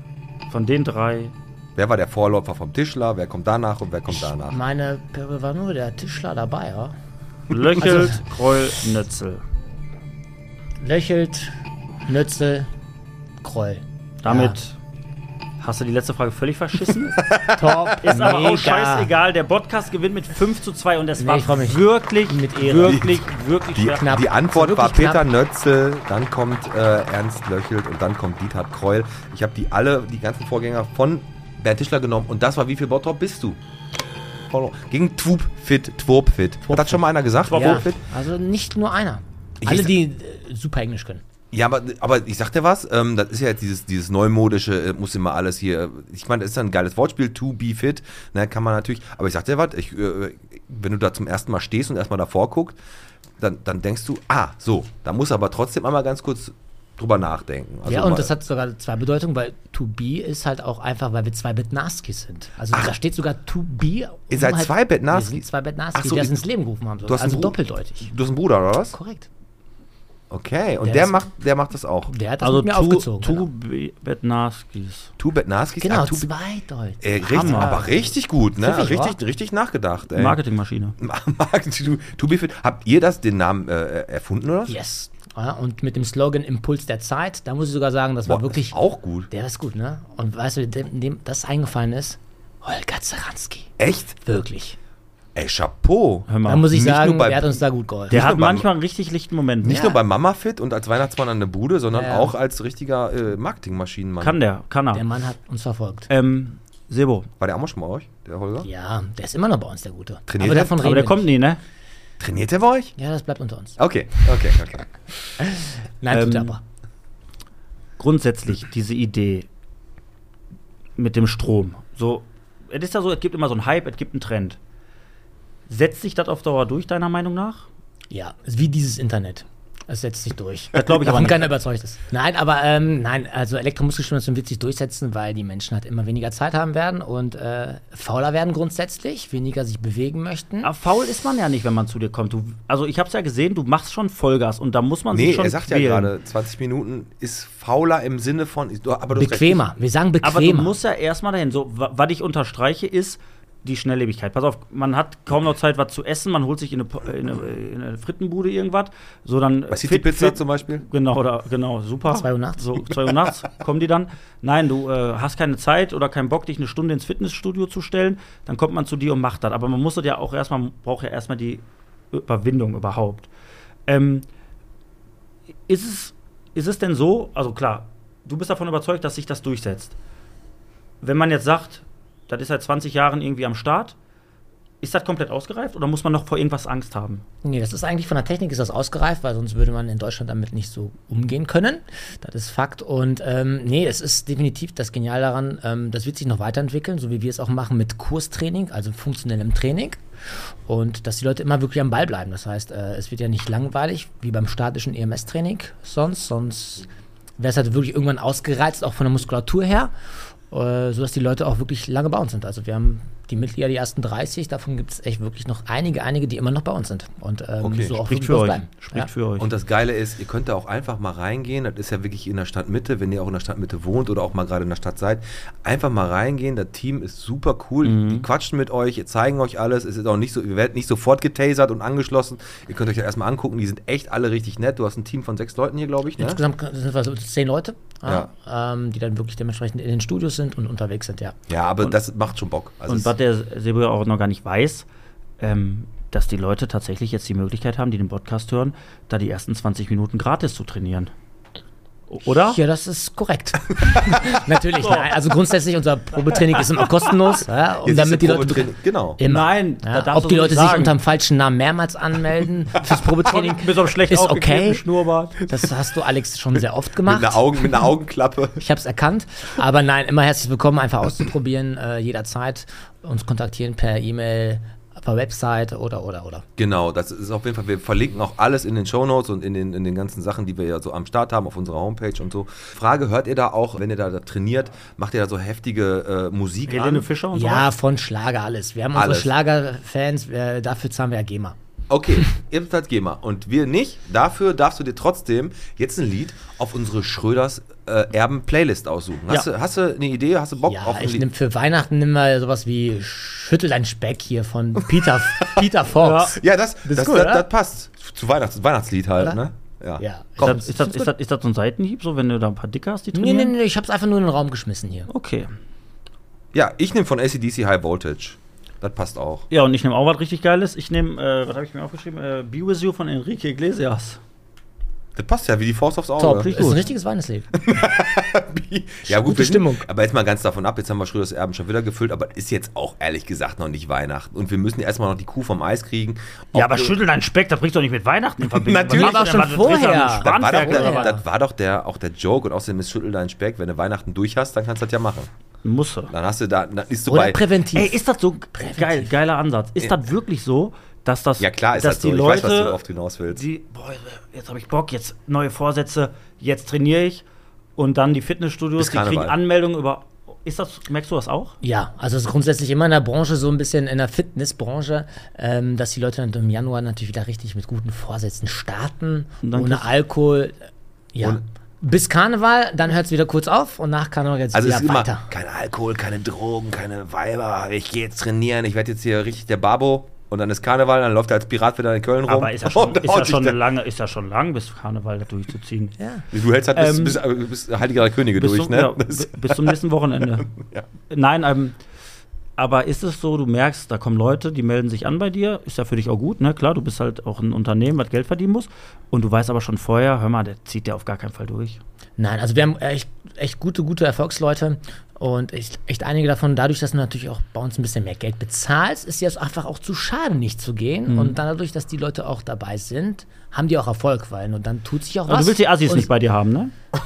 von den drei? Wer war der Vorläufer vom Tischler? Wer kommt danach und wer kommt Ich danach? meine, war nur der Tischler dabei, ja? Löchelt, Also- Kreul, Nötzel. Löchelt, Nützel, Kroll. Damit hast du die letzte Frage völlig verschissen. <laughs> Top, Ist aber mega. auch scheißegal. Der Podcast gewinnt mit 5 zu 2 und es Nee, war wirklich, Mit Ehre. wirklich, wirklich Die, schwer. knapp. die Antwort war wirklich Peter knapp. Nötzel, dann kommt äh, Ernst Löchelt und dann kommt Dieter Kreul. Ich habe die alle, die ganzen Vorgänger von Bernd Tischler genommen und das war wie viel Bottrop bist du? Follow. Gegen Twupfit, Twopfit. Hat das schon mal einer gesagt? Ja, Twopfit? also nicht nur einer. Ich- Alle, die äh, super Englisch können. Ja, aber, aber ich sag dir was, ähm, das ist ja jetzt dieses, dieses neumodische, äh, muss immer alles hier, ich meine, das ist ja ein geiles Wortspiel, to be fit, ne, kann man natürlich, aber ich sag dir was, ich, äh, wenn du da zum ersten Mal stehst und erstmal davor guckst, dann, dann denkst du, ah, so, da muss aber trotzdem einmal ganz kurz drüber nachdenken. Also ja, mal- und das hat sogar zwei Bedeutungen, weil to be ist halt auch einfach, weil wir zwei Bednarskis sind. Also da steht sogar to be. um Ihr seid zwei Bednarskis? Wir sind zwei Ach Bednarskis, so, die das ins Leben gerufen haben. So. Du hast Also doppeldeutig. Du hast einen Bruder, oder was? Korrekt. Okay, und Der der, ist- macht, der macht das auch. Der hat das Also mit mir tu, aufgezogen. tu genau, Be- Bednarskis. Two Bednarskis? genau Ah, Two Be- zweideutig. äh, richtig, aber richtig gut, ne? Pfiffig, Richtig, richtig nachgedacht, ey. Marketingmaschine. <laughs> Marketing, to, to be fit. Habt ihr das, den Namen äh, erfunden, oder? Yes. Ja, und mit dem Slogan Impuls der Zeit, da muss ich sogar sagen, das war Boah, wirklich. ist auch gut. Der ist gut, ne? Und weißt du, dem, dem das eingefallen ist? Holger Zaranski. Echt? Wirklich. Ey, Chapeau. Hör mal. Da muss ich sagen, bei- der hat uns da gut geholfen. der hat manchmal einen richtig lichten Moment. Nicht Ja. nur bei Mama Fit und als Weihnachtsmann an der Bude, sondern Ja. auch als richtiger äh, Marketingmaschinenmann. Kann der, kann er. Der Mann hat uns verfolgt. Ähm, Sebo, War der auch mal schon bei euch, der Holger? Ja, der ist immer noch bei uns, der Gute. Trainiert aber er? davon aber der kommt nicht. nie, ne? Trainiert der bei euch? Ja, das bleibt unter uns. Okay, okay, okay. <laughs> Nein, tut er Ähm, aber. Grundsätzlich diese Idee mit dem Strom. So, es ist ja so, es gibt immer so einen Hype, es gibt einen Trend. Setzt sich das auf Dauer durch, deiner Meinung nach? Ja, ist wie dieses Internet. Es setzt sich durch. Das glaub ich aber nicht. keiner überzeugt ist. Nein, aber ähm, nein, also Elektromuskelstimulation wird sich durchsetzen, weil die Menschen halt immer weniger Zeit haben werden und äh, fauler werden grundsätzlich, weniger sich bewegen möchten. Aber faul ist man ja nicht, wenn man zu dir kommt. Du, also ich habe es ja gesehen, du machst schon Vollgas und da muss man Nee, sich schon er sagt ja quälen. gerade, 20 Minuten ist fauler im Sinne von. Aber du hast recht, bequemer. Wir sagen bequemer. Aber du musst ja erstmal dahin. So, wa- was ich unterstreiche, ist die Schnelllebigkeit. Pass auf, man hat kaum noch Zeit, was zu essen. Man holt sich in eine, in eine, in eine Frittenbude irgendwas. So dann. Was ist die Pizza zum Beispiel? Genau, oder, genau, super. Zwei Uhr nachts. So, 2 Uhr nachts kommen die dann. Nein, du äh, hast keine Zeit oder keinen Bock, dich eine Stunde ins Fitnessstudio zu stellen. Dann kommt man zu dir und macht das. Aber man muss das ja auch erstmal, braucht ja erstmal die Überwindung überhaupt. Ähm, ist, es, ist es denn so, also klar, du bist davon überzeugt, dass sich das durchsetzt. Wenn man jetzt sagt, das ist seit 20 Jahren irgendwie am Start, ist das komplett ausgereift oder muss man noch vor irgendwas Angst haben? Nee, das ist eigentlich von der Technik ist das ausgereift, weil sonst würde man in Deutschland damit nicht so umgehen können. Das ist Fakt. Und ähm, nee, es ist definitiv das Genial daran, ähm, das wird sich noch weiterentwickeln, so wie wir es auch machen mit Kurstraining, also funktionellem Training. Und dass die Leute immer wirklich am Ball bleiben. Das heißt, äh, es wird ja nicht langweilig wie beim statischen EMS-Training sonst, sonst wäre es halt wirklich irgendwann ausgereizt, auch von der Muskulatur her, sodass die Leute auch wirklich lange bei uns sind. Also wir haben die Mitglieder, die ersten 30, davon gibt es echt wirklich noch einige, einige, die immer noch bei uns sind. Und ähm, Okay, so auch Spricht für euch. bleiben. Spricht Ja. für euch. Und das Geile ist, ihr könnt da auch einfach mal reingehen. Das ist ja wirklich in der Stadtmitte, wenn ihr auch in der Stadtmitte wohnt oder auch mal gerade in der Stadt seid. Einfach mal reingehen. Das Team ist super cool. Mhm. Die quatschen mit euch, zeigen euch alles. Es ist auch nicht so, ihr werdet nicht sofort getasert und angeschlossen. Ihr könnt euch das erstmal angucken. Die sind echt alle richtig nett. Du hast ein Team von sechs Leuten hier, glaube ich. Ne? Insgesamt sind wir so zehn Leute, ja. ähm, die dann wirklich dementsprechend in den Studios sind und unterwegs sind, ja. Ja, aber das macht schon Bock. Also und was der Sebo auch noch gar nicht weiß, ähm, dass die Leute tatsächlich jetzt die Möglichkeit haben, die den Podcast hören, da die ersten 20 Minuten gratis zu trainieren. Oder? Ja, das ist korrekt. <laughs> Natürlich, nein, also grundsätzlich unser Probetraining ist immer kostenlos, ja, um damit die Leute Genau. Immer. Nein, ja, ob die so Leute sich unter dem falschen Namen mehrmals anmelden fürs Probetraining, Bis auf schlecht ist okay. Schnurrbart. Das hast du, Alex, schon sehr oft Mit gemacht. einer, Augen, mit einer Augenklappe. Ich habe es erkannt. Aber nein, immer herzlich willkommen, einfach auszuprobieren, äh, jederzeit. Uns kontaktieren per E-Mail, per Website oder, oder, oder. Genau, das ist auf jeden Fall, wir verlinken auch alles in den Shownotes und in den, in den ganzen Sachen, die wir ja so am Start haben auf unserer Homepage und so. Frage, hört ihr da auch, wenn ihr da, da trainiert, macht ihr da so heftige äh, Musik Helene an? Fischer und Ja, so? von Schlager alles. Wir haben Alles. unsere Schlagerfans, äh, dafür zahlen wir ja GEMA. Okay, ebenfalls GEMA. Und wir nicht. Dafür darfst du dir trotzdem jetzt ein Lied auf unsere Schröders äh, Erben-Playlist aussuchen. Hast, Ja. du, hast du eine Idee? Hast du Bock Ja, auf ein ich Lied? nehme für Weihnachten nimm mal sowas wie Schüttel dein Speck hier von Peter, <laughs> Peter Fox. Ja, das, ist das, gut, das, oder? das passt. Zu Weihnachts Weihnachtslied halt, Oder? ne? Ja. Ja. Ist Komm, das, ist, das, ist, das, ist das so ein Seitenhieb, so wenn du da ein paar Dicke hast, die Nee, trainieren? nee, nee, ich hab's einfach nur in den Raum geschmissen hier. Okay. ja, ich nehme von ACDC High Voltage. Das passt auch. Ja, und ich nehme auch was richtig Geiles. Ich nehme, äh, was habe ich mir aufgeschrieben? Äh, Be With You von Enrique Iglesias. Das passt ja wie die Faust aufs Auge. Top, richtig ist ein richtiges Weihnachtslied. <laughs> Ja, gut, Gute wir sind- Stimmung. Aber jetzt mal ganz davon ab, jetzt haben wir Schröders Erben schon wieder gefüllt, aber ist jetzt auch ehrlich gesagt noch nicht Weihnachten. Und wir müssen erstmal noch die Kuh vom Eis kriegen. Ja, aber schüttel dein Speck, das bringst du doch nicht mit Weihnachten in Verbindung. Natürlich. Aber schon vorher. das war, doch der, das war doch der, auch der Joke und außerdem ist Schüttel deinen Speck. Wenn du Weihnachten durch hast, dann kannst du das ja machen. Muss er. Dann hast du da, dann ist du Oder bei. präventiv. Ey, ist das so geil, geiler Ansatz? Ist das wirklich so, dass das, Ja, klar ist dass das so. die Ich Leute, weiß, was du oft hinaus willst. die, boah, jetzt habe ich Bock, jetzt neue Vorsätze, jetzt trainiere ich und dann die Fitnessstudios, die kriegen. Anmeldungen über. Ist das, merkst du das auch? Ja, also es ist grundsätzlich immer in der Branche so ein bisschen in der Fitnessbranche, ähm, dass die Leute dann im Januar natürlich wieder richtig mit guten Vorsätzen starten, Und dann ohne Alkohol. Ja. Und- Bis Karneval, dann hört es wieder kurz auf und nach Karneval geht es Also es wieder ist immer weiter. kein Alkohol, keine Drogen, keine Weiber. Ich gehe jetzt trainieren. Ich werde jetzt hier richtig der Babo. Und dann ist Karneval, dann läuft er als Pirat wieder in Köln rum. Aber ist ja schon, <laughs> ist ja schon lange, ist ja schon lang, bis Karneval da durchzuziehen. Ja. Du hältst halt bis, Ähm, bis, bis, bis Heiliger Könige bis, durch, zum, ne? ja, bis zum nächsten Wochenende. <laughs> Ja. Nein, ähm, aber ist es so, du merkst, da kommen Leute, die melden sich an bei dir, ist ja für dich auch gut, ne? Klar, du bist halt auch ein Unternehmen, was Geld verdienen muss. Und du weißt aber schon vorher, hör mal, der zieht der auf gar keinen Fall durch. Nein, also wir haben echt, echt gute, gute Erfolgsleute und echt, echt einige davon, dadurch, dass du natürlich auch bei uns ein bisschen mehr Geld bezahlst, ist dir es einfach auch zu schade, nicht zu gehen. Mhm. Und dann dadurch, dass die Leute auch dabei sind, haben die auch Erfolg, weil und dann tut sich auch Aber was. du willst die Assis nicht bei dir haben, ne? <laughs>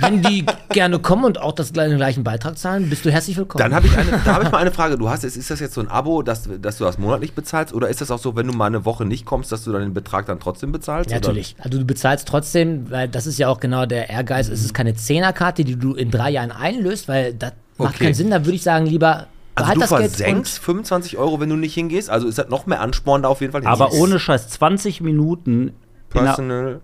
Wenn die gerne kommen und auch das, den gleichen Beitrag zahlen, bist du herzlich willkommen. Dann habe ich, eine- da hab ich mal eine Frage. Du hast, ist das jetzt so ein Abo, dass, dass du das monatlich bezahlst? Oder ist das auch so, wenn du mal eine Woche nicht kommst, dass du dann den Betrag dann trotzdem bezahlst? Ja, natürlich. Also du bezahlst trotzdem, weil das ist ja auch genau der Ehrgeiz. Es ist keine Zehnerkarte, die du in drei Jahren einlöst, weil das macht Okay. keinen Sinn. Da würde ich sagen, lieber Also du versenkst 25 Euro, wenn du nicht hingehst? Also ist das noch mehr Ansporn, da auf jeden Fall Aber ohne Scheiß, 20 Minuten. Personal.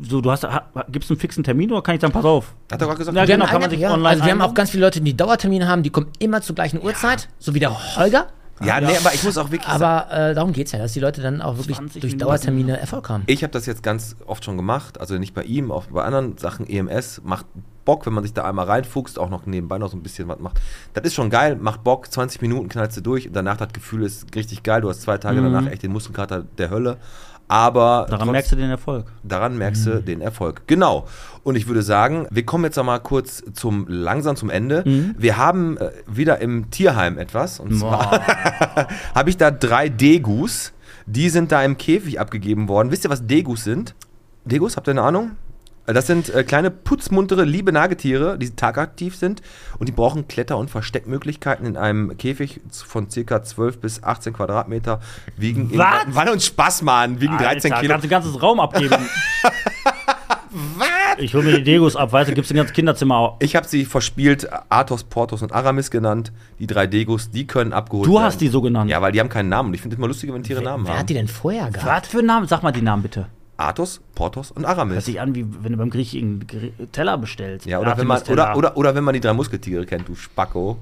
So, du hast, ha, gibst einen fixen Termin oder kann ich dann, pass auf? Hat er gerade gesagt? Ja, Wir genau, haben kann man sich ja, online Also wir haben auch ganz viele Leute, die Dauertermine haben, die kommen immer zur gleichen Uhrzeit, so wie der Holger. Ja, nee, aber ich muss auch wirklich Aber äh, darum geht es ja, dass die Leute dann auch wirklich 20 durch Minuten. Dauertermine Erfolg haben. ich habe das jetzt ganz oft schon gemacht. Also nicht bei ihm, auch bei anderen Sachen. EMS macht Bock, wenn man sich da einmal reinfuchst, auch noch nebenbei noch so ein bisschen was macht. Das ist schon geil, macht Bock. 20 Minuten knallst du durch. Und danach das Gefühl ist richtig geil. Du hast zwei Tage danach echt den Muskelkater der Hölle. Aber Mhm. Daran trotz- merkst du den Erfolg. Daran merkst du den Erfolg. Genau. Und ich würde sagen, wir kommen jetzt noch mal kurz zum langsam zum Ende. Wir haben äh, wieder im Tierheim etwas. Und zwar <laughs> habe ich da drei Degus. Die sind da im Käfig abgegeben worden. Wisst ihr, was Degus sind? Degus, habt ihr eine Ahnung? Das sind äh, kleine, putzmuntere, liebe Nagetiere, die tagaktiv sind und die brauchen Kletter- und Versteckmöglichkeiten in einem Käfig von ca. 12 bis 18 Quadratmeter, wiegen Was? Wann uns Spaß, Mann, wiegen 13 Alter, Kilo. Kannst du ganzes Raum abgeben. <laughs> Ich hole mir die Degos ab, weißt du, gibst ein ganzes Kinderzimmer auch. Ich habe sie verspielt, Athos, Porthos und Aramis genannt. Die drei Degos, die können abgeholt Du werden. hast die so genannt. Ja, weil die haben keinen Namen. Und ich finde es immer lustiger, wenn Tiere Namen Wer haben. hat die denn vorher gehabt? Was für Namen? Sag mal die Namen bitte. Athos, Porthos und Hört Aramis. sich an, wie wenn du beim Griechen Teller bestellst. Ja, oder wenn, man, oder, oder, oder wenn man die drei Musketiere kennt, du Spacko.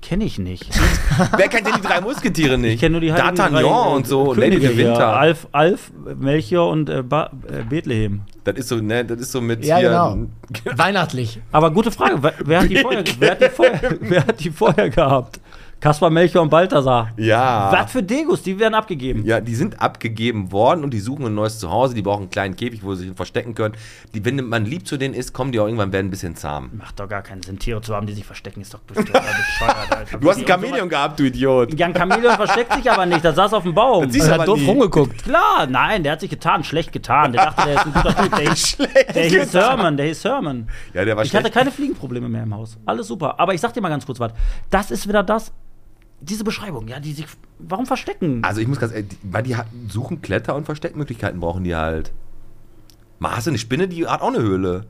Kenn ich nicht. <laughs> Wer kennt denn die drei Musketiere nicht? Ich kenne nur die D'Artagnan äh, und so, Lady de. Winter. Alf, Alf, Melchior und äh, ba äh, Bethlehem. Das ist so, ne, das ist so mit Ja, hier. genau. <laughs> Weihnachtlich. Aber gute Frage, wer, wer, hat die vorher, wer, hat die vorher, <laughs> wer hat die vorher gehabt? Kaspar, Melchior und Balthasar. Ja. Was für Degos, die werden abgegeben. Ja, die sind abgegeben worden und die suchen ein neues Zuhause. Die brauchen einen kleinen Käfig, wo sie sich verstecken können. Die, wenn man lieb zu denen ist, kommen die auch irgendwann werden ein bisschen zahm. Macht doch gar keinen Sinn, Tiere zu haben, die sich verstecken, ist doch bescheuert, Alter. Du hast ein Chamäleon gehabt, du Idiot. Ja, ein Chamäleon versteckt sich aber nicht, das saß auf dem Baum. Das siehst Er hat doof nie. rumgeguckt. <laughs> Klar, nein, der hat sich getan, schlecht getan. Der dachte, der ist ein guter Typ. Der hieß, <laughs> der hieß Herman, der hieß Herman. Ja, der war Ich hatte schlecht. keine Fliegenprobleme mehr im Haus. Alles super. Aber ich sag dir mal ganz kurz was. Das ist wieder das, diese Beschreibung, ja, die sich. Warum verstecken? Also ich muss ganz ehrlich, weil die suchen Kletter- und Versteckmöglichkeiten brauchen die halt. Mal hast du eine Spinne, die hat auch eine Höhle.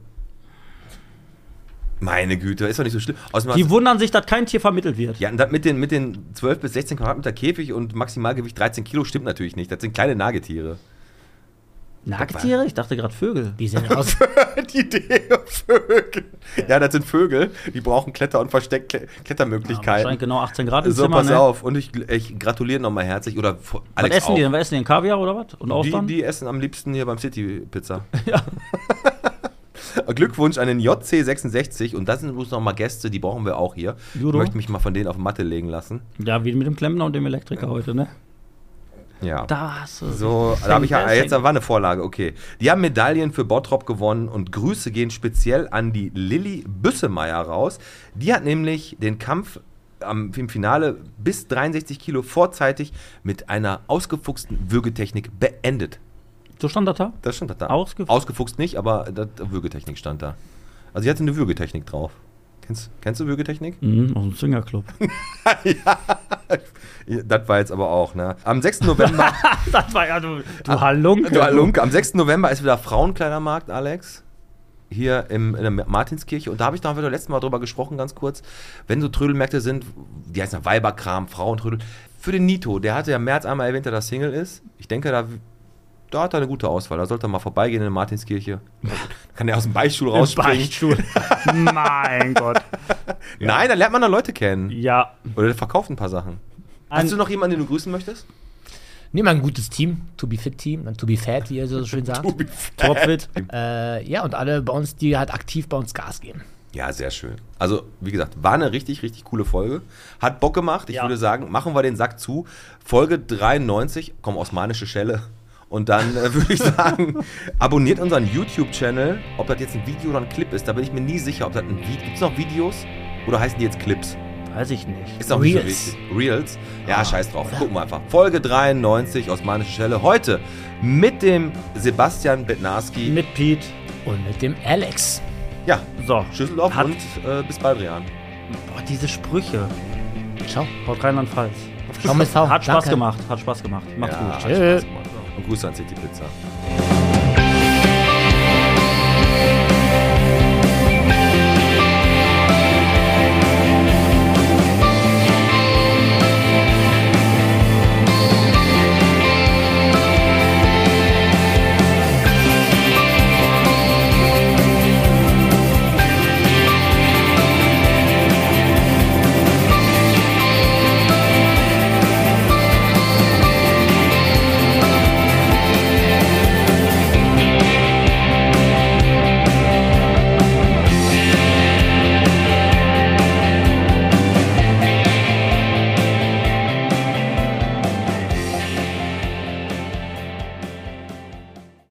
Meine Güte, ist doch nicht so schlimm. Außerdem Die wundern sich, dass kein Tier vermittelt wird. ja, mit den, mit den 12 bis 16 Quadratmeter Käfig und Maximalgewicht 13 Kilo stimmt natürlich nicht. Das sind kleine Nagetiere. Nagetiere? Ich dachte gerade Vögel. Wie sehen <laughs> aus? Die Idee, Vögel. Ja, das sind Vögel, die brauchen Kletter- und Versteck Wahrscheinlich Klettermöglichkeiten. genau 18 Grad im so, Zimmer, pass ne? auf. Und ich, ich gratuliere nochmal herzlich. Oder vor- Was Alex essen die auch. denn? Was essen die denn? Kaviar oder was? Und Die, Austern? die essen am liebsten hier beim City Pizza. <laughs> <laughs> Glückwunsch an den JC66 und das sind übrigens nochmal Gäste, die brauchen wir auch hier. Judo? Ich möchte mich mal von denen auf die Matte legen lassen. Ja, wie mit dem Klempner und dem Elektriker heute, ne? Ja. Da hast du. So, da habe ich ja, jetzt war eine Vorlage, okay. Die haben Medaillen für Bottrop gewonnen und Grüße gehen speziell an die Lilly Büssemeyer raus. Die hat nämlich den Kampf am, im Finale bis 63 Kilo vorzeitig mit einer ausgefuchsten Würgetechnik beendet. So stand das da? Das stand da. Ausgefuchst? Ausgefuchst nicht, aber das, Würgetechnik stand da. Also sie hatte eine Würgetechnik drauf. Kennst, kennst du Würgetechnik? Mhm, aus dem Swingerclub. <laughs> Ja, Das war jetzt aber auch, ne? Am 6. November. <laughs> das war ja, du, du Halunke. du Halunke, am 6. November ist wieder Frauenkleidermarkt, Alex. Hier im, in der Martinskirche. Und da habe ich doch wieder letztes Mal drüber gesprochen, ganz kurz. Wenn so Trödelmärkte sind, die heißen ja Weiberkram, Frauentrödel. Für den Nito, der hatte ja im März einmal erwähnt, dass er Single ist. Ich denke, da, da hat er eine gute Auswahl. Da sollte er mal vorbeigehen in <laughs> der Martinskirche. Kann er aus dem Beichtstuhl rausspringen. Beichtstuhl. <laughs> mein Gott. Nein, da lernt man dann Leute kennen. Ja. Oder der verkauft ein paar Sachen. Hast Ein- du noch jemanden, den du grüßen möchtest? Nehmen wir ein gutes Team, To Be Fit Team, To Be Fat, wie ihr so schön sagt. Topfit. äh, ja, und alle bei uns, die halt aktiv bei uns Gas geben. Ja, sehr schön. Also, wie gesagt, war eine richtig, richtig coole Folge. Hat Bock gemacht. Ich Ja. würde sagen, machen wir den Sack zu. Folge 93, komm, osmanische Schelle. Und dann äh, <laughs> würde ich sagen, abonniert unseren YouTube-Channel. Ob das jetzt ein Video oder ein Clip ist, da bin ich mir nie sicher. Ob das ein Video. Gibt es noch Videos? Oder heißen die jetzt Clips? Weiß ich nicht. Ist auch nicht so Reels. wichtig. Reels? Ja, scheiß drauf. Gucken wir einfach. Folge 93, osmanische Schelle. Heute mit dem Sebastian Bednarski. Mit Pete. Und mit dem Alex. ja, So. Schüsseldorf Hat- und äh, bis bald, Rian. Boah, diese Sprüche. Ciao. Haut Rheinland-Pfalz. Schau mit V. Hat Spaß Danke. gemacht. Hat Spaß gemacht. Macht's Ja, gut. hat Tschö. Spaß gemacht. Und Grüße an City Pizza.